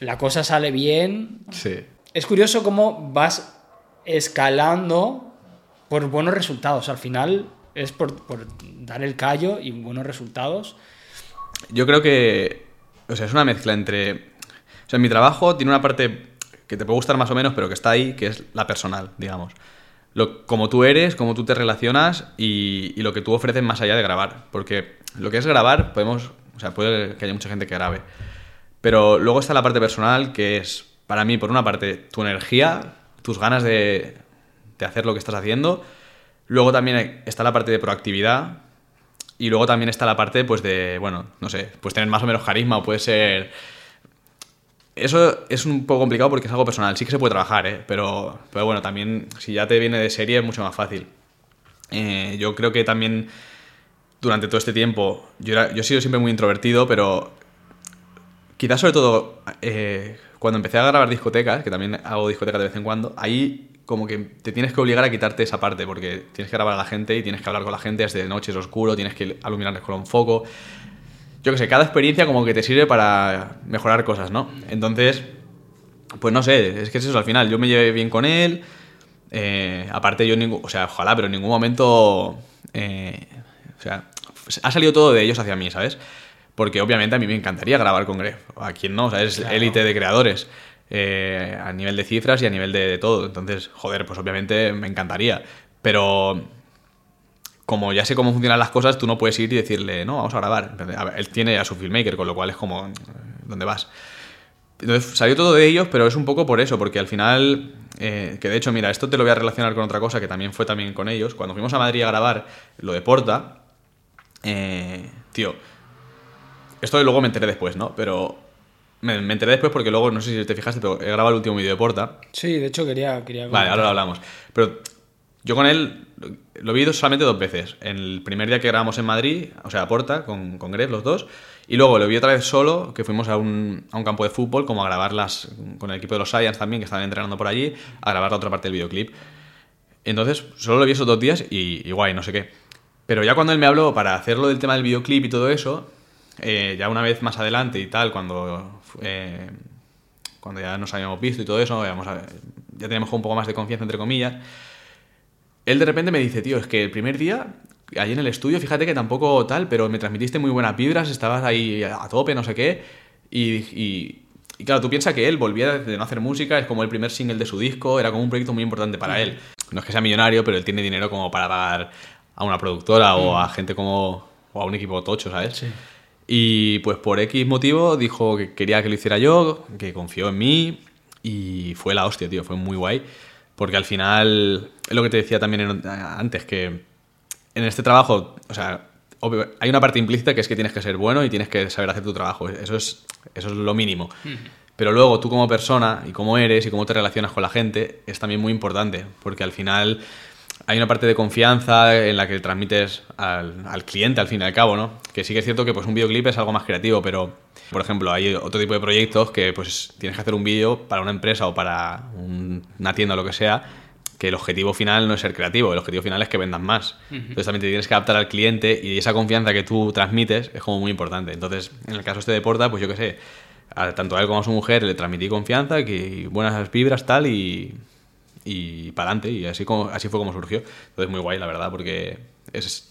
la cosa sale bien. Sí. Es curioso cómo vas escalando por buenos resultados. Al final es por, por dar el callo y buenos resultados. Yo creo que. O sea, es una mezcla entre. O sea, mi trabajo tiene una parte que te puede gustar más o menos, pero que está ahí, que es la personal, digamos. Lo, como tú eres, cómo tú te relacionas y, lo que tú ofreces más allá de grabar. Porque lo que es grabar, podemos. O sea, puede que haya mucha gente que grabe. Pero luego está la parte personal, que es, para mí, por una parte, tu energía, tus ganas de, de hacer lo que estás haciendo. Luego también está la parte de proactividad, y luego también está la parte, pues, de, bueno, no sé, pues tener más o menos carisma o puede ser... Eso es un poco complicado porque es algo personal. Sí que se puede trabajar, ¿eh? Pero, pero bueno, también si ya te viene de serie es mucho más fácil. Eh, yo creo que también durante todo este tiempo, yo, yo he sido siempre muy introvertido, pero quizás sobre todo eh, cuando empecé a grabar discotecas, que también hago discotecas de vez en cuando, ahí como que te tienes que obligar a quitarte esa parte, porque tienes que grabar a la gente y tienes que hablar con la gente, es de noche, es oscuro, tienes que iluminarles con un foco. Yo que sé, cada experiencia como que te sirve para mejorar cosas, ¿no? Entonces, pues no sé, es que es eso, al final yo me llevé bien con él, eh, aparte yo, ningún, o sea, ojalá, pero en ningún momento, eh, o sea, ha salido todo de ellos hacia mí, ¿sabes? Porque obviamente a mí me encantaría grabar con Gref, a quien no, o sea, es Claro. élite de creadores, eh, a nivel de cifras y a nivel de, de todo, entonces, joder, pues obviamente me encantaría, pero como ya sé cómo funcionan las cosas, tú no puedes ir y decirle, no, vamos a grabar. A ver, él tiene a su filmmaker, con lo cual es como, ¿dónde vas? Entonces salió todo de ellos, pero es un poco por eso, porque al final, eh, que de hecho, mira, esto te lo voy a relacionar con otra cosa que también fue también con ellos. Cuando fuimos a Madrid a grabar lo de Porta, eh, tío, esto luego me enteré después, ¿no? Pero me, me enteré después porque luego, no sé si te fijaste, pero he grabado el último vídeo de Porta. Sí, de hecho quería... quería Vale, ahora lo hablamos. Pero yo con él lo vi solamente dos veces. El primer día que grabamos en Madrid, o sea, a Porta, con, con Gref, los dos. Y luego lo vi otra vez solo, que fuimos a un, a un campo de fútbol, como a grabarlas con el equipo de los Science también, que estaban entrenando por allí, a grabar la otra parte del videoclip. Entonces, solo lo vi esos dos días y, guay, no sé qué. Pero ya cuando él me habló para hacerlo del tema del videoclip y todo eso, eh, ya una vez más adelante y tal, cuando, eh, cuando ya nos habíamos visto y todo eso, ya teníamos un poco más de confianza, entre comillas, él de repente me dice, tío, es que el primer día, ahí en el estudio, fíjate que tampoco tal, pero me transmitiste muy buenas vibras, estabas ahí a tope, no sé qué, y, y- y claro, tú piensas que él volvía de no hacer música, es como el primer single de su disco, era como un proyecto muy importante para él. No es que sea millonario, pero él tiene dinero como para pagar a una productora o a gente como, o a un equipo tocho, ¿sabes? Sí. Y pues por X motivo dijo que quería que lo hiciera yo, que confió en mí y fue la hostia, tío, fue muy guay. Porque al final, es lo que te decía también antes, que en este trabajo, o sea, obvio, hay una parte implícita que es que tienes que ser bueno y tienes que saber hacer tu trabajo. Eso es, eso es lo mínimo. Pero luego tú como persona y cómo eres y cómo te relacionas con la gente es también muy importante. Porque al final hay una parte de confianza en la que transmites al, al cliente al fin y al cabo, ¿no? Que sí que es cierto que pues un videoclip es algo más creativo, pero por ejemplo hay otro tipo de proyectos que pues tienes que hacer un vídeo para una empresa o para un- una tienda o lo que sea que el objetivo final no es ser creativo, el objetivo final es que vendan más. Entonces también te tienes que adaptar al cliente y esa confianza que tú transmites es como muy importante. Entonces, en el caso este de Porta, pues yo qué sé, a- tanto a él como a su mujer le transmití confianza, que buenas vibras tal y, y para adelante y así, como, así fue como surgió. Entonces muy guay, la verdad, porque es...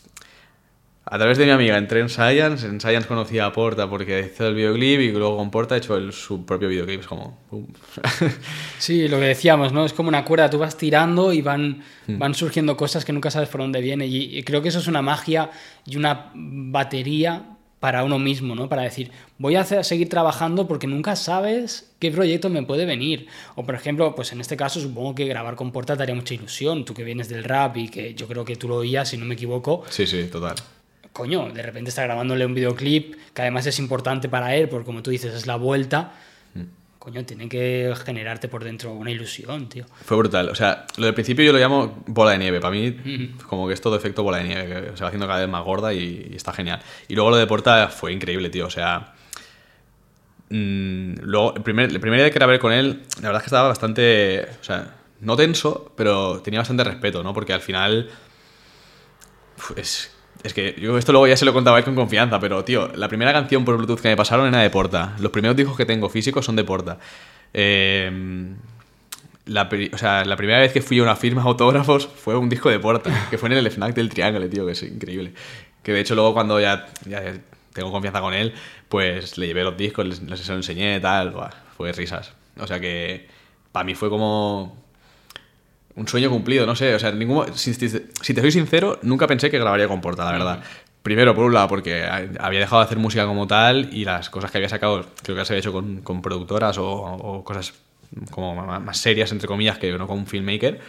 A través de mi amiga entré en Science, en Science conocí a Porta porque hizo el videoclip y luego con Porta ha hecho el, su propio videoclip, es como... Sí, lo que decíamos, ¿no? Es como una cuerda, tú vas tirando y van, van surgiendo cosas que nunca sabes por dónde viene. Y, y creo que eso es una magia y una batería para uno mismo, ¿no? Para decir, voy a hacer- seguir trabajando porque nunca sabes qué proyecto me puede venir. O, por ejemplo, pues en este caso supongo que grabar con Porta te haría mucha ilusión. Tú que vienes del rap y que yo creo que tú lo oías, si no me equivoco, sí, sí, total. Coño, de repente está grabándole un videoclip que además es importante para él, porque como tú dices, es la vuelta. Coño, tiene que generarte por dentro una ilusión, tío. Fue brutal. O sea, lo del principio yo lo llamo bola de nieve. Para mí, como que es todo efecto bola de nieve, que se va haciendo cada vez más gorda y, y está genial. Y luego lo de Porta fue increíble, tío. O sea, mm, luego, el primer, el primer día que grabé con él, la verdad es que estaba bastante. O sea, no tenso, pero tenía bastante respeto, ¿no? Porque al final. Es, es que yo esto luego ya se lo contaba él con confianza, pero tío, la primera canción por Bluetooth que me pasaron era de Porta. Los primeros discos que tengo físicos son de Porta. Eh, la, o sea, la primera vez que fui a una firma de autógrafos fue un disco de Porta, que fue en el FNAC del Triángulo, tío, que es increíble. Que de hecho luego cuando ya, ya tengo confianza con él, pues le llevé los discos, les, les los enseñé, tal, buah, fue risas. O sea que para mí fue como un sueño cumplido, no sé, o sea, ningún, si, si- si te soy sincero, nunca pensé que grabaría con Porta, la verdad. Primero, por un lado, porque había dejado de hacer música como tal y las cosas que había sacado, creo que las había hecho con, con productoras o, o cosas como ma- más serias, entre comillas, que no con un filmmaker.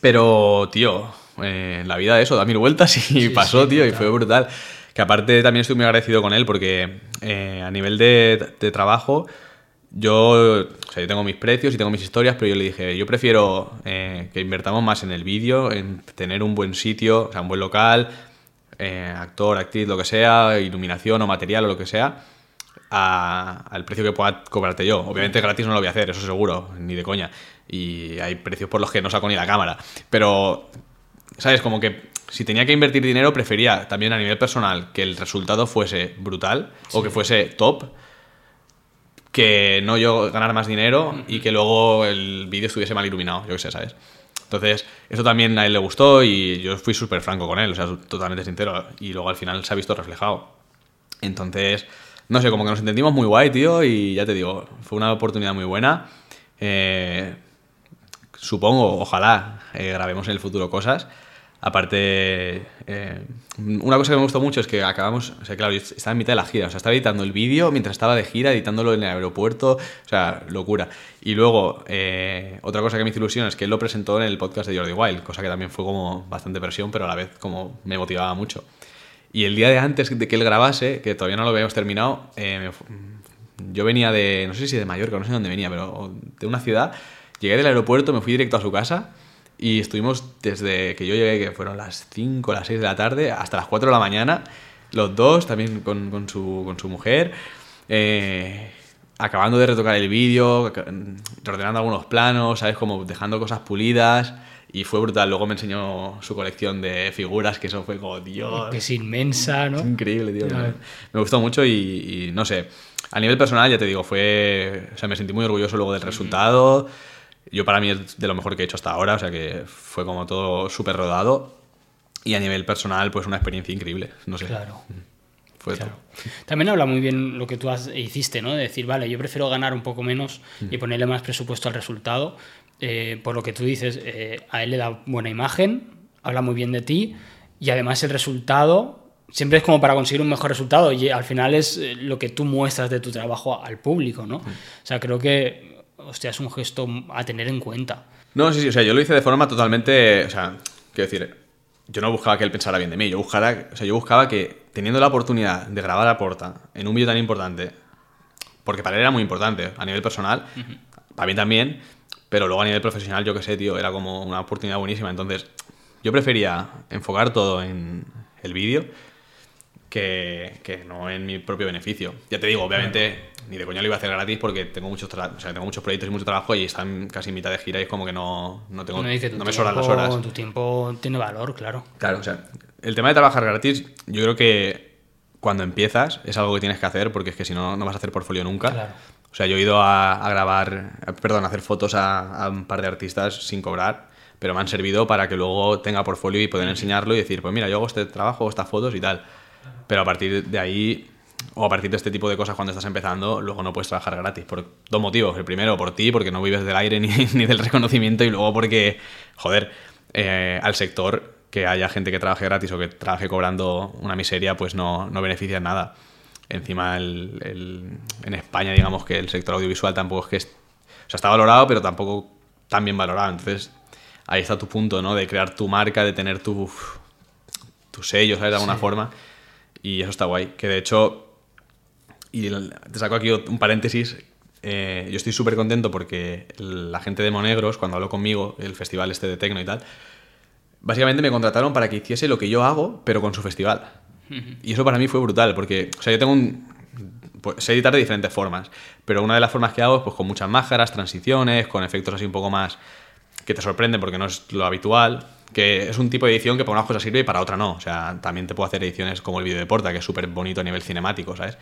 Pero, tío, eh, la vida de eso da mil vueltas y Sí, pasó, sí, tío, y fue brutal. Que aparte también estoy muy agradecido con él porque eh, a nivel de, de trabajo, yo, o sea, yo tengo mis precios y tengo mis historias, pero yo le dije, yo prefiero eh, que invertamos más en el vídeo, en tener un buen sitio, o sea, un buen local, eh, actor, actriz, lo que sea, iluminación o material o lo que sea, a- al precio que pueda cobrarte yo. Obviamente gratis no lo voy a hacer, eso seguro, ni de coña. Y hay precios por los que no saco ni la cámara. Pero, ¿sabes? Como que si tenía que invertir dinero, prefería también a nivel personal que el resultado fuese brutal o que fuese top que no yo ganar más dinero y que luego el vídeo estuviese mal iluminado, yo qué sé, ¿sabes? Entonces, eso también a él le gustó y yo fui súper franco con él, o sea, totalmente sincero. Y luego al final se ha visto reflejado. Entonces, no sé, como que nos entendimos muy guay, tío, y ya te digo, fue una oportunidad muy buena. Eh, supongo, ojalá, eh, grabemos en el futuro cosas. Aparte, eh, una cosa que me gustó mucho es que acabamos, o sea, claro, yo estaba en mitad de la gira, o sea, estaba editando el vídeo mientras estaba de gira, editándolo en el aeropuerto, o sea, locura. Y luego, eh, otra cosa que me hizo ilusión es que él lo presentó en el podcast de Jordi Wild, cosa que también fue como bastante presión, pero a la vez como me motivaba mucho. Y el día de antes de que él grabase, que todavía no lo habíamos terminado, eh, yo venía de, no sé si de Mallorca, no sé de dónde venía, pero de una ciudad. Llegué del aeropuerto, me fui directo a su casa y estuvimos desde que yo llegué, que fueron las 5 las 6 de la tarde, hasta las 4 de la mañana, los dos, también con, con su, con su mujer, eh, acabando de retocar el vídeo, ordenando algunos planos, ¿sabes? Como dejando cosas pulidas. Y fue brutal. Luego me enseñó su colección de figuras, que eso fue como, Dios. Que es inmensa, ¿no? Es increíble, tío. Ya Me, gustó mucho y, y no sé. A nivel personal, ya te digo, fue. O sea, me sentí muy orgulloso luego del resultado. Yo, para mí, es de lo mejor que he hecho hasta ahora. O sea, que fue como todo súper rodado. Y a nivel personal, pues una experiencia increíble. No sé. Claro. Fue Claro. todo. También habla muy bien lo que tú has- hiciste, ¿no? De decir, vale, yo prefiero ganar un poco menos y ponerle más presupuesto al resultado. Eh, por lo que tú dices, eh, a él le da buena imagen, habla muy bien de ti y además el resultado siempre es como para conseguir un mejor resultado y al final es eh, lo que tú muestras de tu trabajo al público, ¿no? O sea, creo que, hostia, es un gesto a tener en cuenta. No, sí, sí, o sea, yo lo hice de forma totalmente, o sea, quiero decir, yo no buscaba que él pensara bien de mí, yo buscaba, o sea, yo buscaba que teniendo la oportunidad de grabar a Porta en un vídeo tan importante, porque para él era muy importante a nivel personal, para mí también, pero luego a nivel profesional, yo qué sé, tío, era como una oportunidad buenísima, entonces yo prefería enfocar todo en el vídeo que, no en mi propio beneficio. Ya te digo, obviamente, ni de coña lo iba a hacer gratis porque tengo muchos, o sea, tengo muchos proyectos y mucho trabajo y están casi en mitad de gira y es como que no, no tengo, no, me sobran las horas. Tu tiempo tiene valor, claro. Claro, o sea, el tema de trabajar gratis, yo creo que cuando empiezas es algo que tienes que hacer porque es que si no, no vas a hacer portfolio nunca. Claro. O sea, yo he ido a, grabar, perdón, a hacer fotos a, a, un par de artistas sin cobrar, pero me han servido para que luego tenga portfolio y poder enseñarlo y decir, pues mira, yo hago este trabajo, estas fotos y tal. Pero a partir de ahí, o a partir de este tipo de cosas cuando estás empezando, luego no puedes trabajar gratis. Por dos motivos. El primero, por ti, porque no vives del aire ni, ni del reconocimiento. Y luego porque, joder, eh, al sector que haya gente que trabaje gratis o que trabaje cobrando una miseria, pues no, no beneficia en nada. Encima, el, en España, digamos que el sector audiovisual tampoco es que... o sea, está valorado, pero tampoco tan bien valorado. Entonces, ahí está tu punto, ¿no? De crear tu marca, de tener tu, tu sello, ¿sabes? De alguna forma. Y eso está guay. Que de hecho, y te saco aquí un paréntesis, eh, yo estoy súper contento porque la gente de Monegros, cuando habló conmigo, el festival este de Tecno y tal, básicamente me contrataron para que hiciese lo que yo hago, pero con su festival. Y eso para mí fue brutal, porque, o sea, yo tengo un... Pues, sé editar de diferentes formas, pero una de las formas que hago es pues, con muchas máscaras, transiciones, con efectos así un poco más que te sorprenden porque no es lo habitual que es un tipo de edición que para una cosa sirve y para otra no. O sea, también te puedo hacer ediciones como el vídeo de Porta, que es súper bonito a nivel cinemático, ¿sabes?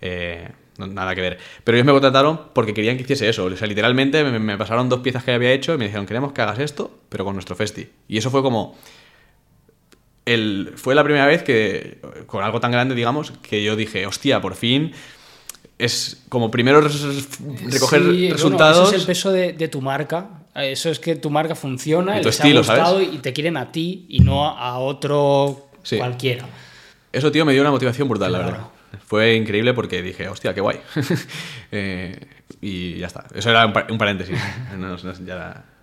Eh, nada que ver. Pero ellos me contrataron porque querían que hiciese eso. O sea, literalmente me, pasaron dos piezas que había hecho y me dijeron, queremos que hagas esto, pero con nuestro festi. Y eso fue como... El, fue la primera vez que, con algo tan grande, digamos, que yo dije, hostia, por fin es como primero recoger resultados. eso es el peso de, tu marca. Eso es que tu marca funciona, y les ha gustado y te quieren a ti y no a otro cualquiera. Eso, tío, me dio una motivación brutal, la verdad. Fue increíble porque dije, hostia, qué guay. Eh, y ya está. Eso era un, paréntesis.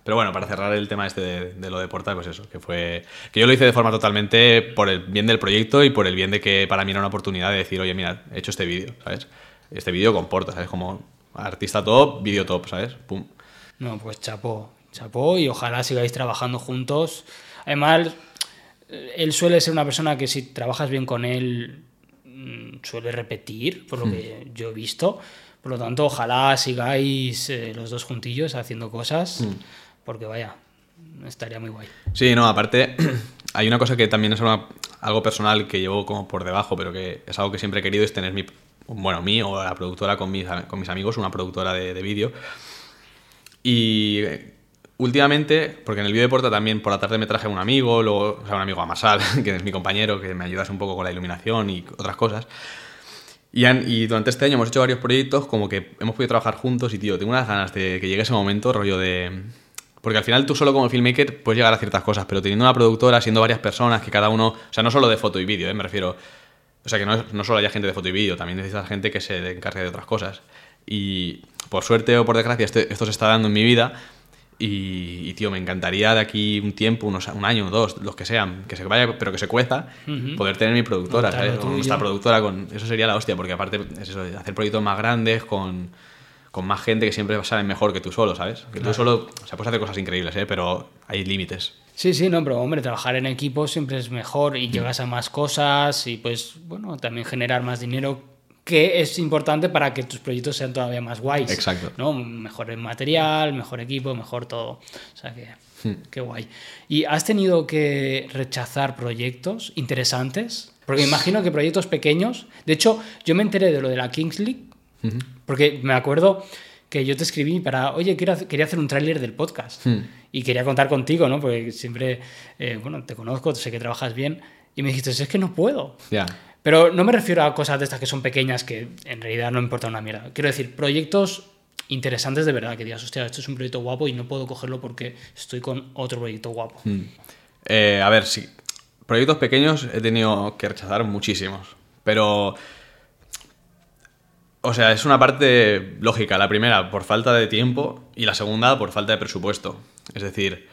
Pero bueno, para cerrar el tema este de, lo de Porta, pues eso, que fue. Que yo lo hice de forma totalmente por el bien del proyecto y por el bien de que para mí era una oportunidad de decir, oye, mira, he hecho este vídeo, ¿sabes? este vídeo comporta, ¿sabes? Como artista top, vídeo top, ¿sabes? Pum. No, pues chapó, chapó y ojalá sigáis trabajando juntos. Además, él suele ser una persona que si trabajas bien con él suele repetir, por lo hmm. que yo he visto. Por lo tanto, ojalá sigáis eh, los dos juntillos haciendo cosas, hmm. porque vaya, estaría muy guay. Sí, no, aparte, hay una cosa que también es algo personal que llevo como por debajo, pero que es algo que siempre he querido, es tener mi bueno, mí o la productora con mis, con mis amigos, una productora de, de vídeo. Y últimamente, porque en el vídeo de Porta también por la tarde me traje un amigo, luego, o sea, un amigo Amasal, que es mi compañero, que me ayudas un poco con la iluminación y otras cosas. Y, y, durante este año hemos hecho varios proyectos, como que hemos podido trabajar juntos y, tío, tengo unas ganas de que llegue ese momento, rollo de... Porque al final tú solo como filmmaker puedes llegar a ciertas cosas, pero teniendo una productora, siendo varias personas, que cada uno... O sea, no solo de foto y vídeo, ¿eh? me refiero o sea, que no, no solo haya gente de foto y vídeo, también necesitas gente que se encargue de otras cosas. Y por suerte o por desgracia, este, esto se está dando en mi vida. Y, tío, me encantaría de aquí un tiempo, unos, un año, dos, los que sean, que se vaya, pero que se cueza, poder tener mi productora, ¿sabes? nuestra productora, con eso sería la hostia, porque aparte es eso, hacer proyectos más grandes, con, con más gente que siempre saben mejor que tú solo, ¿sabes? Que tú solo, o sea, puedes hacer cosas increíbles, ¿eh? Pero hay límites. Sí, sí, no, pero hombre, trabajar en equipo siempre es mejor y llegas a más cosas y pues, bueno, también generar más dinero que es importante para que tus proyectos sean todavía más guays. Exacto. ¿no? Mejor material, mejor equipo, mejor todo. O sea que, hmm. qué guay. ¿Y has tenido que rechazar proyectos interesantes? Porque imagino que proyectos pequeños. De hecho, yo me enteré de lo de la Kings League, porque me acuerdo que yo te escribí para, oye, quiero, quería hacer un tráiler del podcast hmm. y quería contar contigo, ¿no? Porque siempre, eh, bueno, te conozco, sé que trabajas bien y me dijiste, es que no puedo. Ya. Pero no me refiero a cosas de estas que son pequeñas que en realidad no importan una mierda. Quiero decir, proyectos interesantes de verdad, que digas, hostia, esto es un proyecto guapo y no puedo cogerlo porque estoy con otro proyecto guapo. Hmm. Eh, a ver, sí. proyectos pequeños he tenido que rechazar muchísimos. Pero. O sea, es una parte lógica. La primera, por falta de tiempo. Y la segunda, por falta de presupuesto. Es decir.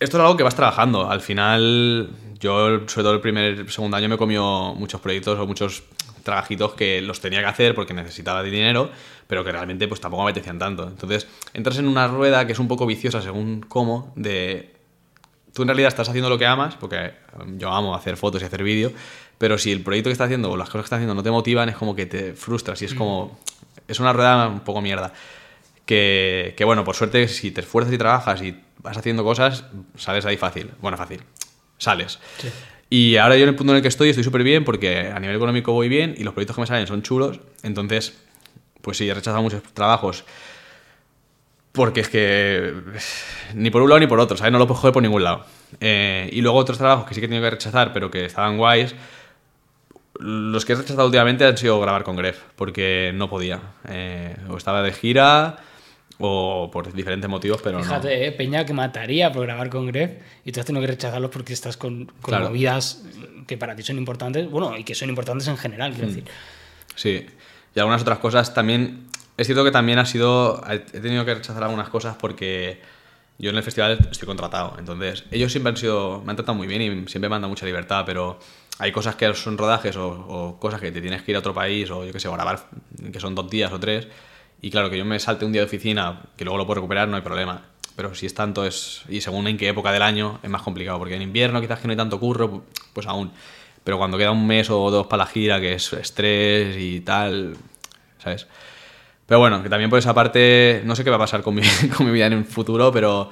Esto es algo que vas trabajando. Al final, yo, sobre todo el primer, segundo año, me comió muchos proyectos o muchos trabajitos que los tenía que hacer porque necesitaba de dinero, pero que realmente pues tampoco me apetecían tanto. Entonces, entras en una rueda que es un poco viciosa según cómo, de tú en realidad estás haciendo lo que amas, porque yo amo hacer fotos y hacer vídeo, pero si el proyecto que estás haciendo o las cosas que estás haciendo no te motivan, es como que te frustras y es como... Es una rueda un poco mierda. Que, que, bueno, por suerte, si te esfuerzas y trabajas y vas haciendo cosas, sales ahí fácil. Bueno, fácil. Sales. Sí. Y ahora yo en el punto en el que estoy estoy súper bien porque a nivel económico voy bien y los proyectos que me salen son chulos. Entonces, pues sí, he rechazado muchos trabajos porque es que ni por un lado ni por otro, ¿sabes? No lo puedo joder por ningún lado. Eh, y luego otros trabajos que sí que he tenido que rechazar, pero que estaban guays. Los que he rechazado últimamente han sido grabar con Gref, porque no podía. Eh, o estaba de gira, o por diferentes motivos, pero Fíjate, no. eh, Peña que mataría por grabar con Gref y tú has tenido que rechazarlos porque estás con, con Claro. movidas que para ti son importantes, bueno, y que son importantes en general, Mm. quiero decir. Sí. Y algunas otras cosas también. Es cierto que también ha sido. He tenido que rechazar algunas cosas porque yo en el festival estoy contratado. Entonces, ellos siempre han sido. Me han tratado muy bien y siempre me han dado mucha libertad, pero hay cosas que son rodajes o, o cosas que te tienes que ir a otro país o yo qué sé, grabar que son dos días o tres. Y claro, que yo me salte un día de oficina, que luego lo puedo recuperar, no hay problema. Pero si es tanto, es. Y según en qué época del año, es más complicado. Porque en invierno quizás que no hay tanto curro, pues aún. Pero cuando queda un mes o dos para la gira, que es estrés y tal, ¿sabes? Pero bueno, que también por esa parte, no sé qué va a pasar con mi, con mi vida en un futuro, pero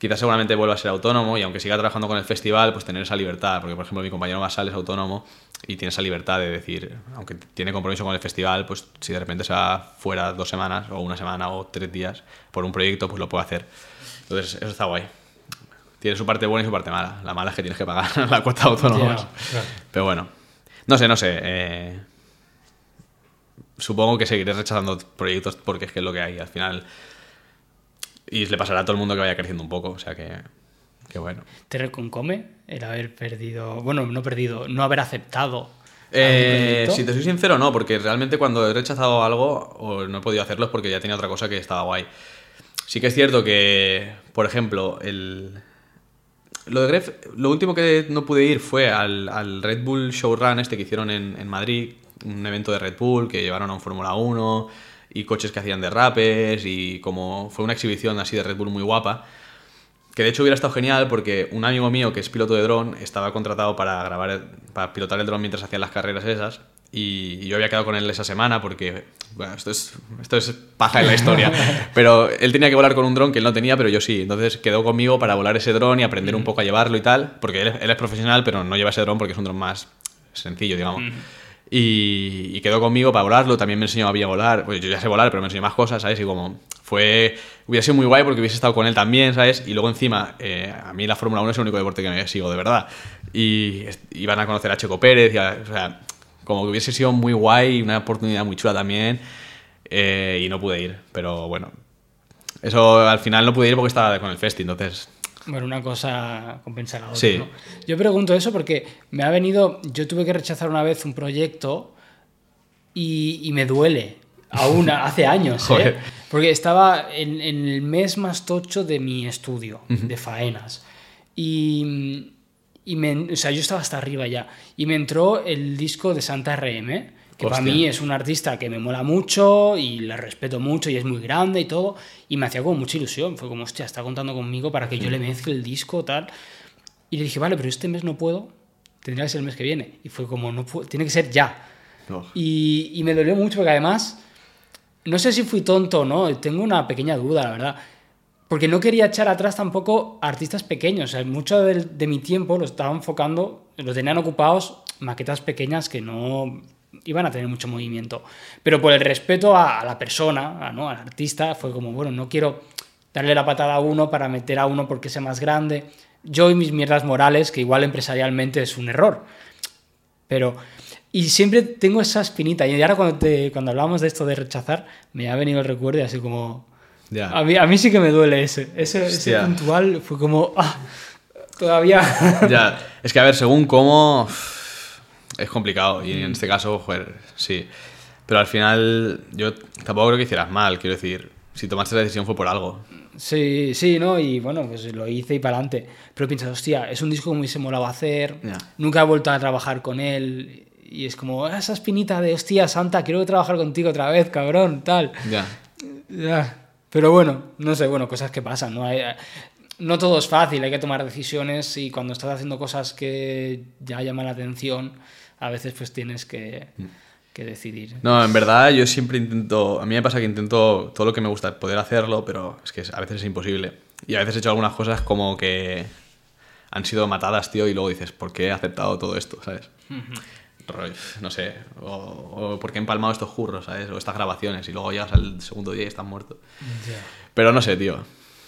quizás seguramente vuelva a ser autónomo y aunque siga trabajando con el festival, pues tener esa libertad. Porque, por ejemplo, mi compañero Masal es autónomo y tiene esa libertad de decir, aunque tiene compromiso con el festival, pues si de repente se va fuera dos semanas o una semana o tres días por un proyecto, pues lo puede hacer. Entonces, eso está guay. Tiene su parte buena y su parte mala. La mala es que tienes que pagar la cuota de autónomos. Ya, claro. Pero bueno, no sé, no sé. eh, supongo que seguiré rechazando proyectos porque es que es lo que hay al final. Y le pasará a todo el mundo que vaya creciendo un poco. O sea que, que bueno. ¿Te reconcome el haber perdido, bueno, no perdido, no haber aceptado? Eh, si te soy sincero, no, porque realmente cuando he rechazado algo o no he podido hacerlo es porque ya tenía otra cosa que estaba guay. Sí que es cierto que, por ejemplo, el... Lo de Gref, lo último que no pude ir fue al, al Red Bull Showrun este que hicieron en, en Madrid, un evento de Red Bull que llevaron a un Fórmula 1 y coches que hacían derrapes y como fue una exhibición así de Red Bull muy guapa. Que de hecho hubiera estado genial porque un amigo mío que es piloto de dron estaba contratado para grabar, para pilotar el dron mientras hacían las carreras esas. Y yo había quedado con él esa semana porque, bueno, esto es, esto es paja en la historia. pero él tenía que volar con un dron que él no tenía, pero yo sí. Entonces quedó conmigo para volar ese dron y aprender un poco a llevarlo y tal. Porque él, él es profesional, pero no lleva ese dron porque es un dron más sencillo, digamos. Y, y quedó conmigo para volarlo, también me enseñó a volar. Pues yo ya sé volar, pero me enseñó más cosas, ¿sabes? Y como fue. Hubiera sido muy guay porque hubiese estado con él también, ¿sabes? Y luego encima, eh, a mí la Fórmula 1 es el único deporte que me sigo, de verdad. Y iban a conocer a Checo Pérez, y a- o sea, como que hubiese sido muy guay, una oportunidad muy chula también. eh, y no pude ir, pero bueno. Eso al final no pude ir porque estaba con el festi, entonces. Bueno, una cosa compensa la otra. Sí. ¿no? Yo pregunto eso porque me ha venido. Yo tuve que rechazar una vez un proyecto y, y me duele. Aún hace años, ¿eh? Porque estaba en, en el mes más tocho de mi estudio, de faenas. Y, y me, o sea, yo estaba hasta arriba ya. Y me entró el disco de Santa RM, que para Hostia. mí es un artista que me mola mucho y le respeto mucho y es muy grande y todo. Y me hacía como mucha ilusión. Fue como, hostia, está contando conmigo para que yo le mezcle el disco, tal. Y le dije, vale, pero este mes no puedo. Tendría que ser el mes que viene. Y fue como, no puedo, tiene que ser ya. no. Y, y me dolió mucho porque además, no sé si fui tonto o no, tengo una pequeña duda, la verdad. Porque no quería echar atrás tampoco a artistas pequeños. O sea, mucho del- de, mi tiempo lo estaba enfocando, lo tenían ocupados maquetas pequeñas que no iban a tener mucho movimiento. Pero por el respeto a, a la persona, a, ¿no? al artista, fue como, bueno, no quiero darle la patada a uno para meter a uno porque sea más grande. Yo y mis mierdas morales, que igual empresarialmente es un error. Pero. Y siempre tengo esa espinita. Y ahora cuando, te, cuando hablábamos de esto de rechazar, me ha venido el recuerdo y así como. Ya. A mí, a mí sí que me duele ese. Ese, ese puntual fue como. ah, Todavía. Ya, es que a ver, según cómo. Es complicado. Y en este caso, joder, sí. Pero al final, yo tampoco creo que hicieras mal. Quiero decir, si tomaste la decisión fue por algo. Sí, sí, ¿no? Y bueno, pues lo hice y para adelante. Pero piensas, hostia, es un disco que me hubiese molado hacer. Ya. Nunca he vuelto a trabajar con él. Y es como, "Ah, esa espinita de, hostia, Santa, quiero trabajar contigo otra vez, cabrón, tal. Ya. Ya. Pero bueno, no sé, bueno, cosas que pasan, ¿no? No todo es fácil, hay que tomar decisiones y cuando estás haciendo cosas que ya llaman la atención, a veces pues tienes que, que decidir. No, en verdad yo siempre intento, a mí me pasa que intento todo lo que me gusta poder hacerlo, pero es que a veces es imposible. Y a veces he hecho algunas cosas como que han sido matadas, tío, y luego dices, ¿por qué he aceptado todo esto, sabes? No sé, o, o ¿por qué he empalmado estos curros, sabes? O estas grabaciones, y luego llegas al segundo día y estás muerto. Pero no sé, tío.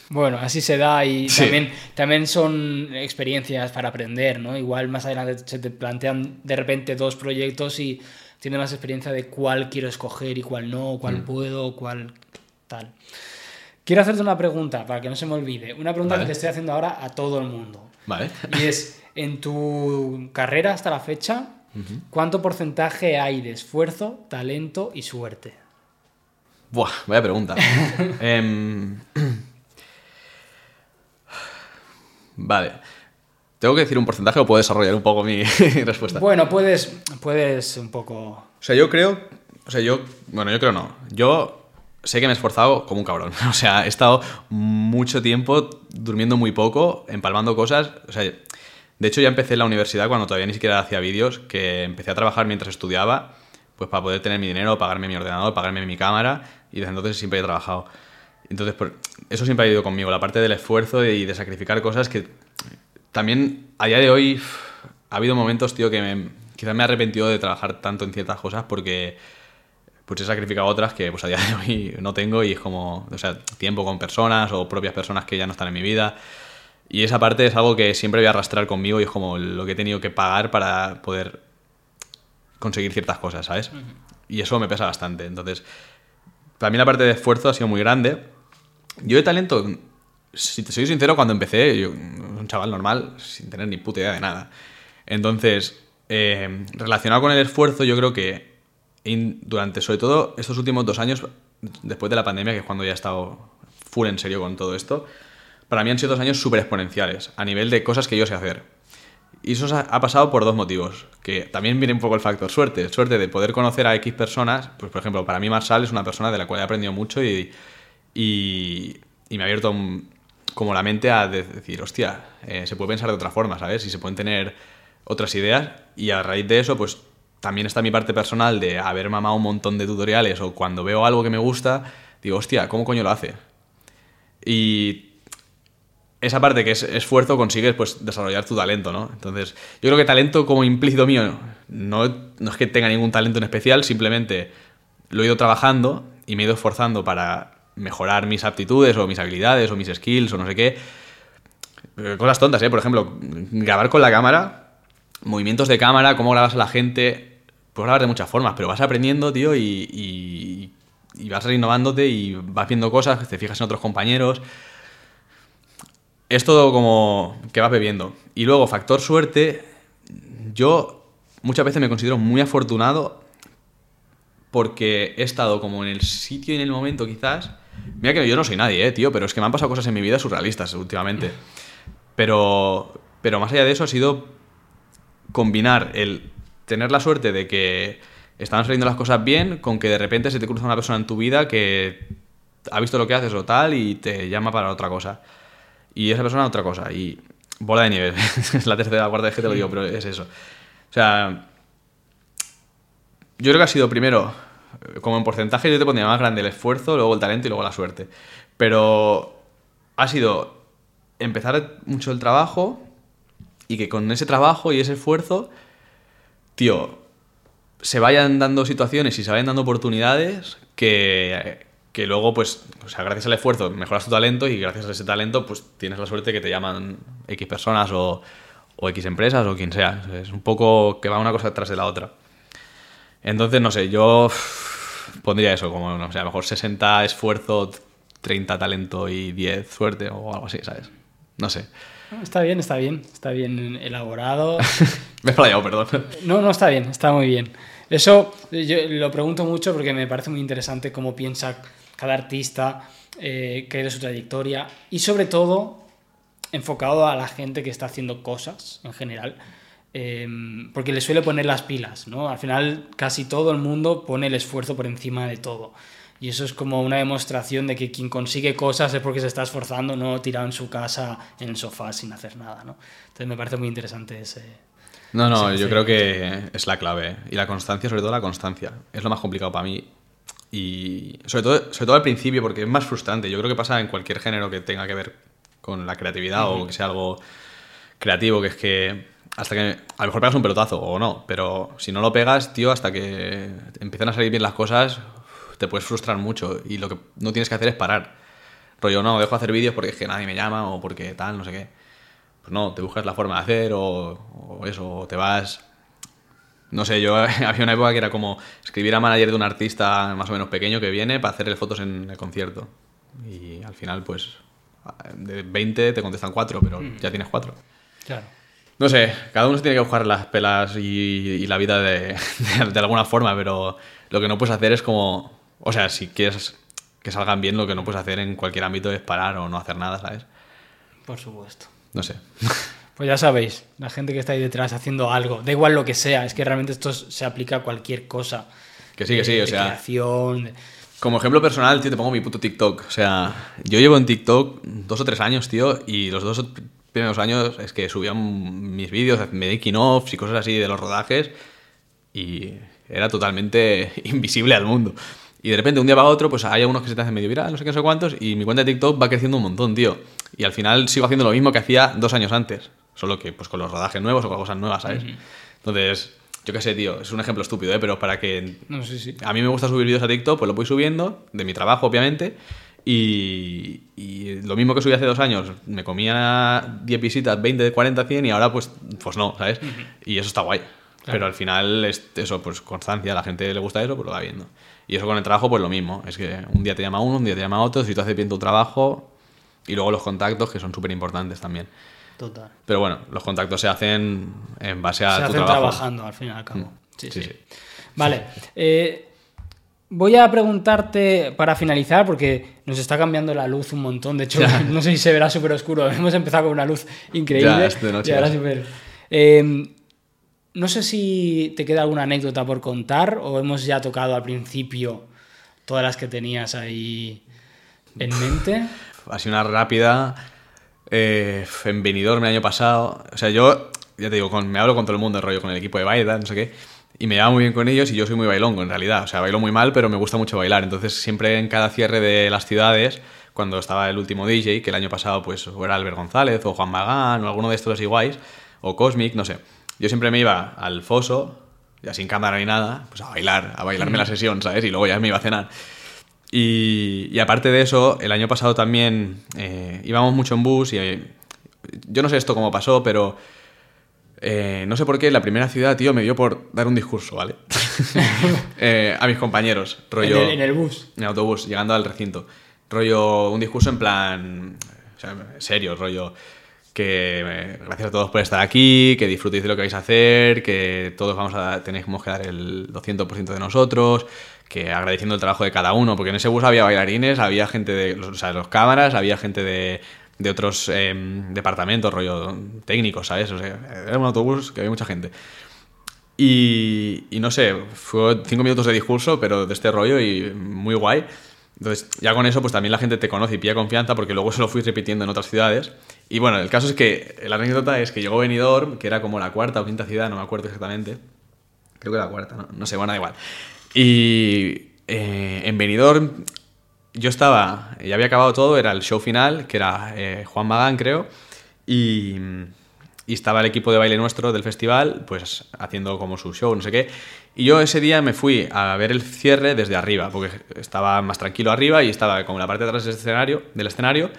Bueno, así se da y Sí. también, también son experiencias para aprender, ¿no? Igual más adelante se te plantean de repente dos proyectos y tienes más experiencia de cuál quiero escoger y cuál no, cuál puedo, cuál tal. Quiero hacerte una pregunta para que no se me olvide. Una pregunta Vale. que te estoy haciendo ahora a todo el mundo. Vale. Y es, en tu carrera hasta la fecha, ¿cuánto porcentaje hay de esfuerzo, talento y suerte? Buah, vaya pregunta. Em, Vale. ¿Tengo que decir un porcentaje o puedo desarrollar un poco mi respuesta? Bueno, puedes, puedes un poco... O sea, yo creo. O sea, yo. Bueno, yo creo no. Yo sé que me he esforzado como un cabrón. O sea, he estado mucho tiempo durmiendo muy poco, empalmando cosas. O sea, de hecho, ya empecé en la universidad cuando todavía ni siquiera hacía vídeos, que empecé a trabajar mientras estudiaba, pues para poder tener mi dinero, pagarme mi ordenador, pagarme mi cámara, y desde entonces siempre he trabajado. Entonces, por- eso siempre ha ido conmigo, la parte del esfuerzo y de sacrificar cosas que también a día de hoy ha habido momentos, tío, que me- quizás me he arrepentido de trabajar tanto en ciertas cosas porque pues he sacrificado otras que pues a día de hoy no tengo y es como, o sea, tiempo con personas o propias personas que ya no están en mi vida. Y esa parte es algo que siempre voy a arrastrar conmigo y es como lo que he tenido que pagar para poder conseguir ciertas cosas, ¿sabes? Y eso me pesa bastante. Entonces, para mí la parte de esfuerzo ha sido muy grande. Yo de talento, si te soy sincero, cuando empecé, yo, un chaval normal, sin tener ni puta idea de nada. Entonces, eh, relacionado con el esfuerzo, yo creo que durante, sobre todo, estos últimos dos años, después de la pandemia, que es cuando ya he estado full en serio con todo esto, para mí han sido dos años súper exponenciales, a nivel de cosas que yo sé hacer. Y eso ha pasado por dos motivos, que también viene un poco el factor suerte, suerte de poder conocer a X personas, pues por ejemplo, para mí Marsal es una persona de la cual he aprendido mucho y, y, y me ha abierto como la mente a de- decir, hostia, eh, se puede pensar de otra forma, ¿sabes? Y se pueden tener otras ideas y a raíz de eso, pues también está mi parte personal de haber mamado un montón de tutoriales o cuando veo algo que me gusta, digo, hostia, ¿cómo coño lo hace? Y esa parte que es esfuerzo consigues pues desarrollar tu talento, ¿no? Entonces, yo creo que talento como implícito mío no, no es que tenga ningún talento en especial, simplemente lo he ido trabajando y me he ido esforzando para mejorar mis aptitudes o mis habilidades o mis skills o no sé qué. Eh, Cosas tontas, ¿eh? Por ejemplo, grabar con la cámara, movimientos de cámara, cómo grabas a la gente. Puedes grabar de muchas formas, pero vas aprendiendo, tío, y, y, y vas renovándote y vas viendo cosas, te fijas en otros compañeros es todo como que vas bebiendo. Y luego, factor suerte, yo muchas veces me considero muy afortunado porque he estado como en el sitio y en el momento quizás. Mira que yo no soy nadie, eh, tío, pero es que me han pasado cosas en mi vida surrealistas últimamente. Pero, pero más allá de eso ha sido combinar el tener la suerte de que estaban saliendo las cosas bien con que de repente se te cruza una persona en tu vida que ha visto lo que haces o tal y te llama para otra cosa. Y esa persona otra cosa. Y bola de nivel. es la tercera o cuarta vez que te lo digo, pero es eso. O sea, yo creo que ha sido primero, como en porcentaje, yo te pondría más grande el esfuerzo, luego el talento y luego la suerte. Pero ha sido empezar mucho el trabajo y que con ese trabajo y ese esfuerzo, tío, se vayan dando situaciones y se vayan dando oportunidades que, que luego, pues, o sea, gracias al esfuerzo mejoras tu talento y gracias a ese talento, pues tienes la suerte que te llaman X personas o, o X empresas o quien sea. Es un poco que va una cosa tras de la otra. Entonces, no sé, yo pondría eso, como, no sé, a lo mejor 60 esfuerzo, 30 talento y 10 suerte o algo así, ¿sabes? No sé. Está bien, está bien, está bien elaborado. Me he fallado, perdón. No, no, está bien, está muy bien. Eso yo lo pregunto mucho porque me parece muy interesante cómo piensa cada artista, eh, qué es su trayectoria y sobre todo enfocado a la gente que está haciendo cosas en general. Eh, porque le suele poner las pilas, ¿no? Al final casi todo el mundo pone el esfuerzo por encima de todo. Y eso es como una demostración de que quien consigue cosas es porque se está esforzando, no tirado en su casa en el sofá sin hacer nada, ¿no? Entonces me parece muy interesante ese, No, no, Sí, yo sí. creo que es la clave. Y la constancia, sobre todo la constancia. Es lo más complicado para mí. Y sobre todo, sobre todo al principio, porque es más frustrante. Yo creo que pasa en cualquier género que tenga que ver con la creatividad o que sea algo creativo, que es que hasta que a lo mejor pegas un pelotazo o no, pero si no lo pegas, tío, hasta que empiezan a salir bien las cosas, te puedes frustrar mucho y lo que no tienes que hacer es parar. Rollo, no, dejo de hacer vídeos porque es que nadie me llama o porque tal, no sé qué. Pues no, te buscas la forma de hacer o, o eso, o te vas... No sé, yo había una época que era como escribir a manager de un artista más o menos pequeño que viene para hacerle fotos en el concierto. Y al final, pues, de 20 te contestan 4, pero ya tienes 4. Claro. No sé, cada uno se tiene que buscar las pelas y, y la vida de, de- de alguna forma, pero lo que no puedes hacer es como. O sea, si quieres que salgan bien, lo que no puedes hacer en cualquier ámbito es parar o no hacer nada, ¿sabes? Por supuesto. No sé. Pues ya sabéis, la gente que está ahí detrás haciendo algo, da igual lo que sea, es que realmente esto se aplica a cualquier cosa. Que sí, que sí, De- o sea. creación, Como ejemplo personal, tío, te pongo mi puto TikTok. O sea, yo llevo en TikTok dos o tres años, tío, y los dos primeros años es que subía mis vídeos, making offs y cosas así de los rodajes, y era totalmente invisible al mundo. Y de repente, un día va otro, pues hay algunos que se te hacen medio viral, no sé qué, no sé cuántos, y mi cuenta de TikTok va creciendo un montón, tío. Y al final sigo haciendo lo mismo que hacía dos años antes, solo que pues con los rodajes nuevos o con cosas nuevas, ¿sabes? Entonces, yo qué sé, tío, es un ejemplo estúpido, ¿eh? Pero para que No sé si. a mí me gusta subir vídeos a TikTok, pues lo voy subiendo, de mi trabajo, obviamente. Y, y lo mismo que subí hace dos años, me comía 10 visitas, 20, 40, 100 y ahora pues, pues no, ¿sabes? Y eso está guay. Pero al final es eso, pues constancia, a la gente le gusta eso, pues lo va viendo. Y eso con el trabajo, pues lo mismo. Es que un día te llama uno, un día te llama otro, si tú haces bien tu trabajo y luego los contactos, que son súper importantes también. Total. Pero bueno, los contactos se hacen en base a Se tu hacen trabajo. trabajando al fin y al cabo. Sí, Sí, sí. sí. Vale. eh, voy a preguntarte para finalizar, porque nos está cambiando la luz un montón. De hecho, no sé si se verá súper oscuro. Hemos empezado con una luz increíble. Ya, es de noche, y ahora ya. súper- Eh, no sé si te queda alguna anécdota por contar o hemos ya tocado al principio todas las que tenías ahí en mente. Así una rápida. Eh, en Benidorm el año pasado. O sea, yo, ya te digo, con, me hablo con todo el mundo, rollo, con el equipo de baile, tal, no sé qué. Y me llevo muy bien con ellos y yo soy muy bailongo en realidad. O sea, bailo muy mal, pero me gusta mucho bailar. Entonces, siempre en cada cierre de las ciudades, cuando estaba el último DJ, que el año pasado pues era Albert González o Juan Magán o alguno de estos guays, o Cosmic, no sé. Yo siempre me iba al foso, ya sin cámara ni nada, pues a bailar, a bailarme la sesión, ¿sabes? Y luego ya me iba a cenar. Y, y aparte de eso, el año pasado también eh, íbamos mucho en bus y eh, yo no sé esto cómo pasó, pero eh, no sé por qué la primera ciudad, tío, me dio por dar un discurso, ¿vale? Eh, a mis compañeros, rollo... En el, en el bus. en autobús, llegando al recinto. Rollo, un discurso en plan. O sea, serio, rollo. Que eh, gracias a todos por estar aquí, que disfrutéis de lo que vais a hacer, que todos vamos a tenemos que dar el 200% de nosotros, que agradeciendo el trabajo de cada uno, porque en ese bus había bailarines, había gente de los, o sea, los cámaras, había gente de, de otros em, departamentos, rollo técnicos, ¿sabes? O sea, era un autobús que había mucha gente. Y, y no sé, fue cinco minutos de discurso, pero de este rollo y muy guay. Entonces, ya con eso, pues también la gente te conoce y pilla confianza, porque luego se lo fui repitiendo en otras ciudades. Y bueno, el caso es que la anécdota es que llegó Benidorm, que era como la cuarta o quinta ciudad, no me acuerdo exactamente. Creo que la cuarta, no, no sé, bueno, da igual. Y eh, en Benidorm yo estaba, ya había acabado todo, era el show final, que era eh, Juan Magán, creo, y, y estaba el equipo de baile nuestro del festival, pues haciendo como su show, no sé qué. Y yo ese día me fui a ver el cierre desde arriba, porque estaba más tranquilo arriba y estaba como en la parte de atrás del escenario, del escenario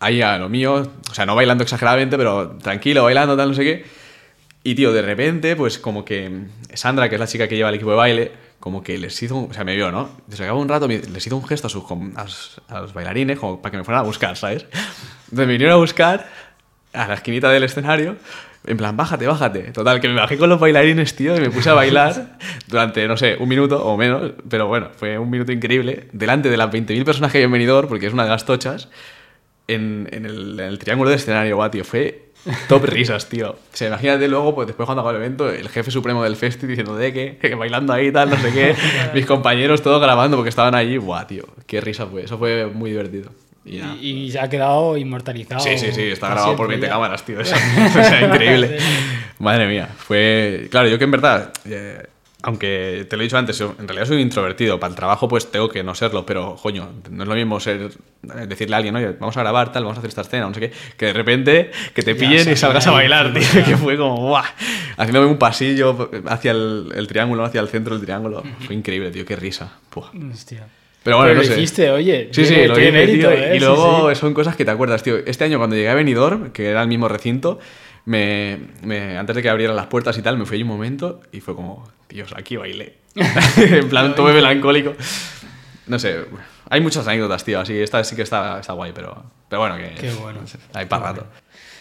ahí a lo mío, o sea, no bailando exageradamente, pero tranquilo, bailando, tal, no sé qué. Y tío, de repente, pues como que Sandra, que es la chica que lleva el equipo de baile, como que les hizo, un- o sea, me vio, ¿no? Que acabó un rato, les hizo un gesto a, sus, a, a los bailarines, como para que me fueran a buscar, ¿sabes? Me vinieron a buscar a la esquinita del escenario, en plan, bájate, bájate. Total, que me bajé con los bailarines, tío, y me puse a bailar durante, no sé, un minuto o menos, pero bueno, fue un minuto increíble, delante de las 20.000 personas que hay en Benidorm, porque es una de las tochas, en, en el, en el triángulo de escenario, guau, tío, fue top risas, tío. O sea, imagínate luego, pues después cuando acaba el evento, el jefe supremo del festi diciendo de que bailando ahí tal, no sé qué, mis compañeros todos grabando porque estaban allí, guau, tío, qué risa fue, eso fue muy divertido. Y. Y, y se ha quedado inmortalizado. Sí, sí, sí, está grabado por siempre 20 ya. cámaras, tío. Eso, o sea, increíble. Madre mía, fue... Claro, yo que en verdad, eh, aunque te lo he dicho antes, yo en realidad soy introvertido. Para el trabajo pues tengo que no serlo, pero, coño, no es lo mismo ser eh, decirle a alguien, oye, vamos a grabar tal, vamos a hacer esta escena, no sé qué, que de repente que te Ya, pillen y salga salgas a bailar, tío. que fue como, ¡buah! Haciéndome un pasillo hacia el, el triángulo, hacia el centro del triángulo. Fue increíble, tío, qué risa. Buah. Hostia. Pero bueno, Pero no lo sé. hiciste, oye. Sí, sí, lo hice, mérito, tío, ¿eh? Y Sí, luego sí. son cosas que te acuerdas, tío. Este año cuando llegué a Benidorm, que era el mismo recinto, me, me- antes de que abrieran las puertas y tal, me fui allí un momento y fue como, Dios, aquí bailé. en plan, todo melancólico. No sé, hay muchas anécdotas, tío. Así, esta sí que está, está guay, pero, pero bueno, que Qué bueno. no sé, hay para rato.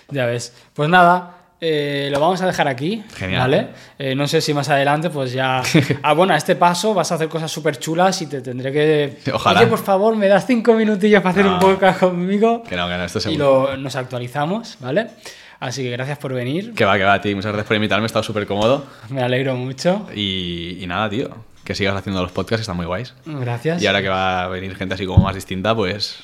Ya ves. Pues nada, eh, lo vamos a dejar aquí. Genial. ¿Vale? Eh, no sé si más adelante, pues ya. Ah, bueno, a este paso vas a hacer cosas súper chulas y te tendré que. Ojalá. Oye, por favor, me das cinco minutillos para hacer No. un podcast conmigo. Que no, que no, esto Y seguro. lo, nos actualizamos, ¿vale? Así que gracias por venir. Que va, que va, tío. Muchas gracias por invitarme, he estado súper cómodo. Me alegro mucho. Y, y nada, tío. Que sigas haciendo los podcasts, están muy guays. Gracias. Y ahora que va a venir gente así como más distinta, pues.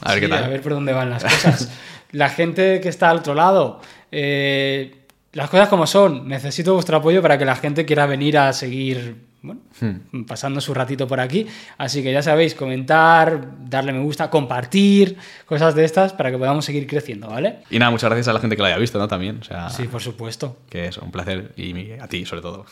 A ver Sí, qué tal. A ver por dónde van las cosas. La gente que está al otro lado, eh, las cosas como son. Necesito vuestro apoyo para que la gente quiera venir a seguir bueno, Hmm. pasando su ratito por aquí. Así que ya sabéis, comentar, darle me gusta, compartir, cosas de estas para que podamos seguir creciendo, ¿vale? Y nada, muchas gracias a la gente que lo haya visto, ¿no? También. O sea, Sí, por supuesto. que es un placer. Y a ti, sobre todo.